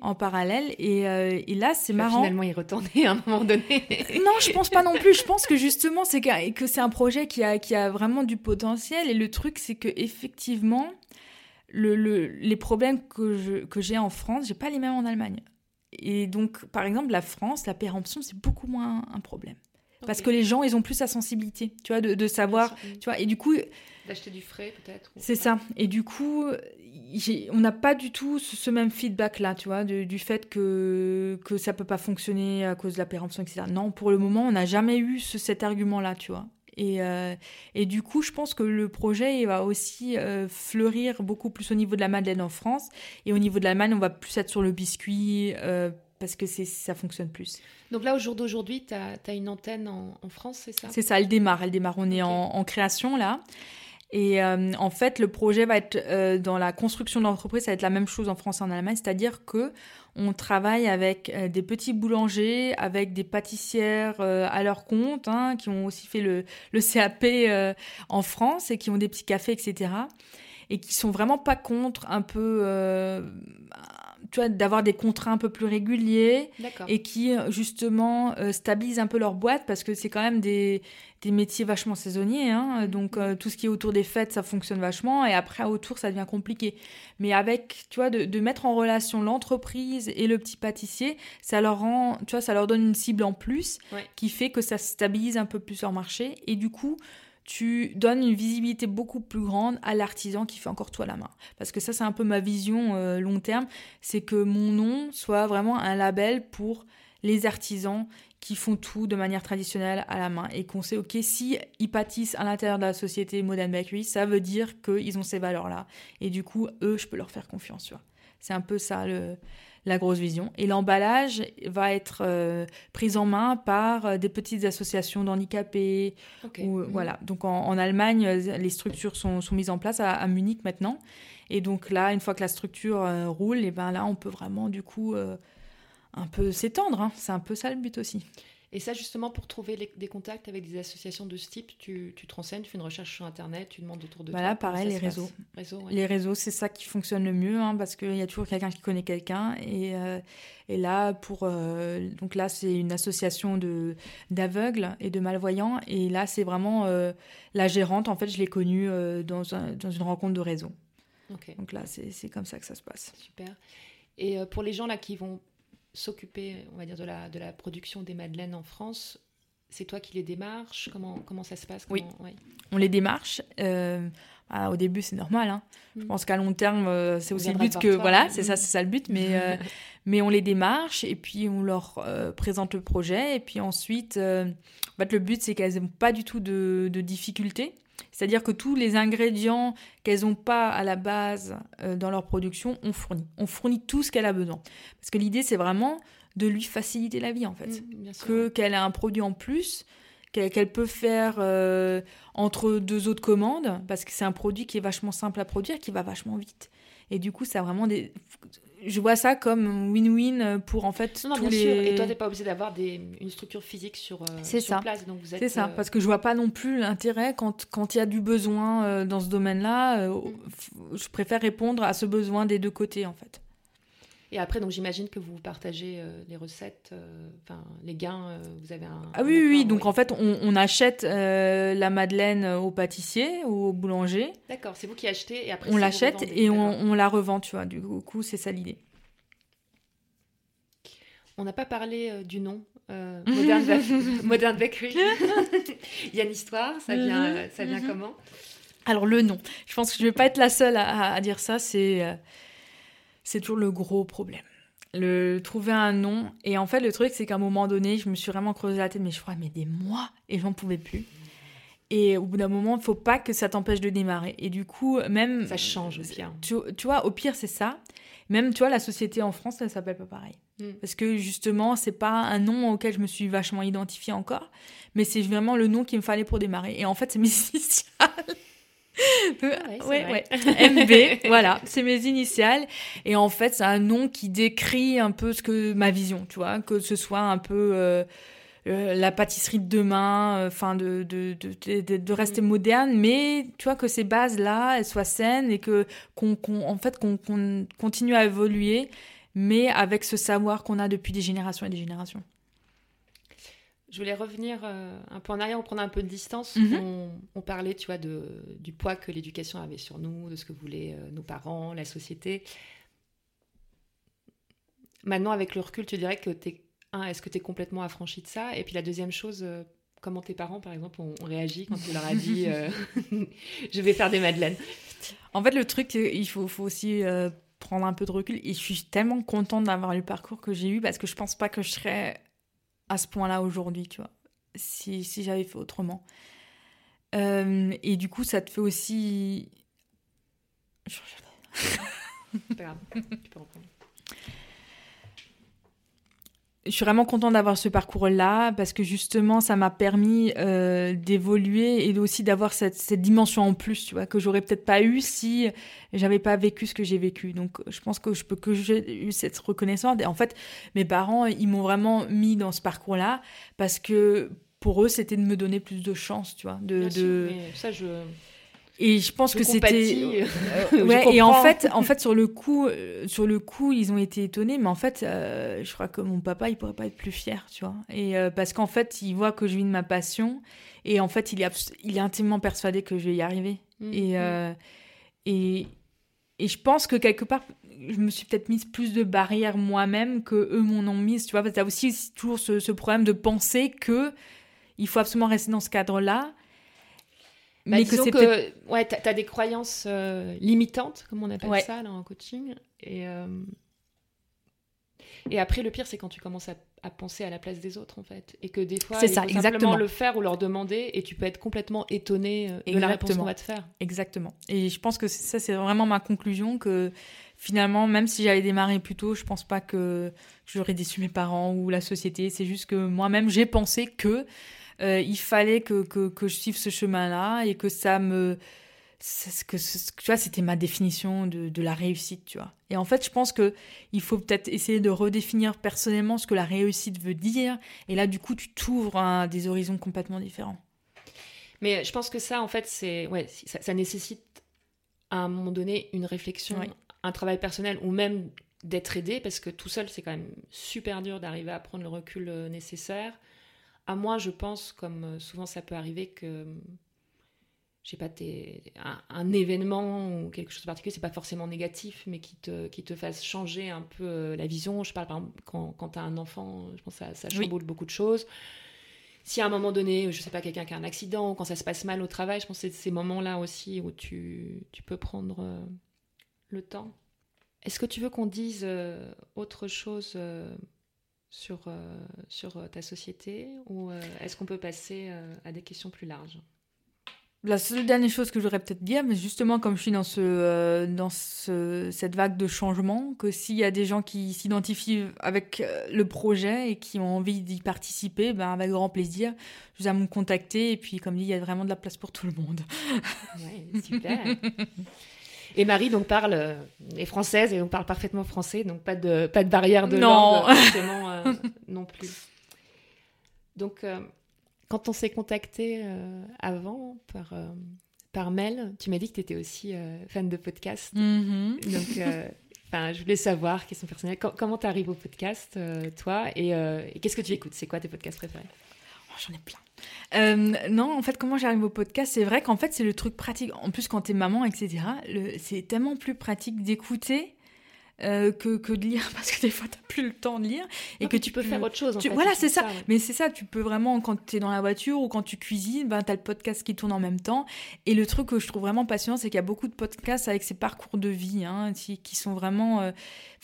en parallèle. Et, euh, là, c'est marrant. Finalement, y retourner à un moment donné. non, je pense pas non plus. Je pense que justement, c'est que, que c'est un projet qui a, qui a vraiment du potentiel. Et le truc, c'est que effectivement, le, les problèmes que, que j'ai en France, j'ai pas les mêmes en Allemagne. Et donc, par exemple, la France, la péremption, c'est beaucoup moins un problème. Parce que les gens, ils ont plus sa sensibilité, tu vois, de, savoir, tu vois, et du coup... D'acheter du frais, peut-être. C'est ça. Et du coup, on n'a pas du tout ce, même feedback-là, tu vois, du fait que, que ça peut pas fonctionner à cause de la péremption, etc. Non, pour le moment, on n'a jamais eu cet argument-là, tu vois. Et, euh, et, du coup, je pense que le projet il va aussi euh, fleurir beaucoup plus au niveau de la Madeleine en France. Et au niveau de l'Allemagne, on va plus être sur le biscuit, euh, parce que ça fonctionne plus. Donc là, au jour d'aujourd'hui, tu as, une antenne en, France, c'est ça? C'est ça, elle démarre, elle démarre. On est en, création là. Et euh, en fait, le projet va être euh, dans la construction de l'entreprise, ça va être la même chose en France et en Allemagne, c'est-à-dire que on travaille avec euh, des petits boulangers, avec des pâtissières à leur compte, hein, qui ont aussi fait le, le CAP en France et qui ont des petits cafés, etc. Et qui sont vraiment pas contre un peu tu vois, d'avoir des contrats un peu plus réguliers et qui justement euh, stabilisent un peu leur boîte parce que c'est quand même des, des, métiers vachement saisonniers. Hein, donc euh, tout ce qui est autour des fêtes, ça fonctionne vachement et après autour, ça devient compliqué. Mais avec, tu vois, de, de mettre en relation l'entreprise et le petit pâtissier, ça leur rend, tu vois, ça leur donne une cible en plus qui fait que ça stabilise un peu plus leur marché et du coup, tu donnes une visibilité beaucoup plus grande à l'artisan qui fait encore tout à la main. Parce que ça, c'est un peu ma vision euh, long terme, c'est que mon nom soit vraiment un label pour les artisans qui font tout de manière traditionnelle à la main et qu'on sait, ok, si ils pâtissent à l'intérieur de la société Modern Bakery, ça veut dire qu'ils ont ces valeurs-là. Et du coup, eux, je peux leur faire confiance, C'est un peu ça le, la grosse vision. Et l'emballage va être euh, pris en main par euh, des petites associations d'handicapés. Ou, mhm. Voilà. Donc en, Allemagne, les structures sont, sont mises en place à, Munich maintenant. Et donc là, une fois que la structure roule, et ben là, on peut vraiment du coup un peu s'étendre. Hein. C'est un peu ça le but aussi. Et ça, justement, pour trouver des contacts avec des associations de ce type, tu, tu te renseignes, tu fais une recherche sur Internet, tu demandes autour de voilà, toi. Voilà, pareil, les réseaux. Les réseaux, c'est ça qui fonctionne le mieux, hein, parce qu'il y a toujours quelqu'un qui connaît quelqu'un. Et, euh, et là, pour, euh, donc là, c'est une association de d'aveugles et de malvoyants. Et là, c'est vraiment euh, la gérante. En fait, je l'ai connue dans, dans une rencontre de réseau. Donc là, c'est comme ça que ça se passe. Super. Et pour les gens là qui vont s'occuper, on va dire, de la, de la production des madeleines en France, c'est toi qui les démarches? Comment, comment ça se passe? Oui, on les démarche. Euh, ah, au début, c'est normal. Hein. Je mm. pense qu'à long terme, euh, c'est aussi le but que... Voilà, c'est ça, c'est ça le but. Mais, euh, mais on les démarche et puis on leur présente le projet. Et puis ensuite, en fait, le but, c'est qu'elles n'ont pas du tout de, de difficultés. C'est-à-dire que tous les ingrédients qu'elles n'ont pas à la base euh, dans leur production, on fournit. On fournit tout ce qu'elle a besoin. Parce que l'idée, c'est vraiment de lui faciliter la vie, en fait. Mm, que qu'elle a un produit en plus qu'elle peut faire euh, entre deux autres commandes, parce que c'est un produit qui est vachement simple à produire, qui va vachement vite. Et du coup, ça a vraiment des je vois ça comme win-win pour en fait non, tous les... Sûr. Et toi, t'es pas obligé d'avoir des... une structure physique sur, euh, sur ça. place. C'est ça, euh, parce que je vois pas non plus l'intérêt quand il y a du besoin euh, dans ce domaine-là. Mm. Je préfère répondre à ce besoin des deux côtés en fait. Et après, donc j'imagine que vous partagez euh, les recettes, euh, enfin les gains, euh, vous avez un. Ah oui, oui, oui. donc en fait, on, achète la madeleine au pâtissier ou au boulanger. D'accord, c'est vous qui achetez et après. On l'achète et on, la revend, tu vois. Du coup, c'est ça l'idée. On n'a pas parlé du nom. Modern, Bakery. Il y a une histoire, ça vient, mhm. ça vient mhm. comment? Alors le nom, je pense que je ne vais pas être la seule à, à dire ça, c'est c'est toujours le gros problème. Le trouver un nom. Et en fait, le truc, c'est qu'à un moment donné, je me suis vraiment creusé la tête, mais je crois, mais des mois, et j'en pouvais plus. Et au bout d'un moment, il faut pas que ça t'empêche de démarrer. Et du coup, même. Ça change aussi. Hein. Tu, tu, vois, au pire, c'est ça. Même, tu vois, la société en France, elle s'appelle pas pareil. Mm. Parce que justement, c'est pas un nom auquel je me suis vachement identifiée encore, mais c'est vraiment le nom qu'il me fallait pour démarrer. Et en fait, c'est mes initiales. Ouais, ouais, MB, voilà, c'est mes initiales. Et en fait, c'est un nom qui décrit un peu ce que ma vision, tu vois, que ce soit un peu euh, euh, la pâtisserie de demain, euh, enfin de, de, de, de, rester mm. moderne, mais tu vois que ces bases-là, elles soient saines et que qu'on, en fait qu'on, continue à évoluer, mais avec ce savoir qu'on a depuis des générations et des générations. Je voulais revenir euh, un peu en arrière, on prendre un peu de distance. Mhm. on, parlait, tu vois, de, du poids que l'éducation avait sur nous, de ce que voulaient euh, nos parents, la société. Maintenant, avec le recul, tu dirais que es, un, est-ce que tu es complètement affranchi de ça? Et puis la deuxième chose, euh, comment tes parents, par exemple, ont, réagi quand tu leur as dit je vais faire des madeleines En fait, le truc, il faut, faut aussi prendre un peu de recul. Et je suis tellement contente d'avoir le parcours que j'ai eu parce que je pense pas que je serais à ce point-là aujourd'hui, tu vois, si, si j'avais fait autrement. Euh, et du coup, ça te fait aussi. Pas grave, tu peux reprendre je suis vraiment contente d'avoir ce parcours-là parce que justement, ça m'a permis euh, d'évoluer et aussi d'avoir cette, cette, dimension en plus, tu vois, que j'aurais peut-être pas eu si j'avais pas vécu ce que j'ai vécu. Donc, je pense que je peux que j'ai eu cette reconnaissance. Et en fait, mes parents, ils m'ont vraiment mis dans ce parcours-là parce que pour eux, c'était de me donner plus de chance, tu vois, de. de... ça, je et je pense que c'était euh, ouais, et en fait en fait sur le coup euh, sur le coup ils ont été étonnés mais en fait euh, je crois que mon papa il pourrait pas être plus fier tu vois. Et parce qu'en fait il voit que je vis de ma passion et en fait il est il est intimement persuadé que je vais y arriver. Mmh, et, mmh. et et je pense que quelque part je me suis peut-être mise plus de barrières moi-même que eux m'en ont mise tu vois. Parce que t'as aussi toujours ce, ce problème de penser que il faut absolument rester dans ce cadre là bah, mais que c'est que ouais, tu as, des croyances euh, limitantes, comme on appelle ça là, en coaching. Et, euh, et après, le pire, c'est quand tu commences à, à penser à la place des autres en fait. Et que des fois c'est ça exactement. le faire ou leur demander et tu peux être complètement étonné euh, de la réponse qu'on va te faire. Exactement. Et je pense que ça c'est vraiment ma conclusion que finalement même si j'avais démarré plus tôt je pense pas que j'aurais déçu mes parents ou la société. C'est juste que moi-même j'ai pensé que euh, il fallait que, que, que je suive ce chemin là et que ça me que tu vois c'était ma définition de, de, la réussite tu vois. Et en fait je pense que il faut peut-être essayer de redéfinir personnellement ce que la réussite veut dire. Et là du coup tu t'ouvres à des horizons complètement différents. Mais je pense que ça en fait c'est ouais ça, nécessite à un moment donné une réflexion un travail personnel ou même d'être aidé parce que tout seul c'est quand même super dur d'arriver à prendre le recul euh, nécessaire à moi je pense comme euh, souvent ça peut arriver que je sais pas, un, un, événement ou quelque chose de particulier, c'est pas forcément négatif, mais qui te, qui te fasse changer un peu euh, la vision. Je parle par exemple, quand, quand tu as un enfant, je pense que ça, ça chamboule beaucoup de choses. Si à un moment donné, je sais pas, quelqu'un qui a un accident, ou quand ça se passe mal au travail, je pense que c'est ces moments-là aussi où tu, tu peux prendre euh, le temps. Est-ce que tu veux qu'on dise autre chose sur, sur ta société ou est-ce qu'on peut passer à des questions plus larges? La seule dernière chose que j'aurais peut-être dire, mais justement comme je suis dans, ce, euh, dans ce, cette vague de changement, que s'il y a des gens qui s'identifient avec euh, le projet et qui ont envie d'y participer, ben avec grand plaisir, je vous à me contacter. Et puis, comme dit, il y a vraiment de la place pour tout le monde. Ouais, super. Et Marie donc parle euh, est française et donc parle parfaitement français, donc pas de pas de barrière de non. langue non plus. Donc quand on s'est contacté euh, avant par, euh, par mail, tu m'as dit que tu étais aussi euh, fan de podcast. Mm-hmm. Donc, je voulais savoir, question personnelle, comment tu arrives au podcast, toi, et, qu'est-ce que tu écoutes? C'est quoi tes podcasts préférés? J'en ai plein. non, en fait, comment j'arrive au podcast C'est vrai qu'en fait, c'est le truc pratique. En plus, quand t'es maman, etc., c'est tellement plus pratique d'écouter euh, que, que, de lire parce que des fois tu n'as plus le temps de lire et que tu peux faire autre chose. En fait, voilà, c'est ça. Mais c'est ça, tu peux vraiment, quand tu es dans la voiture ou quand tu cuisines, ben, tu as le podcast qui tourne en même temps. Et le truc que je trouve vraiment passionnant, c'est qu'il y a beaucoup de podcasts avec ces parcours de vie hein, qui, qui, sont vraiment. Euh,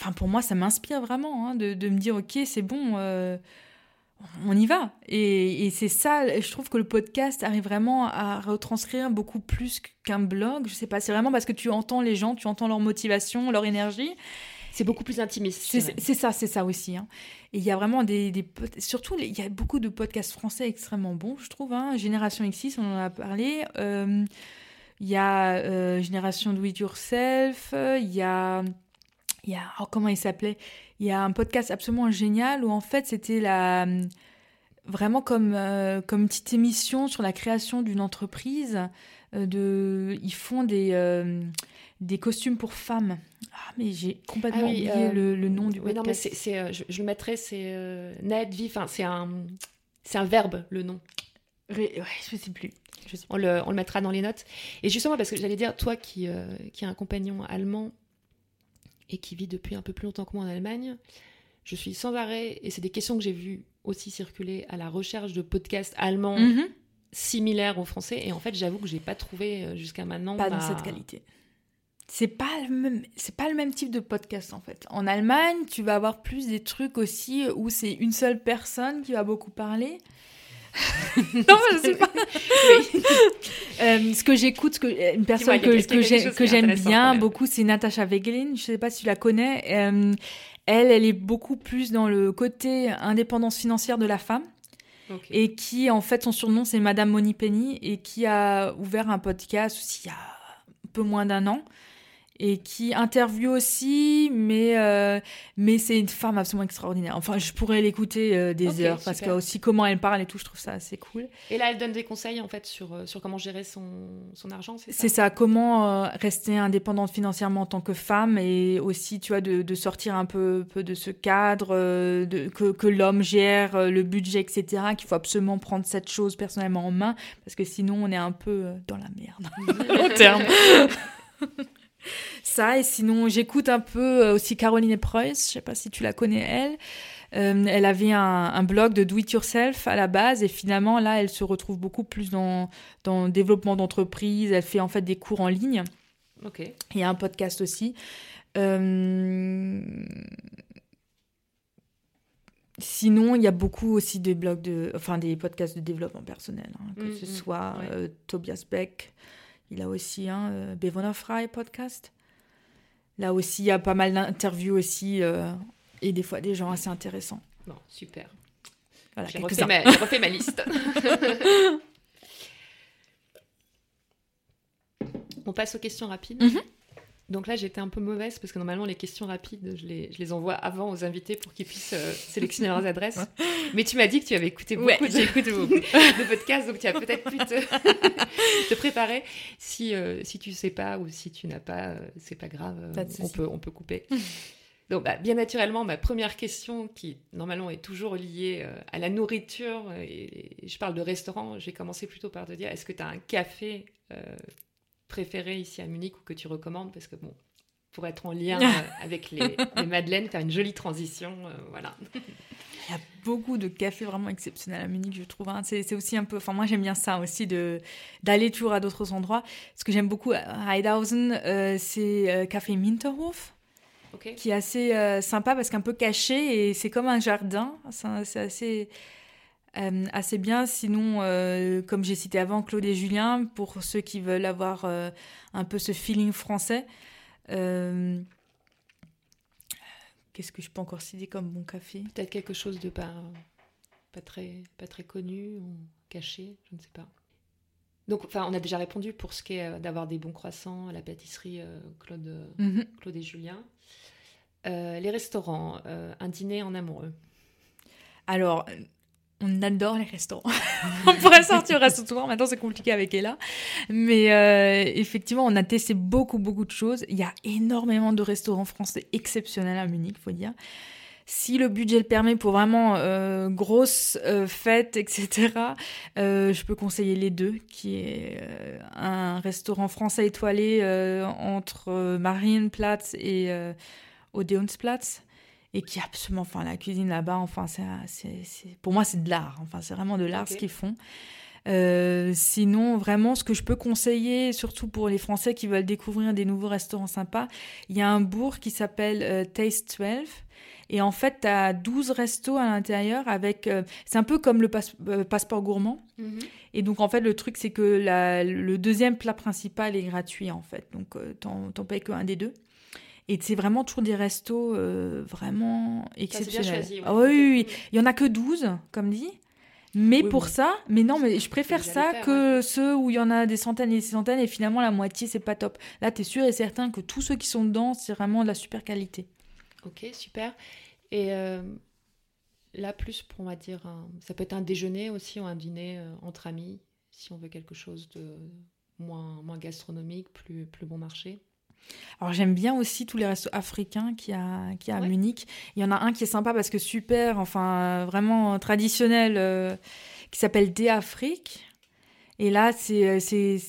enfin, pour moi, ça m'inspire vraiment hein, de, de, me dire, ok, c'est bon. Euh, on y va. Et, et c'est ça, je trouve que le podcast arrive vraiment à retranscrire beaucoup plus qu'un blog. Je sais pas, c'est vraiment parce que tu entends les gens, tu entends leur motivation, leur énergie. C'est beaucoup plus intimiste. C'est ça, c'est ça aussi. Hein. Et il y a vraiment des, des surtout il y a beaucoup de podcasts français extrêmement bons, je trouve. Hein. Génération X6, on en a parlé. Euh, il y a euh, Génération Do It Yourself. Il y a, il y a oh, comment il s'appelait? Il y a un podcast absolument génial où en fait c'était la vraiment comme euh, comme une petite émission sur la création d'une entreprise. Euh, de, ils font des euh, des costumes pour femmes. Ah mais j'ai complètement ah oublié le, le, nom du podcast. non mais c'est, je, je, le mettrai c'est vie. Enfin c'est un c'est un verbe le nom. Ouais, je sais plus. Je sais On, le, on le mettra dans les notes. Et justement parce que j'allais dire toi qui qui a un compagnon allemand et qui vit depuis un peu plus longtemps que moi en Allemagne, je suis sans arrêt, et c'est des questions que j'ai vues aussi circuler à la recherche de podcasts allemands mhm. similaires aux français, et en fait j'avoue que j'ai pas trouvé euh, jusqu'à maintenant. Pas dans cette qualité. C'est pas le même, c'est pas le même type de podcast en fait. En Allemagne, tu vas avoir plus des trucs aussi où c'est une seule personne qui va beaucoup parler. Non, je sais pas. Euh, ce que j'écoute, que, une personne que, que j'aime bien beaucoup, c'est Natasha Wegelin. Je sais pas si tu la connais. Euh, elle, elle est beaucoup plus dans le côté indépendance financière de la femme. Et qui, en fait, son surnom, c'est Madame Penny et qui a ouvert un podcast aussi il y a un peu moins d'un an et qui interviewe aussi, mais, euh, mais c'est une femme absolument extraordinaire. Enfin, je pourrais l'écouter euh, des heures parce que aussi comment elle parle et tout, je trouve ça assez cool. Et là, elle donne des conseils en fait sur, euh, sur comment gérer son, son argent, c'est ça? C'est ça, comment rester indépendante financièrement en tant que femme et aussi, tu vois, de, de sortir un peu, peu de ce cadre, de, que, que l'homme gère le budget, etc., qu'il faut absolument prendre cette chose personnellement en main parce que sinon on est un peu dans la merde en termes. ça, et sinon j'écoute un peu euh, aussi Caroline Preuss, je sais pas si tu la connais elle. Euh, elle avait un, blog de do it yourself à la base et finalement là elle se retrouve beaucoup plus dans, dans le développement d'entreprise. Elle fait en fait des cours en ligne. Ok. Il y a un podcast aussi. Euh, Sinon, il y a beaucoup aussi des blogs de, enfin des podcasts de développement personnel, hein, que Mm, ce mm, soit ouais. euh, Tobias Beck, il a aussi un euh, Bevona Fry podcast. Là aussi, il y a pas mal d'interviews aussi euh, et des fois des gens assez intéressants. Bon, super. Voilà, J'ai refait, quelques-uns. ma, j'ai refait ma liste. On passe aux questions rapides. Mhm. Donc là, j'étais un peu mauvaise parce que normalement, les questions rapides, je les, je les envoie avant aux invités pour qu'ils puissent euh, sélectionner leurs adresses. Mais tu m'as dit que tu avais écouté beaucoup, Ouais, de, beaucoup. de podcasts, donc tu as peut-être pu te, te préparer. Si, euh, si tu sais pas ou si tu n'as pas, euh, c'est pas grave, euh, Pas on, peut, on peut couper. Donc, bah, bien naturellement, ma première question, qui normalement est toujours liée euh, à la nourriture, et, et je parle de restaurant, j'ai commencé plutôt par te dire est-ce que tu as un café euh, préféré ici à Munich ou que tu recommandes Parce que, bon, pour être en lien euh, avec les, les Madeleines, faire une jolie transition, euh, voilà. Il y a beaucoup de cafés vraiment exceptionnels à Munich, je trouve. hein. C'est aussi un peu. Enfin, moi, j'aime bien ça aussi, de d'aller toujours à d'autres endroits. Ce que j'aime beaucoup à Heidhausen, euh, c'est euh, Café Minterhof, qui est assez sympa parce qu'un peu caché et c'est comme un jardin. C'est assez. Euh, assez bien. Sinon, euh, comme j'ai cité avant, Claude et Julien, pour ceux qui veulent avoir euh, un peu ce feeling français. Qu'est-ce que je peux encore citer comme bon café? Peut-être quelque chose de pas, pas, très, pas très connu ou caché, je ne sais pas. Donc, enfin, on a déjà répondu pour ce qui est d'avoir des bons croissants à la pâtisserie Claude, Mhm. Claude et Julien. Les restaurants, un dîner en amoureux. Alors, on adore les restaurants. on pourrait sortir au restaurant. Maintenant, c'est compliqué avec Ella. Mais euh, effectivement, on a testé beaucoup, beaucoup de choses. Il y a énormément de restaurants français exceptionnels à Munich, faut dire. Si le budget le permet pour vraiment euh, grosse euh, fête, etc., je peux conseiller les deux, qui est un restaurant français étoilé entre Marienplatz et Odeonsplatz et qui absolument, enfin la cuisine là-bas, enfin c'est, pour moi c'est de l'art, enfin c'est vraiment de l'art ce qu'ils font. Euh, sinon, vraiment, ce que je peux conseiller, surtout pour les Français qui veulent découvrir des nouveaux restaurants sympas, il y a un bourg qui s'appelle euh, Taste 12. Et en fait, tu as 12 restos à l'intérieur avec. euh, c'est un peu comme le passe- passeport gourmand. Et donc, en fait, le truc, c'est que la- le deuxième plat principal est gratuit, en fait. Donc, t'en, t'en payes qu'un des deux. Et c'est vraiment toujours des restos euh, vraiment c'est bien exceptionnels. choisi, ouais. Ah oui, oui. Il y en a que 12, comme dit. Mais Oui, pour ça, mais non, mais je préfère ça faire, que ceux où il y en a des centaines et des centaines et finalement la moitié, c'est pas top. Là, tu es sûr et certain que tous ceux qui sont dedans, c'est vraiment de la super qualité. Ok, super. Et euh, là, plus pour, on va dire, un- ça peut être un déjeuner aussi ou un dîner euh, entre amis, si on veut quelque chose de moins, moins gastronomique, plus, plus bon marché. Alors j'aime bien aussi tous les restos africains qu'il y a, y a à. Munich. Il y en a un qui est sympa parce que super, enfin vraiment traditionnel, euh, qui s'appelle Dé Afrique. Et là, c'est, euh,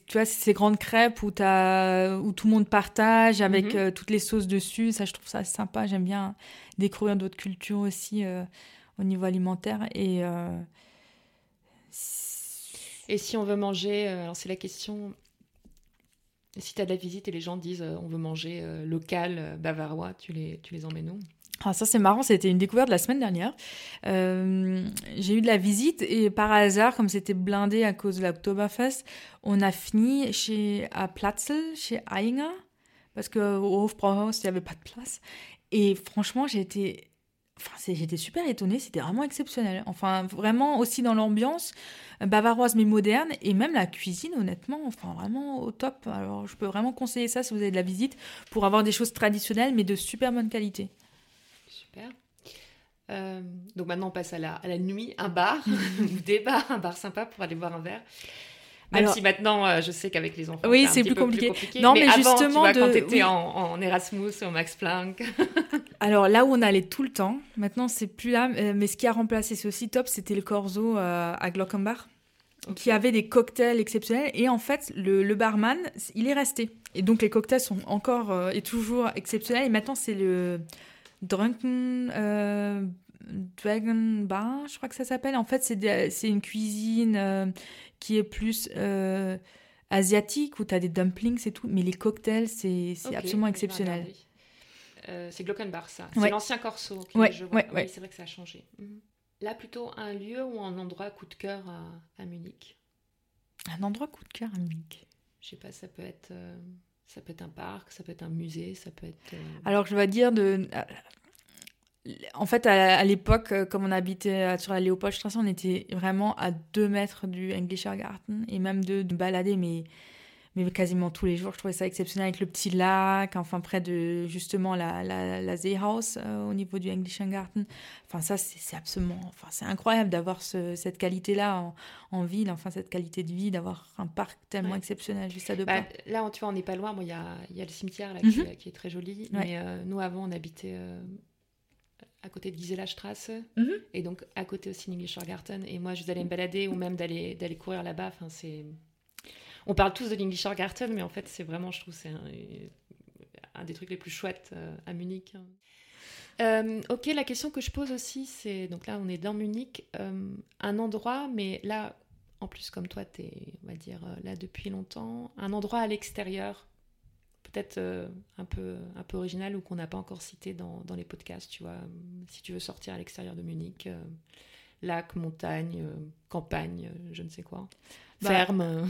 tu vois, ces grandes crêpes où, t'as, où tout le monde partage avec Mhm. euh, toutes les sauces dessus. Ça, je trouve ça sympa. J'aime bien découvrir d'autres cultures aussi euh, au niveau alimentaire. Et Et si on veut manger, alors c'est la question, si tu as de la visite et les gens disent euh, on veut manger euh, local, euh, bavarois, tu les, tu les emmènes où? Ah, ça c'est marrant, c'était une découverte la semaine dernière. J'ai eu de la visite et par hasard, comme c'était blindé à cause de l'Oktoberfest, on a fini chez, à Platzl, chez Ainger, parce qu'au Hofbrauhaus, il n'y avait pas de place. Et franchement, j'ai été, enfin, j'étais super étonnée, c'était vraiment exceptionnel. Enfin, vraiment aussi dans l'ambiance euh, bavaroise mais moderne et même la cuisine, honnêtement, enfin, vraiment au top. Alors, je peux vraiment conseiller ça si vous avez de la visite pour avoir des choses traditionnelles mais de super bonne qualité. Super. Euh, donc maintenant on passe à la, à la nuit, un bar, des bars, un bar sympa pour aller boire un verre. Même Alors- si maintenant euh, je sais qu'avec les enfants Oui, c'est plus peu compliqué. Non, mais avant, tu justement vois, quand de- tu étais oui. en, en Erasmus au Max Planck. Alors là où on allait tout le temps, maintenant c'est plus là, euh, mais ce qui a remplacé, c'est aussi top, c'était le Corso euh, à Glockenbach, qui avait des cocktails exceptionnels. Et en fait, le, le barman, il est resté. Et donc les cocktails sont encore euh, et toujours exceptionnels. Et maintenant c'est le Drunken Dragon Bar, je crois que ça s'appelle. En fait, c'est une cuisine qui est plus euh, asiatique, où tu as des dumplings et tout. Mais les cocktails, c'est c'est Ok, absolument exceptionnel. regarder. c'est Glockenbach, ça. C'est l'ancien Corso. Ouais, je ouais, oui, c'est vrai que ça a changé. Mhm. Là, plutôt un lieu ou un endroit coup de cœur à, Munich? Un endroit coup de cœur à Munich Je sais pas, ça peut être, ça peut être un parc, ça peut être un musée, ça peut être. Alors, je vais dire de en fait, à, l'époque, euh, comme on habitait sur la Léopoldstrasse, on était vraiment à deux mètres du Englischer Garten et même de, balader, mais, mais quasiment tous les jours. Je trouvais ça exceptionnel avec le petit lac, enfin près de justement la, la, la Seehaus euh, au niveau du Englischer Garten. Enfin, ça, c'est absolument, enfin, c'est incroyable d'avoir cette qualité-là en, ville, enfin, cette qualité de vie, d'avoir un parc tellement exceptionnel juste à deux bah, pas. Là, tu vois, on n'est pas loin. Il y, a, y, a, le cimetière là, qui, mhm. est très joli, mais euh, nous, avant, on habitait à côté de Gisela Strasse mhm. et donc à côté aussi de Garten. Et moi, je vous allais me balader ou même d'aller d'aller courir là-bas. Enfin, c'est on parle tous de Garten, mais en fait, c'est vraiment, je trouve, c'est un, des trucs les plus chouettes euh, à Munich. Euh, ok, la question que je pose aussi, c'est donc là, on est dans Munich, euh, un endroit, mais là, en plus, comme toi, tu es, on va dire, là depuis longtemps, un endroit à l'extérieur peut-être euh, un, peu, un peu original ou qu'on n'a pas encore cité dans, dans, les podcasts, tu vois. Si tu veux sortir à l'extérieur de Munich, euh, lac, montagne, euh, campagne, je ne sais quoi, bah, ferme.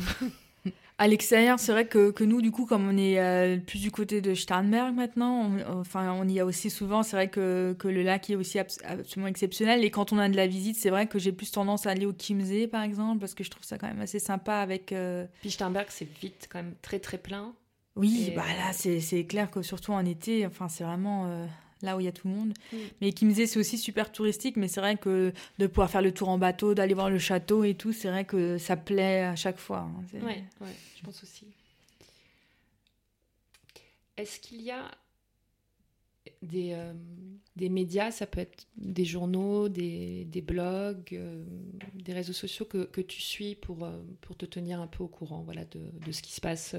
à l'extérieur, c'est vrai que, que, nous, du coup, comme on est plus du côté de Starnberg maintenant, on, enfin, on y a aussi souvent, c'est vrai que, que, le lac est aussi absolument exceptionnel. Et quand on a de la visite, c'est vrai que j'ai plus tendance à aller au Chiemsee, par exemple, parce que je trouve ça quand même assez sympa avec... Puis Starnberg, c'est vite quand même très très plein. Oui, bah là, euh, c'est clair que surtout en été, enfin, c'est vraiment euh, là où il y a tout le monde. Mais Kimsey, c'est aussi super touristique, mais c'est vrai que de pouvoir faire le tour en bateau, d'aller voir le château et tout, c'est vrai que ça plaît à chaque fois. Hein, oui, ouais, je pense aussi. Est-ce qu'il y a des, euh, des médias, ça peut être des journaux, des, des blogs, des réseaux sociaux que, que, tu suis pour, pour te tenir un peu au courant voilà, de, de ce qui se passe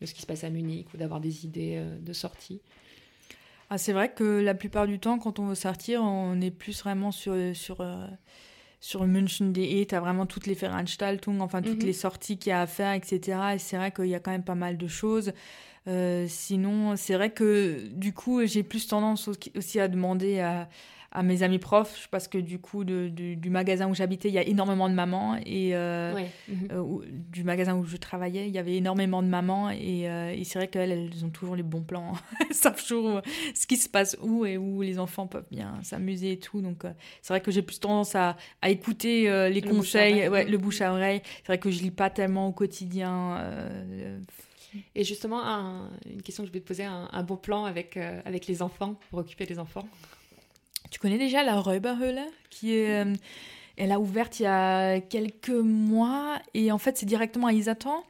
de ce qui se passe à Munich ou d'avoir des idées euh, de sortie ah, C'est vrai que la plupart du temps, quand on veut sortir, on est plus vraiment sur, sur, euh, sur München.de. Tu as vraiment toutes les Veranstaltungen, enfin toutes mhm. les sorties qu'il y a à faire, etc. Et c'est vrai qu'il y a quand même pas mal de choses. Euh, sinon, c'est vrai que du coup, j'ai plus tendance aussi à demander à, à mes amis profs parce que du coup de, du magasin où j'habitais il y a énormément de mamans et euh, mhm. euh, du magasin où je travaillais il y avait énormément de mamans et, euh, et c'est vrai qu'elles elles ont toujours les bons plans elles savent toujours ce qui se passe où et où les enfants peuvent bien s'amuser et tout. Donc c'est vrai que j'ai plus tendance à, à écouter les conseils ouais, le bouche à oreille. C'est vrai que je lis pas tellement au quotidien et justement, une question que je vais te poser, un, un bon plan avec, avec les enfants, pour occuper les enfants? Tu connais déjà la Räuberhöhle qui est, euh, Elle a ouverte il y a quelques mois et en fait c'est directement à Isatan.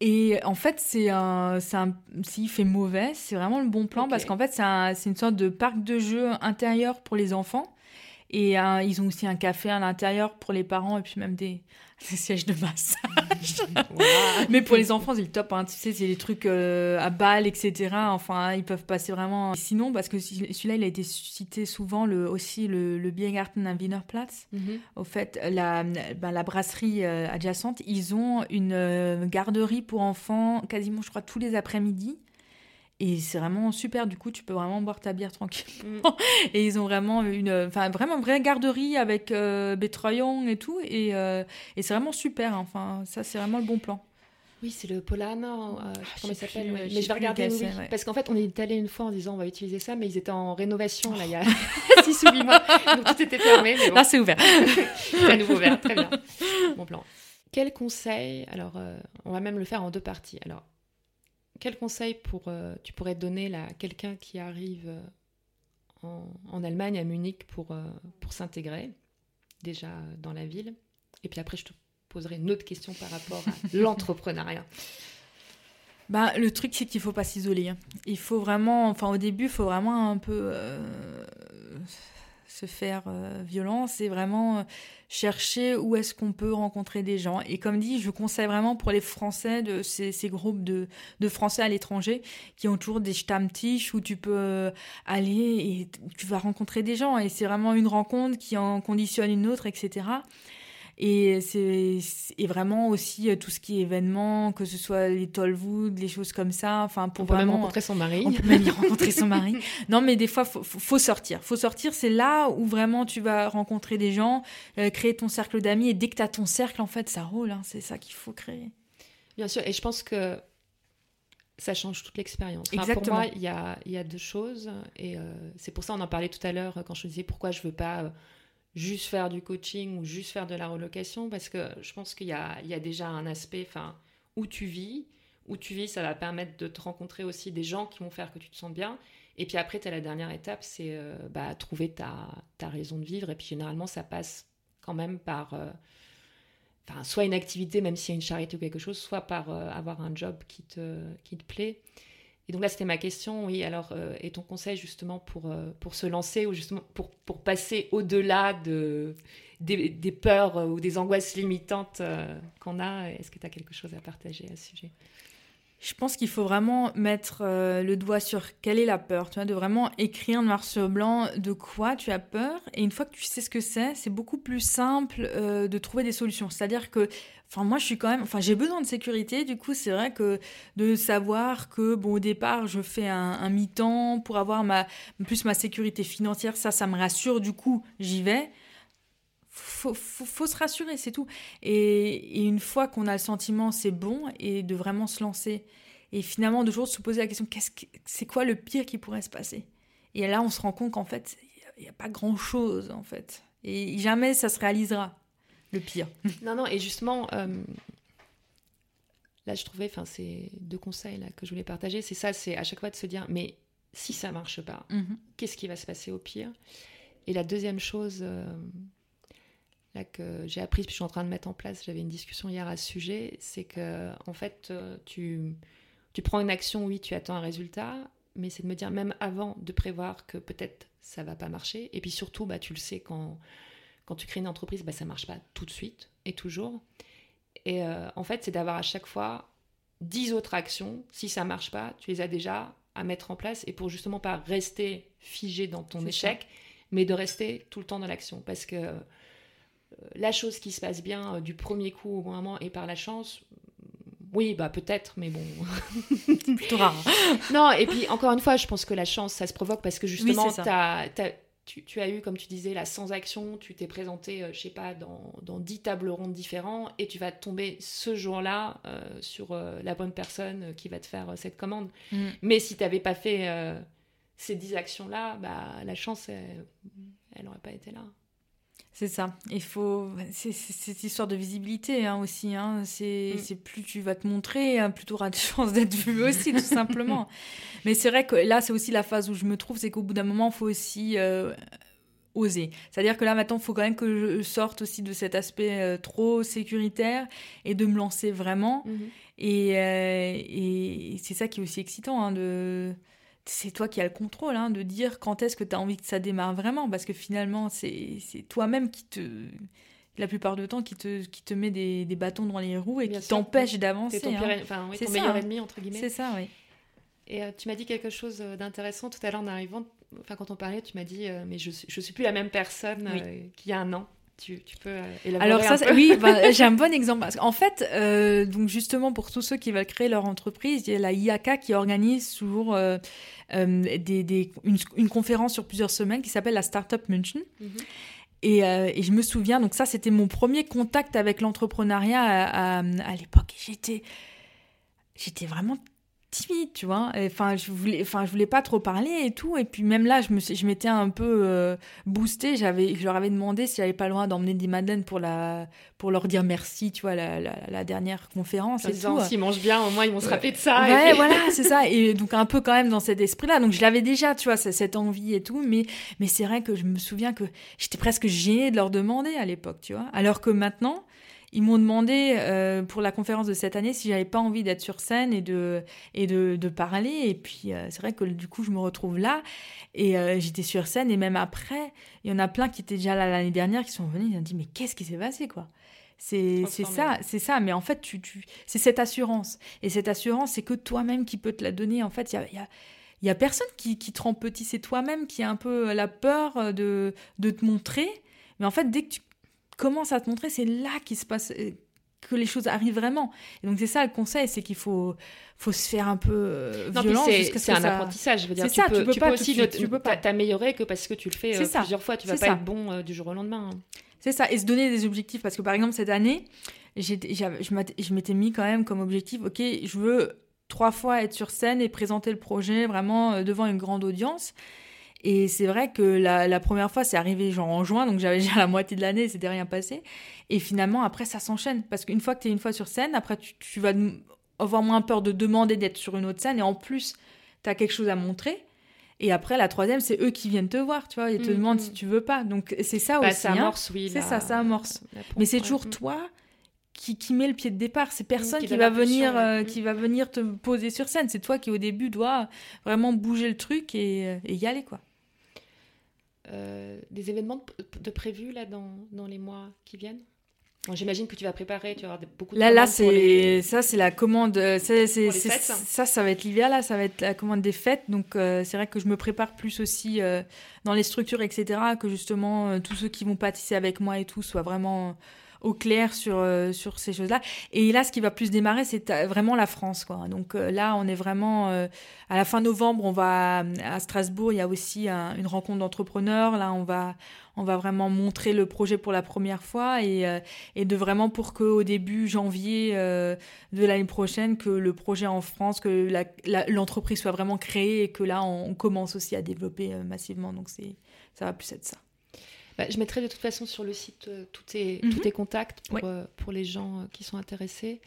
Et en fait, c'est un, un s'il fait mauvais, c'est vraiment le bon plan parce qu'en fait, c'est une sorte de parc de jeux intérieur pour les enfants. Et euh, ils ont aussi un café à l'intérieur pour les parents et puis même des, des sièges de massage. Mais pour les enfants, c'est le top. Hein. Tu sais, c'est des trucs euh, à balles, etc. Enfin, ils peuvent passer vraiment. Sinon, parce que celui-là, il a été cité souvent le, aussi le, le Biergarten am Wienerplatz. Mhm. Au fait, la, ben, la brasserie euh, adjacente, ils ont une garderie pour enfants quasiment, je crois, tous les après-midi. Et c'est vraiment super, du coup, tu peux vraiment boire ta bière tranquillement. Mm. et ils ont vraiment une, enfin, vraiment une vraie garderie avec euh, et tout. Et, euh, et c'est vraiment super, hein. enfin, ça, c'est vraiment le bon plan. Oui, c'est le Polana, euh, ah, comment il s'appelle Mais je vais regarder, oui, parce qu'en fait, on est allé une fois en disant on va utiliser ça, mais ils étaient en rénovation, là, il y a 6 ou 8 mois, donc tout était fermé. Mais Là, c'est ouvert. c'est à nouveau ouvert, très bien. Bon plan. Quel conseil Alors, euh, on va même le faire en deux parties. Alors, quel conseil pour, euh, tu pourrais donner à quelqu'un qui arrive euh, en, Allemagne, à Munich, pour, euh, pour s'intégrer déjà dans la ville? Et puis après, je te poserai une autre question par rapport à l'entrepreneuriat. Bah, le truc, c'est qu'il ne faut pas s'isoler. Hein. Il faut vraiment, enfin au début, il faut vraiment un peu se faire euh, violence et vraiment euh, chercher où est-ce qu'on peut rencontrer des gens. Et comme dit, je conseille vraiment pour les Français, de ces, groupes de, de, Français à l'étranger, qui ont toujours des Stammtisch où tu peux euh, aller et tu vas rencontrer des gens. Et c'est vraiment une rencontre qui en conditionne une autre, etc. Et c'est et vraiment aussi euh, tout ce qui est événement, que ce soit les Tollwood, les choses comme ça. Enfin, pour on peut vraiment même rencontrer son mari. On peut même y rencontrer son mari. Non, mais des fois, faut, faut, sortir. Faut sortir. C'est là où vraiment tu vas rencontrer des gens, euh, créer ton cercle d'amis. Et dès que tu as ton cercle, en fait, ça roule. Hein. C'est ça qu'il faut créer. Bien sûr. Et je pense que ça change toute l'expérience. Exactement. Pour moi, il y a, y a, deux choses. Et euh, c'est pour ça, on en parlait tout à l'heure quand je disais pourquoi je veux pas juste faire du coaching ou juste faire de la relocation parce que je pense qu'il y a, déjà un aspect enfin, où tu vis. Où tu vis, ça va permettre de te rencontrer aussi des gens qui vont faire que tu te sens bien. Et puis après, tu as la dernière étape, c'est euh, bah, trouver ta, raison de vivre. Et puis généralement, ça passe quand même par euh, soit une activité, même s'il y a une charité ou quelque chose, soit par euh, avoir un job qui te, qui te plaît. Et donc là, c'était ma question, oui, alors, euh, et ton conseil justement pour, euh, pour se lancer ou justement pour, passer au-delà de, des, des, peurs ou des angoisses limitantes qu'on a, est-ce que tu as quelque chose à partager à ce sujet? Je pense qu'il faut vraiment mettre euh, le doigt sur quelle est la peur, tu vois, de vraiment écrire noir sur blanc de quoi tu as peur. Et une fois que tu sais ce que c'est, c'est beaucoup plus simple euh, de trouver des solutions. C'est-à-dire que, enfin, moi, je suis quand même, enfin, j'ai besoin de sécurité. Du coup, c'est vrai que de savoir que, bon, au départ, je fais un, un mi-temps pour avoir ma, plus ma sécurité financière, ça, ça me rassure. Du coup, j'y vais faut, faut, se rassurer, c'est tout. Et, une fois qu'on a le sentiment c'est bon, et de vraiment se lancer. Et finalement, de toujours se poser la question qu'est-ce c'est quoi le pire qui pourrait se passer? Et là, on se rend compte qu'en fait, il n'y a, pas grand-chose, en fait. Et jamais ça se réalisera, le pire. Non, non, et justement, euh, là, je trouvais, enfin, c'est deux conseils là, que je voulais partager. C'est ça, c'est à chaque fois de se dire, mais si ça marche pas, mhm. qu'est-ce qui va se passer au pire? Et la deuxième chose. Euh, là que j'ai appris, puis je suis en train de mettre en place, j'avais une discussion hier à ce sujet, c'est que en fait, euh, tu, tu prends une action, oui, tu attends un résultat, mais c'est de me dire même avant de prévoir que peut-être ça va pas marcher, et puis surtout, bah, tu le sais quand, quand tu crées une entreprise, bah, ça marche pas tout de suite et toujours. Et euh, en fait, c'est d'avoir à chaque fois dix autres actions. Si ça marche pas, tu les as déjà à mettre en place et pour justement pas rester figé dans ton échec, mais de rester tout le temps dans l'action. Parce que la chose qui se passe bien euh, du premier coup au moment et par la chance, oui, bah peut-être, mais bon. Plutôt rare. non, et puis encore une fois, je pense que la chance, ça se provoque parce que justement, tu, as eu, comme tu disais, la sans-action, tu t'es présenté, euh, je sais pas, dans, dans 10 tables rondes différents et tu vas tomber ce jour-là euh, sur la bonne personne qui va te faire cette commande. Mm. Mais si tu n'avais pas fait ces 10 actions-là, bah, la chance, elle n'aurait pas été là. C'est ça. Il faut. C'est cette histoire de visibilité hein, aussi. Hein. Mm. C'est plus tu vas te montrer, hein, plus tu auras de chances d'être vu aussi, tout simplement. Mais c'est vrai que là, c'est aussi la phase où je me trouve, c'est qu'au bout d'un moment, il faut aussi euh, oser. C'est-à-dire que là, maintenant, il faut quand même que je sorte aussi de cet aspect euh, trop sécuritaire et de me lancer vraiment. Mm-hmm. Et, euh, et c'est ça qui est aussi excitant, de c'est toi qui as le contrôle hein, de dire quand est-ce que tu as envie que ça démarre vraiment, parce que finalement, c'est toi-même qui te, la plupart du temps, qui te, qui te met des, des bâtons dans les roues et qui t'empêche d'avancer. C'est ton, hein. enfin, ton meilleur ennemi, entre guillemets. C'est ça, oui. Et euh, tu m'as dit quelque chose euh, d'intéressant tout à l'heure en arrivant. Enfin, quand on parlait, tu m'as dit, euh, mais je ne suis plus la même personne qu'il y a un an. Tu, peux euh, Alors ça, oui, bah, j'ai un bon exemple. En fait, euh, donc justement pour tous ceux qui veulent créer leur entreprise, il y a la IAK qui organise toujours euh, des, une, conférence sur plusieurs semaines qui s'appelle la Startup München. Mhm. Et, et, je me souviens, donc ça c'était mon premier contact avec l'entrepreneuriat à, à, à l'époque. J'étais, j'étais vraiment timide, tu vois. Enfin, je voulais, enfin, je voulais pas trop parler et tout. Et puis même là, je me, je m'étais un peu euh, boostée. J'avais, je leur avais demandé si j'avais pas le droit d'emmener des madeleines pour la, pour leur dire merci, tu vois, la, la, dernière conférence. et tout. S'ils mangent bien, au moins ils vont se rappeler de ça. Ouais, voilà, c'est ça. Et donc un peu quand même dans cet esprit-là. Donc je l'avais déjà, tu vois, cette envie et tout. Mais, mais c'est vrai que je me souviens que j'étais presque gênée de leur demander à l'époque, tu vois. Alors que maintenant ils m'ont demandé euh, pour la conférence de cette année si j'avais pas envie d'être sur scène et de, et de, de parler. Et puis, euh, c'est vrai que du coup, je me retrouve là. Et euh, j'étais sur scène. Et même après, il y en a plein qui étaient déjà là l'année dernière qui sont venus. Ils ont dit Mais qu'est-ce qui s'est passé, quoi? C'est ça, c'est ça. Mais en fait, tu, tu, c'est cette assurance. Et cette assurance, c'est que toi-même qui peux te la donner. En fait, il y a, y a il y a personne qui, qui te rend petit, c'est toi-même qui a un peu la peur de, de te montrer. Mais en fait, dès que tu commences à te montrer, c'est là qu'il se passe euh, que les choses arrivent vraiment. Et donc c'est ça le conseil, c'est qu'il faut faut se faire un peu euh, violence. C'est un apprentissage. Je veux dire, tu, ça, peux, tu, peux, pas aussi tu peux pas t'améliorer que parce que tu le fais euh, plusieurs fois. Tu vas pas être bon du jour au lendemain. Hein. C'est ça. Et se donner des objectifs parce que par exemple cette année, je m'étais mis quand même comme objectif, ok, je veux trois fois être sur scène et présenter le projet vraiment devant une grande audience. Et c'est vrai que la, première fois, c'est arrivé genre en juin, donc j'avais déjà la moitié de l'année, c'était rien passé. Et finalement, après, ça s'enchaîne. Parce qu'une fois que tu es une fois sur scène, après, tu, vas avoir moins peur de demander d'être sur une autre scène. Et en plus, tu as quelque chose à montrer. Et après, la troisième, c'est eux qui viennent te voir, tu vois. Ils te mm, demandent mm. si tu veux pas. Donc, c'est ça bah, aussi. Ça hein. amorce, oui. C'est ça, ça amorce. Mais c'est toujours toi qui, qui, met le pied de départ. C'est personne qui, va venir, euh, qui va venir te poser sur scène. C'est toi qui, au début, dois vraiment bouger le truc et, euh, et y aller, quoi. Euh, des événements de, prévus là dans, dans, les mois qui viennent? J'imagine que tu vas préparer, tu vas avoir beaucoup de Là, là, c'est ça, c'est la commande. Euh, c'est, ça, ça va être l'hiver là, ça va être la commande des fêtes. Donc, euh, c'est vrai que je me prépare plus aussi dans les structures, etc. Que justement tous ceux qui vont pâtisser avec moi et tout soient vraiment au clair sur, euh, sur ces choses-là. Et là, ce qui va plus démarrer, c'est euh, vraiment la France. Quoi. Donc euh, là, on est vraiment... à la fin novembre, on va à Strasbourg, il y a aussi une rencontre d'entrepreneurs. Là, on va, on va vraiment montrer le projet pour la première fois et, et de vraiment pour qu'au début janvier de l'année prochaine, que le projet en France, que l'entreprise soit vraiment créée et que là, on, commence aussi à développer massivement. Donc c'est ça va plus être ça. Bah, je mettrai de toute façon sur le site euh, tous, tes, mhm. tes, contacts pour, euh, pour les gens euh, qui sont intéressés.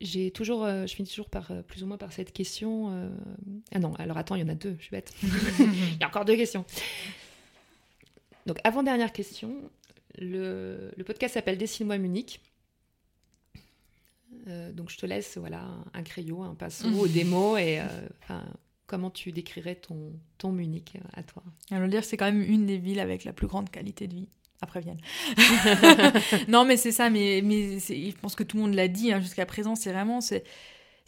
J'ai toujours, je finis toujours par plus ou moins par cette question. Ah non, alors attends, il y en a deux, je suis bête. il y a encore deux questions. Donc avant dernière question, le, le podcast s'appelle Dessine-moi Munich. donc je te laisse voilà un crayon, un pinceau, des mots et Comment tu décrirais ton, ton Munich euh, à toi? Alors dire, c'est quand même une des villes avec la plus grande qualité de vie après Vienne. non, mais c'est ça, mais, mais je pense que tout le monde l'a dit hein, jusqu'à présent, c'est vraiment, c'est,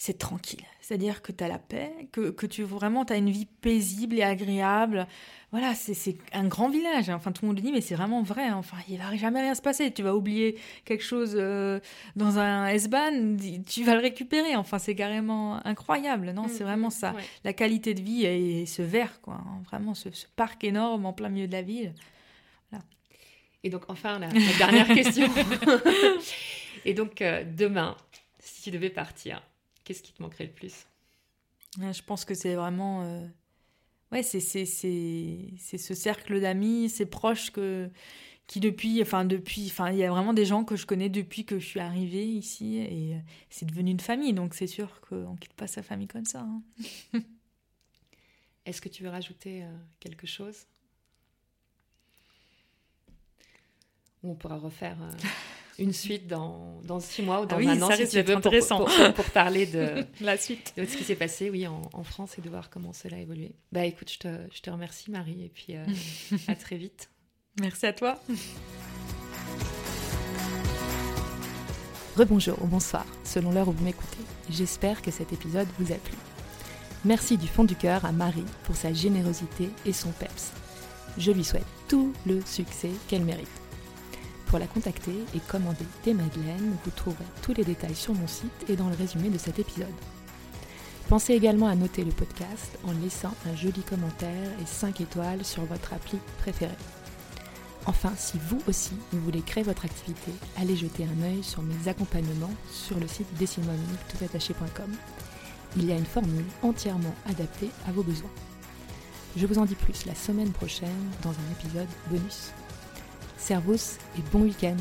c'est tranquille. C'est-à-dire que tu as la paix, que, que tu vraiment, as une vie paisible et agréable voilà, c'est un grand village. Hein. Enfin, tout le monde le dit, mais c'est vraiment vrai. Hein. Enfin, il va jamais rien se passer. Tu vas oublier quelque chose euh, dans un S-Bahn, tu vas le récupérer. Enfin, c'est carrément incroyable. Non, c'est vraiment mm, ça. La qualité de vie et ce vert, quoi. Hein. Vraiment, ce, parc énorme en plein milieu de la ville. Et donc, enfin, la, dernière question. et donc, euh, demain, si tu devais partir, qu'est-ce qui te manquerait le plus? Je pense que c'est vraiment. Euh, ouais, c'est ce cercle d'amis, ces proches que, qui depuis, enfin depuis, enfin il y a vraiment des gens que je connais depuis que je suis arrivée ici et euh, c'est devenu une famille, donc c'est sûr qu'on quitte pas sa famille comme ça. Hein. Est-ce que tu veux rajouter euh, quelque chose? On pourra refaire. Une suite dans, dans six mois ou dans ah un an, si tu veux, pour, pour, parler de la suite, de ce qui s'est passé, oui, en, en, France et de voir comment cela a évolué. Bah écoute, je te, je te remercie Marie et puis euh, à très vite. Merci à toi. Rebonjour ou bonsoir, selon l'heure où vous m'écoutez. J'espère que cet épisode vous a plu. Merci du fond du cœur à Marie pour sa générosité et son peps. Je lui souhaite tout le succès qu'elle mérite. Pour la contacter et commander des madeleines, vous trouverez tous les détails sur mon site et dans le résumé de cet épisode. Pensez également à noter le podcast en laissant un joli commentaire et 5 étoiles sur votre appli préférée. Enfin, si vous aussi vous voulez créer votre activité, allez jeter un œil sur mes accompagnements sur le site dessine Il y a une formule entièrement adaptée à vos besoins. Je vous en dis plus la semaine prochaine dans un épisode bonus. Servus et bon week-end